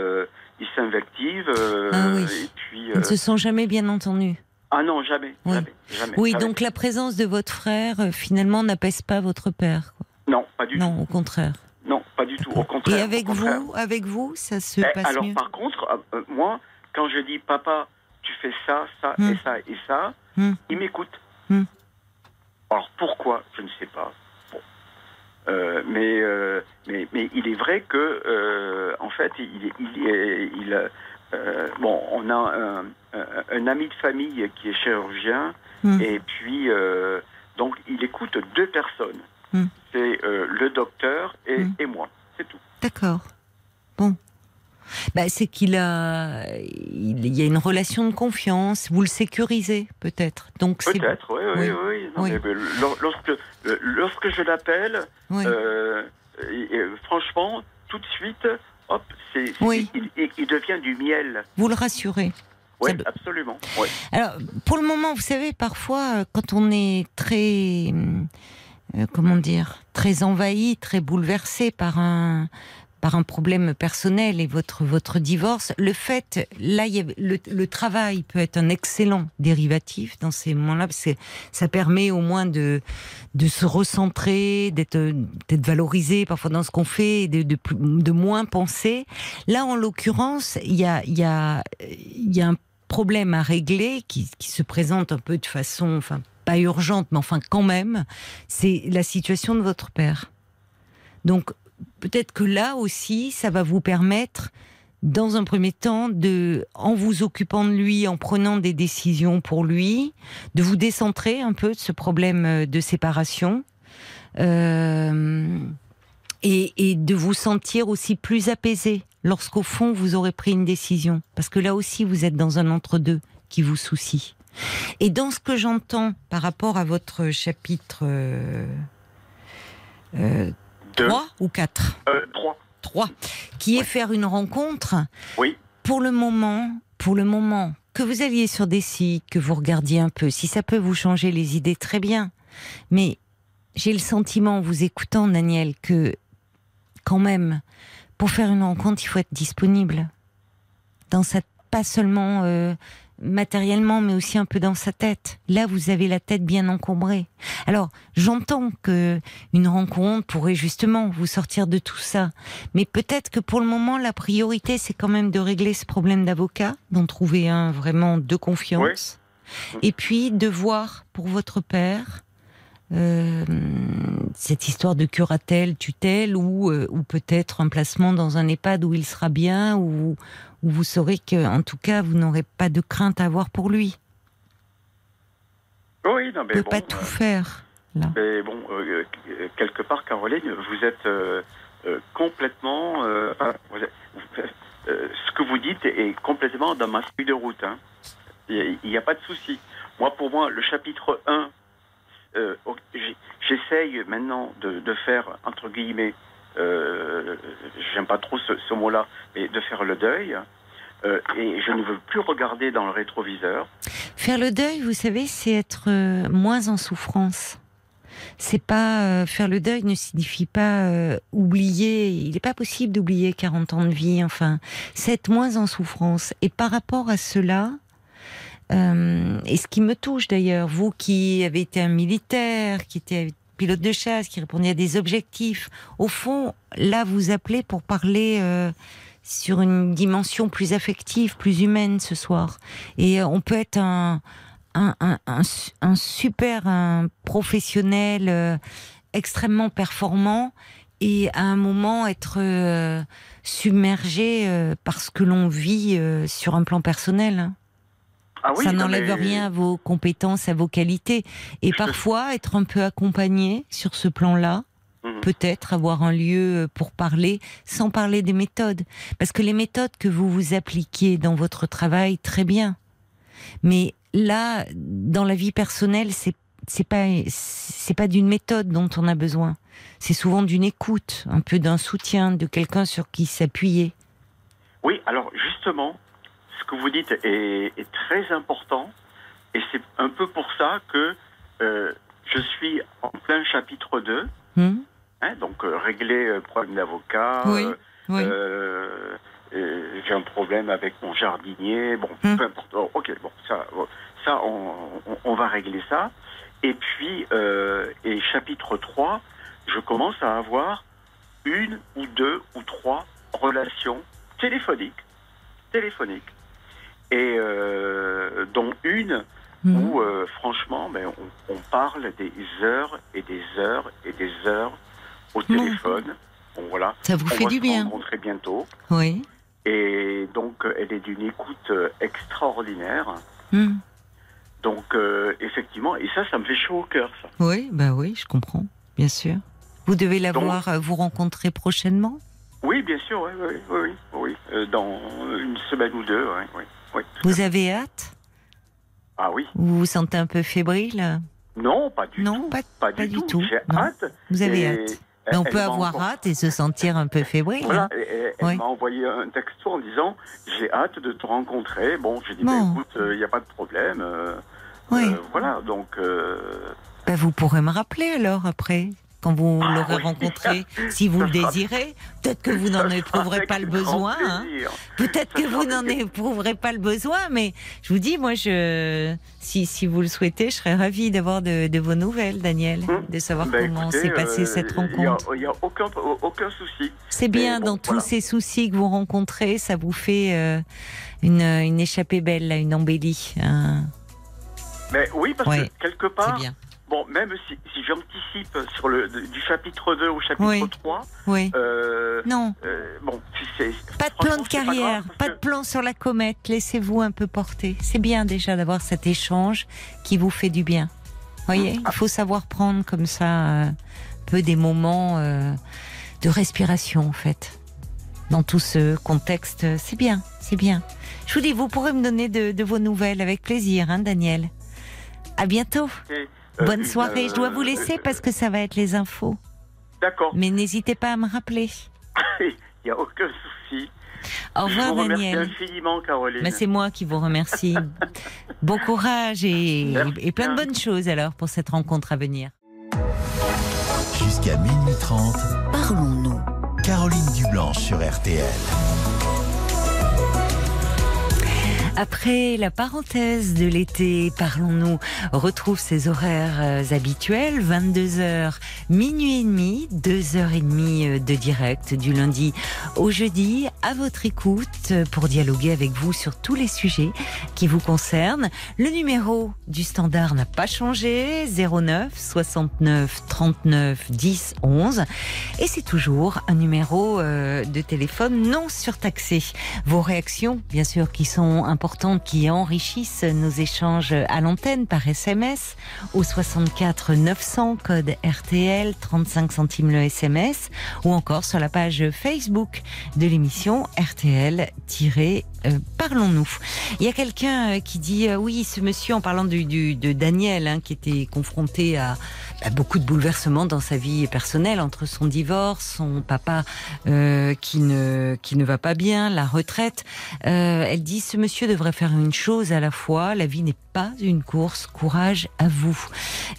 ils s'invectivent. euh, Ah oui. Et puis, Ils ne se sont jamais bien entendus. Ah non, jamais, Oui. jamais, jamais. Oui, jamais. donc la présence de votre frère euh, finalement n'apaise pas votre père. quoi. non, pas du Non, au contraire. tout. Non, pas du tout. Au contraire. Et avec contraire. vous, avec vous, ça se Eh, passe alors, mieux. par contre, euh, euh, moi, quand je dis papa, tu fais ça, ça Hmm. et ça et ça, Hmm. il m'écoute. Hmm. Alors pourquoi Je ne sais pas. Bon. Euh, mais, euh, mais, mais il est vrai que, en fait, il, il, euh, bon, on a un, ami de famille qui est chirurgien, Hmm. et puis, euh, donc, il écoute deux personnes. Hmm. C'est euh, le docteur et, Hmm. et moi. C'est tout. D'accord. Bon. Bah, c'est qu'il a, il y a une relation de confiance. Vous le sécurisez peut-être. Donc Peut-être, oui, oui, Oui. oui. Non, Oui. mais, lor- lorsque, lorsque je l'appelle, oui. franchement, tout de suite, hop, c'est, Oui. il, il- il devient du miel. Vous le rassurez. Oui, Ça- absolument. Alors, pour le moment, vous savez, parfois, euh, quand on est très, euh, comment dire, très envahi, très bouleversé par un par un problème personnel et votre votre divorce, le fait, là, le, travail peut être un excellent dérivatif dans ces moments-là, parce que ça permet au moins de de se recentrer, d'être valorisé parfois dans ce qu'on fait, de, de de moins penser. Là, en l'occurrence, il y a y a y a un problème à régler qui, qui se présente un peu de façon, enfin pas urgente, mais enfin quand même, c'est la situation de votre père. Donc peut-être que là aussi, ça va vous permettre, dans un premier temps, de, en vous occupant de lui, en prenant des décisions pour lui, de vous décentrer un peu de ce problème euh, de séparation. Euh, et, de vous sentir aussi plus apaisé lorsqu'au fond vous aurez pris une décision. Parce que là aussi, vous êtes dans un entre-deux qui vous soucie. Et dans ce que j'entends par rapport à votre chapitre euh, Deux. 3 ou 4 Euh, trois. 3, qui est faire une rencontre, Oui. pour le moment, pour le moment, que vous alliez sur des sites, que vous regardiez un peu, si ça peut vous changer les idées, très bien. Mais j'ai le sentiment, en vous écoutant, Daniel, que quand même, pour faire une rencontre, il faut être disponible. Dans sa, pas seulement euh, matériellement, mais aussi un peu dans sa tête. Là, vous avez la tête bien encombrée. Alors, j'entends que une rencontre pourrait justement vous sortir de tout ça, mais peut-être que pour le moment, la priorité, c'est quand même de régler ce problème d'avocat, d'en trouver un vraiment de confiance, et puis de voir pour votre père. euh, cette histoire de curatelle, tutelle ou, euh, ou peut-être un placement dans un EHPAD où il sera bien, où, où vous saurez que, en tout cas, vous n'aurez pas de crainte à avoir pour lui. Oui, non, mais ne bon. pas tout euh, faire, là. Mais bon, euh, euh, quelque part, Caroline, vous êtes complètement. enfin, vous êtes- vous- euh, ce que vous dites est complètement dans ma feuille de route. hein. Il n'y a, pas de souci. Moi, pour moi, le chapitre 1, euh, ok, j'ai- j'essaye maintenant de, de faire, entre guillemets, euh, j'aime pas trop ce, ce mot-là, mais de faire le deuil. Euh, et je ne veux plus regarder dans le rétroviseur. Faire le deuil, vous savez, c'est être euh, moins en souffrance. C'est pas euh, faire le deuil ne signifie pas oublier. Il n'est pas possible d'oublier 40 ans de vie. Enfin, c'est être moins en souffrance. Et par rapport à cela, et ce qui me touche d'ailleurs, vous qui avez été un militaire, qui était pilote de chasse, qui répondait à des objectifs, au fond, là, vous appelez pour parler sur une dimension plus affective, plus humaine ce soir. Et euh, on peut être un, un, un, un, su- un super un professionnel euh, extrêmement performant et à un moment être euh, submergé euh, par ce que l'on vit sur un plan personnel. hein. Ah oui, Ça n'enlève mais- rien à vos compétences, à vos qualités. Et parfois, être un peu accompagné sur ce plan-là, Mhm. peut-être avoir un lieu pour parler, sans parler des méthodes. Parce que les méthodes que vous vous appliquez dans votre travail, très bien. Mais là, dans la vie personnelle, c'est c'est pas c'est pas d'une méthode dont on a besoin. C'est souvent d'une écoute, un peu d'un soutien, de quelqu'un sur qui s'appuyer. Oui, alors justement, ce que vous dites est, est très important et c'est un peu pour ça que euh, je suis en plein chapitre 2, Hmm hein, donc euh, régler euh, problème d'avocat. Oui, euh, oui. j'ai un problème avec mon jardinier, bon, Hmm. peu importe. Oh, ok, bon, ça, bon, ça on, on- on va régler ça. Et puis, euh, et chapitre 3, je commence à avoir une ou deux ou trois relations téléphoniques, téléphoniques, et euh, dont une Hmm. où, franchement, ben, on, on parle des heures et des heures et des heures au téléphone. Bon, voilà. Ça vous on fait va du se bien. rencontrer bientôt. Oui. Et donc, euh, elle est d'une écoute euh, extraordinaire. Hmm. Donc, euh, effectivement, et ça, ça me fait chaud au cœur, ça. Oui, bah oui, je comprends, bien sûr. Vous devez la voir vous rencontrer prochainement? Oui, bien sûr, oui, oui, oui, oui. Euh, dans une semaine ou deux, oui, oui, oui. Vous avez hâte? Ah oui. Vous vous sentez un peu fébrile? Non, pas du Non, tout. pas, Pas pas du, du tout, J'ai hâte. Vous avez Et hâte. Mais on elle peut avoir hâte et se sentir un peu fébrile. Voilà, hein. elle Oui. m'a envoyé un texto en disant j'ai hâte de te rencontrer. Bon, j'ai dit Bon. bah, écoute, il n'y a pas de problème. euh, Oui. euh, voilà, donc euh, Bah, vous pourrez me rappeler alors après, quand vous Ah, l'aurez oui. rencontré, si vous le désirez. Peut-être que vous n'en éprouverez pas le besoin. hein. Peut-être que vous n'en éprouverez pas le besoin, mais je vous dis, moi, je, si, si vous le souhaitez, je serais ravie d'avoir de, de vos nouvelles, Daniel, Hum. de savoir Bah, comment s'est passée euh, cette rencontre. Il n'y a, aucun, aucun souci. C'est bien, bon, dans tous ces soucis que vous rencontrez, ça vous fait euh, une, une échappée belle, là, une embellie. un- Mais oui, parce Ouais, que quelque C'est part, bien. Bon, même si, si j'anticipe sur le du chapitre 2 au chapitre Oui. 3, Oui. euh, Non, euh, bon, c'est pas de plan de pas carrière, grave, pas que- de plan sur la comète. Laissez-vous un peu porter. C'est bien déjà d'avoir cet échange qui vous fait du bien. Voyez, il faut savoir prendre comme ça euh, un peu des moments euh, de respiration en fait. Dans tout ce contexte, c'est bien, c'est bien. Je vous dis, vous pourrez me donner de, de vos nouvelles avec plaisir, hein, Daniel. À bientôt. euh, Bonne une, soirée. Je dois vous euh, laisser euh, parce que ça va être les infos. D'accord, Mais n'hésitez pas à me rappeler. il n'y a aucun souci. Au Je revoir, vous remercie Daniel. infiniment, Caroline. Mais c'est moi qui vous remercie. bon courage et, et plein de bonnes choses alors pour cette rencontre à venir. Jusqu'à minuit 30, Parlons-nous. Caroline Dublanche sur RTL. Après la parenthèse de l'été, parlons-nous, retrouve ses horaires euh, habituels, 22h, minuit et demi, 2h30 euh, de direct du lundi au jeudi, à votre écoute euh, pour dialoguer avec vous sur tous les sujets qui vous concernent. Le numéro du standard n'a pas changé, 09 69 39 10 11 et c'est toujours un numéro de téléphone non surtaxé. Vos réactions, bien sûr, qui sont qui enrichissent nos échanges à l'antenne par SMS au 64 900 code RTL 35 centimes le SMS ou encore sur la page Facebook de l'émission RTL euh, Parlons-nous. Il y a quelqu'un euh, qui dit euh, oui, ce monsieur en parlant du, de Daniel hein, qui était confronté à, à beaucoup de bouleversements dans sa vie personnelle entre son divorce, son papa qui ne qui ne va pas bien, la retraite. Elle dit ce monsieur devrait faire une chose à la fois. La vie n'est pas une course. Courage à vous.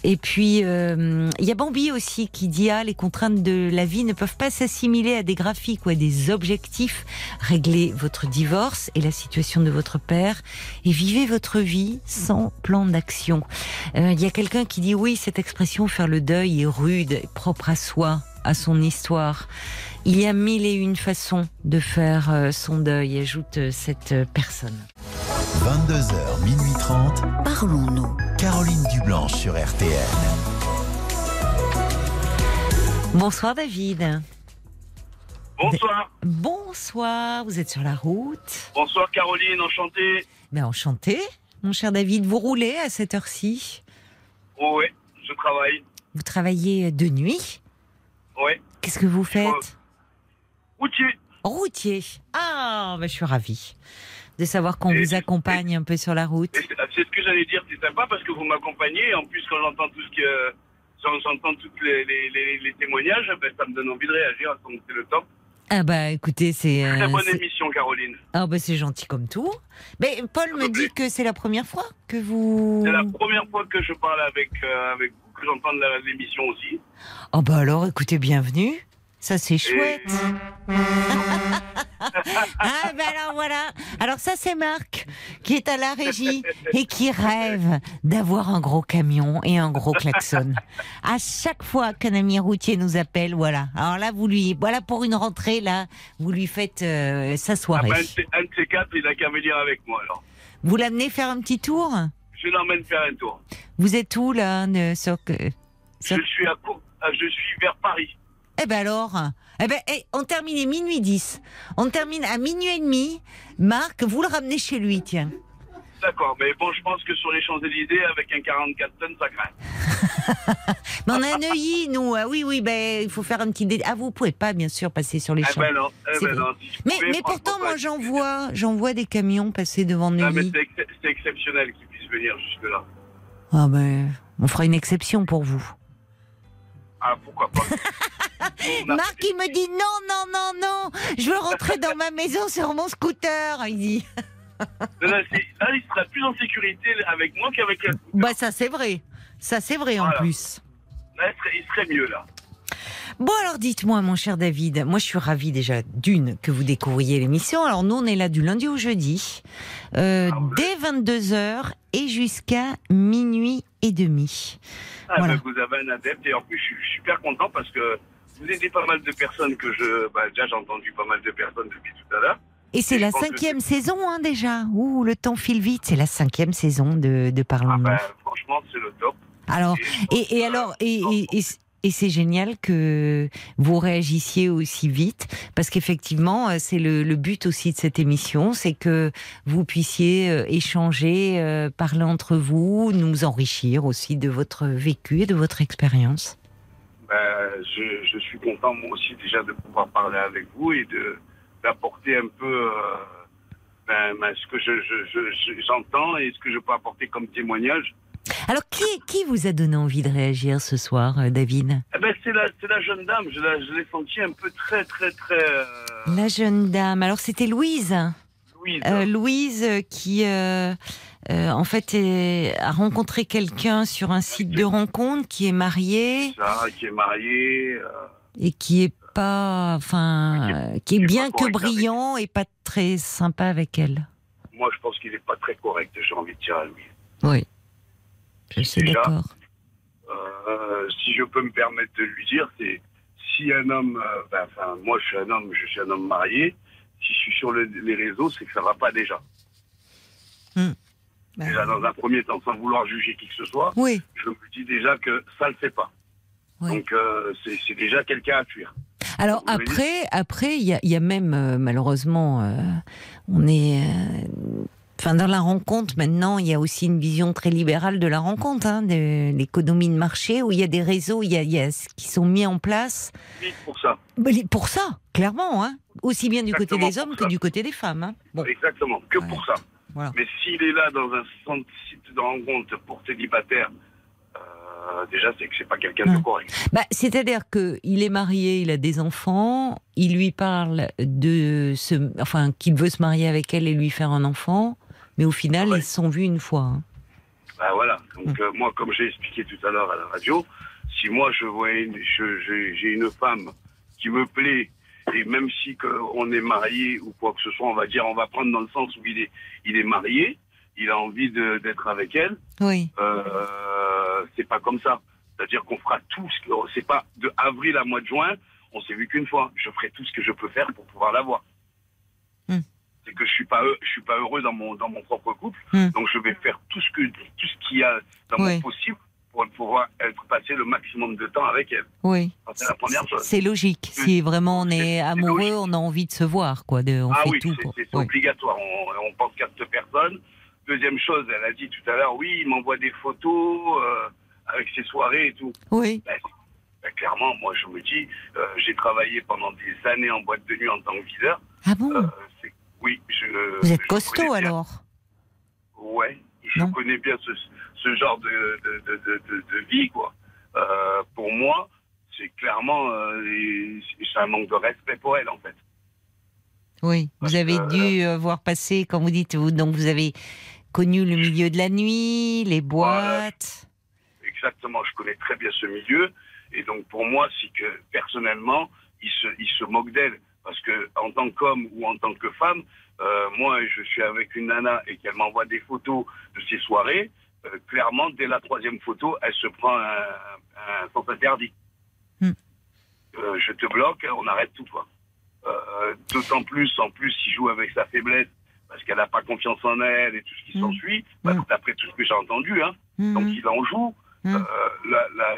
Et puis il y a Bambi aussi qui dit ah les contraintes de la vie ne peuvent pas s'assimiler à des graphiques ou à des objectifs. Réglez votre divorce et la situation de votre père et vivez votre vie sans plan d'action. Euh, Il y a quelqu'un qui dit oui cette expression faire le deuil est rude, propre à soi, à son histoire. Il y a mille et une façons de faire euh, son deuil, ajoute euh, cette personne. 22h, minuit 30, Parlons-nous. Caroline Dublanche sur RTL. Bonsoir David. Bonsoir. Bonsoir, vous êtes sur la route. Bonsoir Caroline, enchanté. Ben enchanté, mon cher David. Vous roulez à cette heure-ci? Oh ouais, je travaille. Vous travaillez de nuit? Ouais. Qu'est-ce que vous faites? Routier. Routier. Ah, ben je suis ravie de savoir qu'on vous accompagne un peu sur la route. C'est ce que j'allais dire, c'est sympa parce que vous m'accompagnez. En plus, quand j'entends tout ce que. quand J'entends tous les, les, les, les témoignages, ben, ça me donne envie de réagir, donc c'est le top. Ah bah écoutez, c'est Très euh, bonne c'est- émission, Caroline. ah bah c'est gentil comme tout. Mais Paul me dit que c'est la première fois que vous. C'est la première fois que je parle avec, euh, avec vous, que j'entends la- l'émission aussi. Oh bah alors écoutez, bienvenue. Ça c'est chouette. ah bah alors voilà. Alors ça c'est Marc qui est à la régie et qui rêve d'avoir un gros camion et un gros klaxon. À chaque fois qu'un ami routier nous appelle, voilà. Alors là vous lui, voilà pour une rentrée là, vous lui faites euh, sa Ah soirée. ben, un, de ces- un de ces quatre, il a qu'à venir avec moi alors. Vous l'amenez faire un petit tour? Je l'emmène faire un tour. Vous êtes où là ne- sur que- sur- Je suis à ah, je suis vers Paris. Eh ben alors, eh ben, eh, on termine à minuit 10. On termine à minuit et demi. Marc, vous le ramenez chez lui, tiens. D'accord, mais bon, je pense que sur les Champs-Élysées, avec un 44 tonnes, ça craint. Mais on a un œilly, nous. Ah oui, oui, ben, il faut faire un petit dé... Ah, vous pouvez pas, bien sûr, passer sur les Eh champs. ben non, eh ben non. si mais, mais pourtant, moi, j'en vois, j'en vois des camions passer devant Ah, mais Neuilly. c'est ex- c'est exceptionnel qu'ils puissent venir jusque-là. Ah ben, on fera une exception pour vous. Ah, pourquoi pas Marc, il me dit non, non, non, non. Je veux rentrer dans ma maison sur mon scooter. Il dit. Non, non, c'est- Là, il sera plus en sécurité avec moi qu'avec la... Bah, ça, c'est vrai. Ça, c'est vrai en plus. Là, il serait, il serait mieux, là. Bon alors dites-moi mon cher David, moi je suis ravie déjà d'une que vous découvriez l'émission. Alors nous on est là du lundi au jeudi, euh, Ah dès 22h et jusqu'à minuit et demi. Ah, Voilà. ben, vous avez un adepte et en plus, je suis super content parce que vous aidez pas mal de personnes que je... Bah, déjà, j'ai entendu pas mal de personnes depuis tout à l'heure. Et c'est la que cinquième saison hein, déjà. Ouh, le temps file vite, c'est la cinquième saison de, de Ah, Parlons-nous. ben, franchement, c'est le top. Alors, et, et alors, et, et, et, et c'est génial que vous réagissiez aussi vite, parce qu'effectivement, euh, c'est le, le but aussi de cette émission, c'est que vous puissiez euh, échanger, euh, parler entre vous, nous enrichir aussi de votre vécu et de votre expérience. Ben, je, je suis content moi aussi déjà de pouvoir parler avec vous et de d'apporter un peu euh, ben, ben, ce que je, je, je- je- j'entends et ce que je peux apporter comme témoignage. Alors, qui, qui vous a donné envie de réagir ce soir, euh, David? Eh ben, c'est la, la jeune dame. Je, la- je l'ai sentie un peu très, très, très. euh, La jeune dame. Alors, c'était Louise. Louise. Euh, Louise qui, euh, euh, en fait, est- a rencontré quelqu'un sur un site de rencontre qui est marié ça, qui est mariée. euh, et qui est pas, enfin, euh, qui est qui est bien que avec brillant et pas très sympa avec elle. moi, je pense qu'il n'est pas très correct, j'ai envie de dire à lui. Oui. Je suis d'accord. Euh, si je peux me permettre de lui dire, c'est si un homme, euh, ben, enfin, moi, je suis un homme, je suis un homme marié. Si je suis sur le- les réseaux, c'est que ça va pas déjà. Bah, Déjà, dans un premier temps, sans vouloir juger qui que ce soit, oui. je me dis déjà que ça le fait pas. Oui. Donc, euh, c'est déjà quelqu'un à fuir. Alors Vous après, après, il y a, il y a même euh, malheureusement, euh, on est, enfin dans la rencontre maintenant, il y a aussi une vision très libérale de la rencontre, hein, de l'économie de marché où il y a des réseaux, il y a, il y a ce qui sont mis en place pour ça. Pour ça, clairement, hein, aussi bien du côté des hommes que ça. du côté des femmes. Hein. Bon, Exactement, que Ouais. pour ça. Voilà. Mais s'il est là dans un centre- site de rencontre pour célibataire, euh, déjà, c'est que c'est pas quelqu'un de correct. Bah, c'est-à-dire que il est marié, il a des enfants, il lui parle de se, enfin, qu'il veut se marier avec elle et lui faire un enfant, mais au final, Ouais. ils se sont vus une fois. hein. Bah voilà. Mm. Donc euh, moi, comme j'ai expliqué tout à l'heure à la radio, si moi je vois j'ai une femme qui me plaît et même si que on est marié ou quoi que ce soit, on va dire, on va prendre dans le sens où il est, il est marié, il a envie d'être avec elle. Oui. Euh, c'est pas comme ça. C'est-à-dire qu'on fera tout. ce que- C'est pas de avril à mois de juin. On s'est vu qu'une fois. Je ferai tout ce que je peux faire pour pouvoir l'avoir. Hmm. C'est que je suis pas, je suis pas heureux dans mon dans mon propre couple. Hmm. Donc je vais faire tout ce que tout ce qu'il y a dans Oui. mon possible pour pouvoir être passé le maximum de temps avec elle. Oui. C'est la première chose. C'est logique. Si vraiment on est amoureux, on a envie de se voir, quoi. De, on ah fait oui, c'est- pour. Oui. obligatoire. On, on pense qu'à cette personne. Deuxième chose, elle a dit tout à l'heure, oui, il m'envoie des photos euh, avec ses soirées et tout. Oui. Ben, ben, clairement, moi, je me dis, euh, j'ai travaillé pendant des années en boîte de nuit en tant que videur. Ah bon Euh, oui, je. Vous êtes je costaud alors? Ouais, je Non. connais bien ce, ce genre de, de, de, de, vie, quoi. Euh, pour moi, c'est clairement, euh, c'est un manque de respect pour elle, en fait. Oui. Parce Vous avez que- dû euh, voir passer, quand vous dites, vous, donc vous avez connu le milieu de la nuit, les boîtes. Exactement, je connais très bien ce milieu. Et donc, pour moi, c'est que, personnellement, il se, il se moque d'elle. Parce que, en tant qu'homme ou en tant que femme, moi, je suis avec une nana et qu'elle m'envoie des photos de ses soirées. Euh, clairement, dès la troisième photo, elle se prend un, un interdit. Hmm. Euh, je te bloque, on arrête tout, quoi. Euh, D'autant plus, en plus, il joue avec sa faiblesse parce qu'elle n'a pas confiance en elle et tout ce qui Hmm. s'ensuit. Bah, Hmm. D'après tout ce que j'ai entendu, hein. Mhm. Donc il en joue. La, la,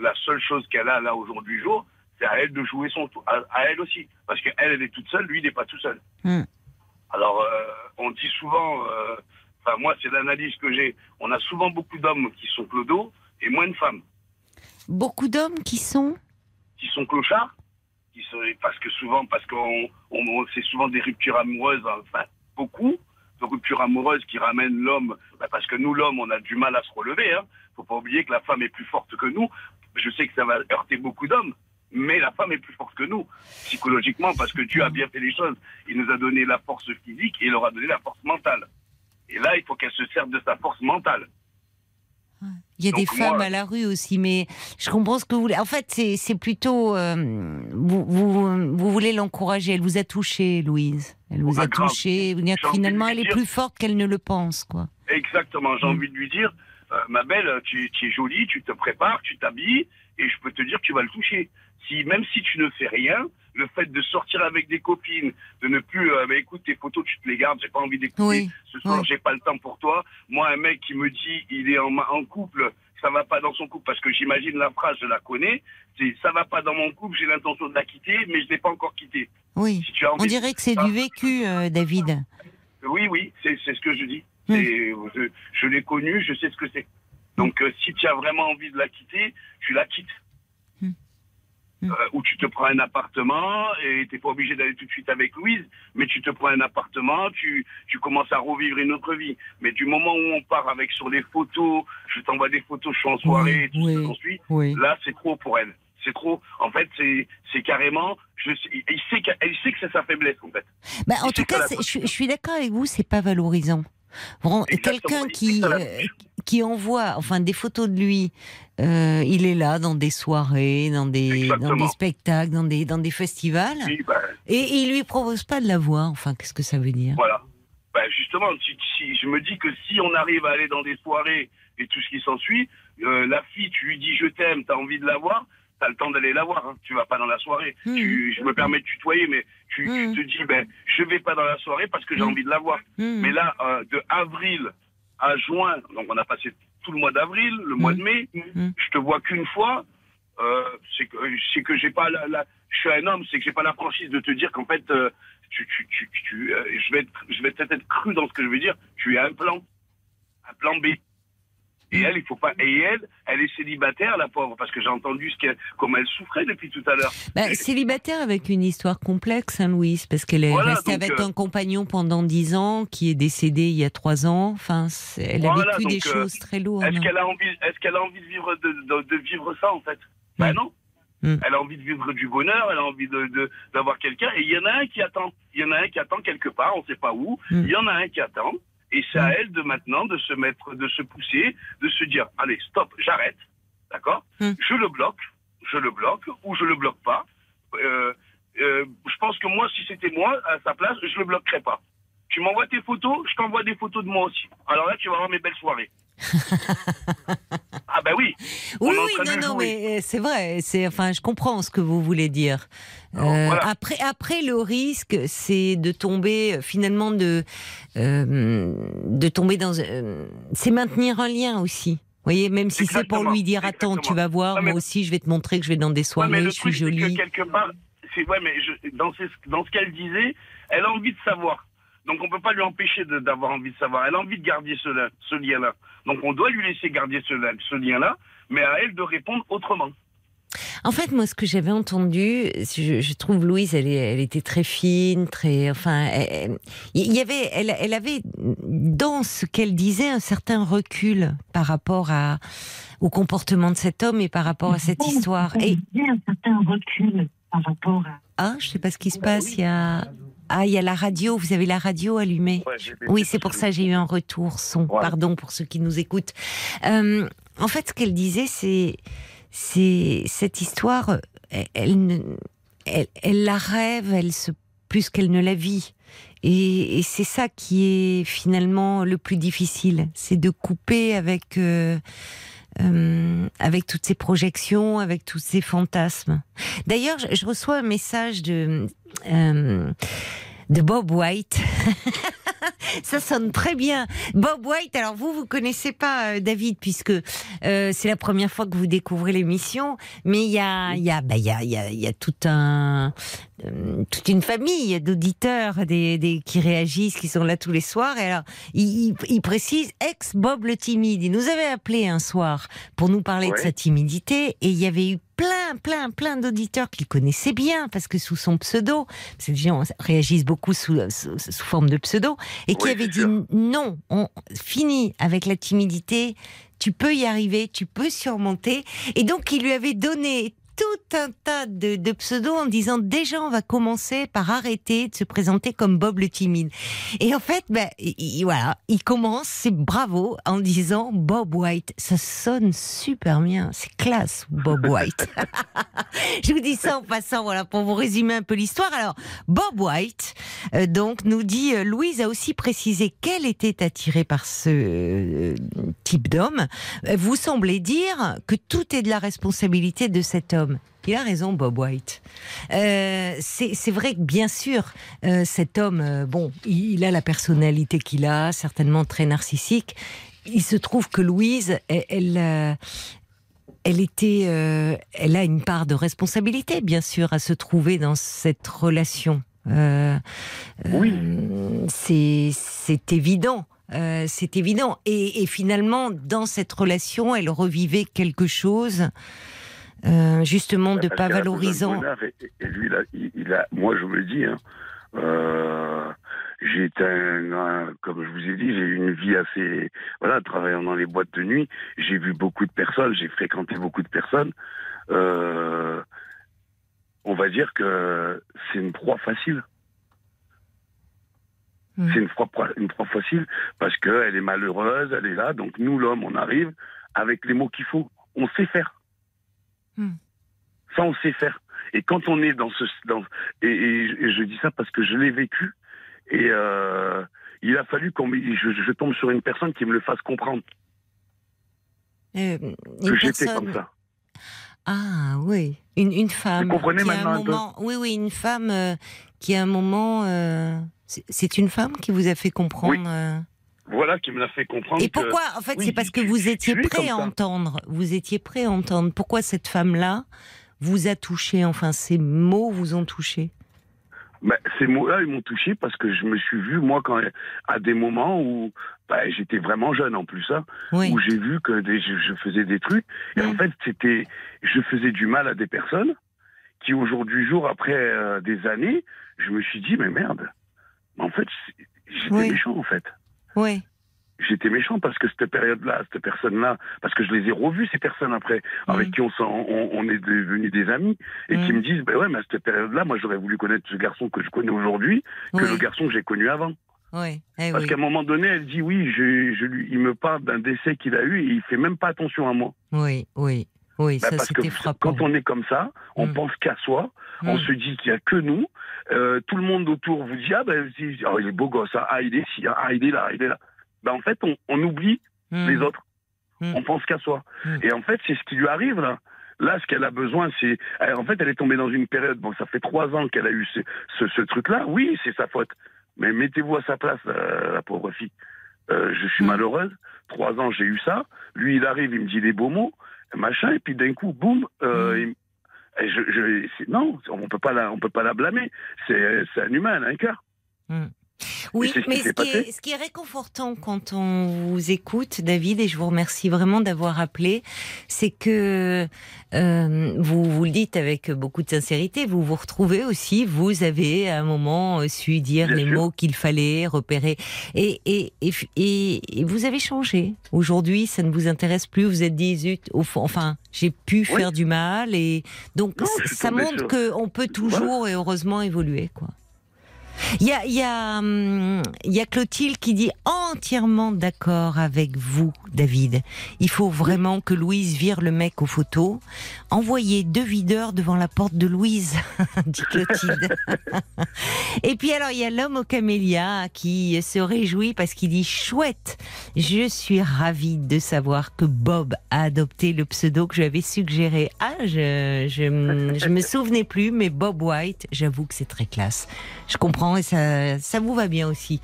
la seule chose qu'elle a là aujourd'hui jour, c'est à elle de jouer son tour, à, à elle aussi, parce qu'elle elle est toute seule, lui il n'est pas tout seul. Alors on dit souvent, enfin moi c'est l'analyse que j'ai, on a souvent beaucoup d'hommes qui sont clodos et moins de femmes Beaucoup d'hommes qui sont. qui sont clochards, qui sont, parce que souvent, parce qu'on on, on- c'est souvent des ruptures amoureuses, enfin beaucoup de ruptures amoureuses qui ramènent l'homme, bah, parce que nous l'homme on a du mal à se relever. Hein. Faut pas oublier que la femme est plus forte que nous. Je sais que ça va heurter beaucoup d'hommes, mais la femme est plus forte que nous psychologiquement parce que Dieu a bien fait les choses. Il nous a donné la force physique et il leur a donné la force mentale. Et là, il faut qu'elle se serve de sa force mentale. Il y a Donc, des femmes moi- à la rue aussi, mais je comprends ce que vous voulez. En fait, c'est plutôt. euh, vous, vous, vous voulez l'encourager. Elle vous a touché, Louise. Elle vous Oh, a grave. touché. Finalement, elle est dire- plus forte qu'elle ne le pense, quoi. Exactement, j'ai Mm. envie de lui dire, euh, ma belle, tu, tu es jolie, tu te prépares, tu t'habilles, et je peux te dire que tu vas le toucher. Si même si tu ne fais rien, le fait de sortir avec des copines, de ne plus, euh, mais écoute, tes photos, tu te les gardes, j'ai pas envie d'écouter. Oui, Ce soir, oui. j'ai pas le temps pour toi. Moi, un mec qui me dit, il est en, couple, ça va pas dans son couple, parce que j'imagine la phrase, je la connais, c'est ça va pas dans mon couple, j'ai l'intention de la quitter, mais je l'ai pas encore quittée. Oui. Si tu as On dirait que c'est du vécu, euh, David. oui, oui, c'est c'est ce que je dis. Je l'ai connu, je sais ce que c'est. Donc, euh, si tu as vraiment envie de la quitter, tu la quittes. Hmm. Hmm. Euh, ou tu te prends un appartement et t'es pas obligé d'aller tout de suite avec Louise, mais tu te prends un appartement, tu, tu commences à revivre une autre vie. Mais du moment où on part avec sur les photos, je t'envoie des photos, je suis en soirée, tout oui, ce suit, Oui. là c'est trop pour elle. C'est trop. En fait, c'est c'est carrément. Je sais, il sait qu'elle sait que c'est sa faiblesse en fait. Bah, en Il tout cas, je, je suis d'accord avec vous, c'est pas valorisant. Quelqu'un qui, euh, qui envoie enfin des photos de lui, euh, il est là dans des soirées, dans des, dans des spectacles, dans des, dans des festivals, Oui, bah, et il lui propose pas de la voir. Enfin, qu'est-ce que ça veut dire? Voilà. Ben justement, si, si- je me dis que si on arrive à aller dans des soirées et tout ce qui s'ensuit, euh, la fille, tu lui dis je t'aime, t'as envie de la voir, t'as le temps d'aller la voir. Hein. Tu vas pas dans la soirée. Mhm. Tu- je me permets de tutoyer, mais tu, tu Mhm. te dis ben je vais pas dans la soirée parce que j'ai Mhm. envie de la voir. Hmm. Mais là, euh, de avril à juin, donc on a passé tout le mois d'avril, le mois de mai, je te vois qu'une fois. Euh, c'est que c'est que j'ai pas la, la- je suis un homme, c'est que j'ai pas la franchise de te dire qu'en fait euh, tu, tu, tu, tu, euh, je vais être, je vais peut-être être cru dans ce que je veux dire. Tu es un plan, un plan B. Et elle, il faut pas. Et elle, elle est célibataire, la pauvre, parce que j'ai entendu ce qu'elle, comment elle souffrait depuis tout à l'heure. Bah, célibataire avec une histoire complexe, hein, Louise, parce qu'elle est Voilà, restée donc, avec euh, un compagnon pendant dix ans, qui est décédé il y a trois ans. Enfin, elle a Voilà, vécu des euh, choses très lourdes. Est-ce hein. qu'elle a envie, est-ce qu'elle a envie de vivre de, de, de vivre ça en fait? Ben non. Mm. Elle a envie de vivre du bonheur, elle a envie de- d'avoir quelqu'un. Et il y en a un qui attend. Il y en a un qui attend quelque part, on ne sait pas où. Mm. Il y en a un qui attend. Et c'est à elle de maintenant de se mettre, de se pousser, de se dire allez stop, j'arrête, d'accord Mm. Je le bloque, je le bloque ou je le bloque pas. Euh, euh, je pense que moi, si c'était moi à sa place, je le bloquerais pas. Tu m'envoies tes photos, je t'envoie des photos de moi aussi. Alors là, tu vas avoir mes belles soirées. Ah ben oui. Oui, oui, non, non, mais euh, c'est vrai. C'est, enfin, je comprends ce que vous voulez dire. Euh, voilà. Après, après, le risque, c'est de tomber euh, finalement de, euh, de tomber dans, euh, c'est maintenir un lien aussi. Vous voyez, même si c'est pour lui dire attends, tu vas voir, mais- moi aussi, je vais te montrer que je vais dans des soirées, mais le je suis truc, c'est que jolie. quelque part, c'est ouais, mais je- dans, ce, dans ce qu'elle disait, elle a envie de savoir. Donc on peut pas lui empêcher de- d'avoir envie de savoir. Elle a envie de garder ce, lien- ce lien-là. Donc on doit lui laisser garder ce, lien- ce lien-là, mais à elle de répondre autrement. En fait, moi, ce que j'avais entendu, je, je trouve Louise, elle, était très fine, très, enfin, elle- il y avait, elle, elle avait dans ce qu'elle disait un certain recul par rapport à au comportement de cet homme et par rapport à cette histoire. Et Il y a un certain recul par rapport à. ah, je sais pas ce qui se passe. Il y a ah, il y a la radio. Vous avez la radio allumée. Oui, c'est pour ça que j'ai eu un retour son. Pardon pour ceux qui nous écoutent. Euh, en fait, ce qu'elle disait, c'est c'est cette histoire. Elle, elle, elle, elle la rêve, elle se plus qu'elle ne la vit. Et, et c'est ça qui est finalement le plus difficile, c'est de couper avec euh, euh, avec toutes ces projections, avec tous ces fantasmes. D'ailleurs, je, je reçois un message de euh, de Bob White. Ça sonne très bien. Bob White, alors vous, vous connaissez pas euh, David, puisque euh, c'est la première fois que vous découvrez l'émission, mais il y a, y, a, bah, y, a, y, a, tout un, toute une famille d'auditeurs des, des, qui réagissent, qui sont là tous les soirs. Et alors, il, il- il précise, ex-Bob le timide. Il nous avait appelé un soir pour nous parler de sa timidité, et il y avait eu plein, plein, plein d'auditeurs qu'il connaissait bien, parce que sous son pseudo, les gens réagissent beaucoup sous, sous, sous forme de pseudo, et qui avait dit sûr. non, on finit avec la timidité, tu peux y arriver, tu peux surmonter. Et donc, il lui avait donné tout un tas de, de pseudos en disant déjà on va commencer par arrêter de se présenter comme Bob le timide. Et en fait, ben, il- il- voilà, il commence, c'est bravo, en disant Bob White. Ça sonne super bien, c'est classe, Bob White. Je vous dis ça en passant, voilà, pour vous résumer un peu l'histoire. Alors, Bob White, euh, donc, nous dit, euh, Louise a aussi précisé qu'elle était attirée par ce euh, type d'homme. Euh, Vous semblez dire que tout est de la responsabilité de cet homme. Il a raison, Bob White. Euh, c'est vrai que bien sûr, euh, cet homme, euh, bon, il, il a la personnalité qu'il a, certainement très narcissique. Il se trouve que Louise, elle, elle, elle était, euh, elle a une part de responsabilité, bien sûr, à se trouver dans cette relation. Euh, Oui. euh, c'est évident. C'est évident. Et, et finalement, dans cette relation, elle revivait quelque chose, euh, justement, de Parce pas de valorisant. Et, et lui, il a, il, il a- moi, je me le dis, hein, euh, j'ai été un, comme je vous ai dit, j'ai eu une vie assez, voilà, travaillant dans les boîtes de nuit, j'ai vu beaucoup de personnes, j'ai fréquenté beaucoup de personnes. Euh, on va dire que c'est une proie facile. Mm. C'est une proie, une proie facile parce qu'elle est malheureuse, elle est là. Donc nous, l'homme, on arrive avec les mots qu'il faut. On sait faire. Mm. Ça, on sait faire. Et quand on est dans ce... Dans, et, et- et je dis ça parce que je l'ai vécu. Et euh, il a fallu qu'on... Je, je tombe sur une personne qui me le fasse comprendre Euh, que j'étais personne- comme ça. Ah oui, une, une femme. Vous comprenez qui maintenant un un peu moment, Oui, oui, une femme euh, qui à un moment. euh, c'est- c'est une femme qui vous a fait comprendre. Oui. Voilà qui me l'a fait comprendre. Et que- pourquoi En fait, oui, c'est parce que vous étiez prêt à entendre. Vous étiez prêt à entendre. Pourquoi cette femme-là vous a touché? Enfin, ces mots vous ont touché? Ben, ces mots-là, ils m'ont touché parce que je me suis vu, moi, quand, à des moments où ben, j'étais vraiment jeune en plus, hein, Oui. où j'ai vu que des- je, je faisais des trucs. Et en fait, c'était, je faisais du mal à des personnes qui, aujourd'hui, jour après euh, des années, je me suis dit, mais merde, en fait, j'étais Oui. méchant, en fait. Oui. J'étais méchant parce que cette période-là, cette personne-là, parce que je les ai revues, ces personnes après, avec qui on, s'en- on, on est devenus des amis, et qui me disent, ben ouais, mais à cette période-là, moi, j'aurais voulu connaître ce garçon que je connais aujourd'hui que Oui. le garçon que j'ai connu avant. Oui. Eh Parce oui. qu'à un moment donné, elle dit oui, je, il me parle d'un décès qu'il a eu et il fait même pas attention à moi. Oui. Oui. Oui. Bah, ça, parce que c'était frappant. quand on est comme ça, on Mm. pense qu'à soi, on Mm. se dit qu'il y a que nous. Euh, tout le monde autour vous dit ah ben oh, il est beau gosse, ah, ah, il est ci, ah il est là, il est là. Ben, en fait, on, on oublie Mm. les autres. On pense qu'à soi. Et en fait, c'est ce qui lui arrive là. Là, ce qu'elle a besoin, c'est. En fait, elle est tombée dans une période. Bon, ça fait trois ans qu'elle a eu ce, ce, ce truc-là. Oui, c'est sa faute. Mais mettez-vous à sa place, euh, la pauvre fille. Euh, je suis malheureuse. Trois ans, j'ai eu ça. Lui, il arrive, il me dit des beaux mots, machin, et puis d'un coup, boum. Euh, Mm. et je, je- non, on peut pas la, on peut pas la blâmer. C'est, c'est un humain, elle a un cœur. Oui, ce mais ce qui, est, passé. ce qui est réconfortant quand on vous écoute, David, et je vous remercie vraiment d'avoir appelé, c'est que euh, vous vous le dites avec beaucoup de sincérité, vous vous retrouvez aussi, vous avez à un moment euh, su dire Bien les sûr. mots qu'il fallait, repérer, et, et, et, vous avez changé. Aujourd'hui, ça ne vous intéresse plus, vous êtes dit, zut, au fond, enfin, j'ai pu Oui. faire du mal, et donc Non, ça montre qu'on peut toujours et heureusement évoluer, quoi. Hum, il y a Clotilde qui dit entièrement d'accord avec vous, David. Il faut vraiment que Louise vire le mec aux photos. Envoyez deux videurs devant la porte de Louise, dit Clotilde. Et puis alors, il y a l'homme au camélia qui se réjouit parce qu'il dit chouette. Je suis ravie de savoir que Bob a adopté le pseudo que j'avais suggéré. Ah, je, je, je me souvenais plus, mais Bob White, j'avoue que c'est très classe. Je comprends et ça, ça vous va bien aussi.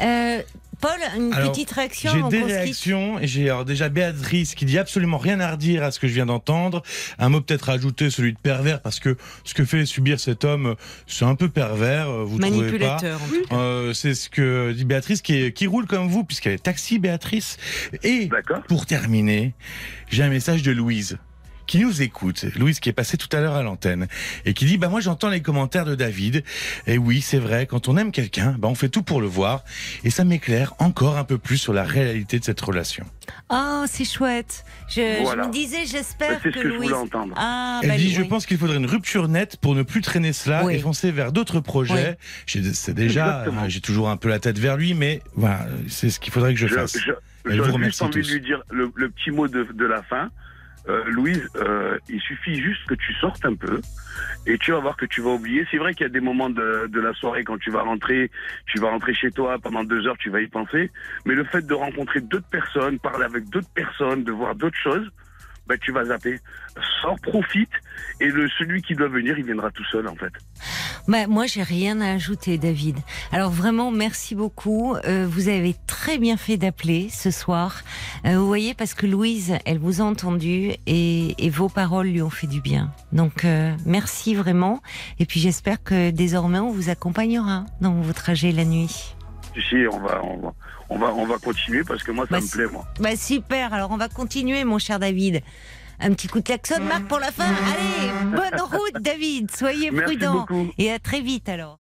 Euh, Paul, une Alors, petite réaction J'ai des réactions et j'ai alors déjà Béatrice qui dit absolument rien à redire à ce que je viens d'entendre. Un mot peut-être à ajouter, celui de pervers, parce que ce que fait subir cet homme, c'est un peu pervers. euh, Vous trouvez pas Manipulateur. tout cas. Euh, c'est ce que dit Béatrice qui, est- qui roule comme vous puisqu'elle est taxi Béatrice. Et pour terminer, j'ai un message de Louise qui nous écoute, Louise qui est passée tout à l'heure à l'antenne et qui dit bah moi j'entends les commentaires de David et oui c'est vrai quand on aime quelqu'un bah on fait tout pour le voir et ça m'éclaire encore un peu plus sur la réalité de cette relation. Oh, c'est chouette. Je, Voilà. je me disais, j'espère que que je Louise. voulais entendre. Ah, Elle bah, dit je oui. pense qu'il faudrait une rupture nette pour ne plus traîner cela Oui. et foncer vers d'autres projets. J'ai- C'est déjà euh, j'ai toujours un peu la tête vers lui mais voilà c'est ce qu'il faudrait que je Je- fasse. je- Elle vous remercie juste envie tous. de lui dire le, le petit mot de, de la fin. Euh, Louise, euh, il suffit juste que tu sortes un peu et tu vas voir que tu vas oublier. C'est vrai qu'il y a des moments de, de la soirée quand tu vas rentrer, tu vas rentrer chez toi pendant deux heures, tu vas y penser. Mais le fait de rencontrer d'autres personnes, parler avec d'autres personnes, de voir d'autres choses, ben, tu vas zapper. Sors, profite, et celui qui doit venir, il viendra tout seul, en fait. Bah, moi, j'ai rien à ajouter, David. Alors vraiment, merci beaucoup. Euh, vous avez très bien fait d'appeler ce soir. Euh, vous voyez, parce que Louise, elle vous a entendu et, et vos paroles lui ont fait du bien. Donc, euh, merci vraiment. Et puis, j'espère que désormais, on vous accompagnera dans vos trajets la nuit. Tu sais, on va, on va, on va, on va continuer parce que moi, ça Bah, me plaît, moi. Bah super, alors on va continuer mon cher David. Un petit coup de klaxon, Marc, pour la fin. Allez, bonne route David, soyez prudent. Et à très vite alors.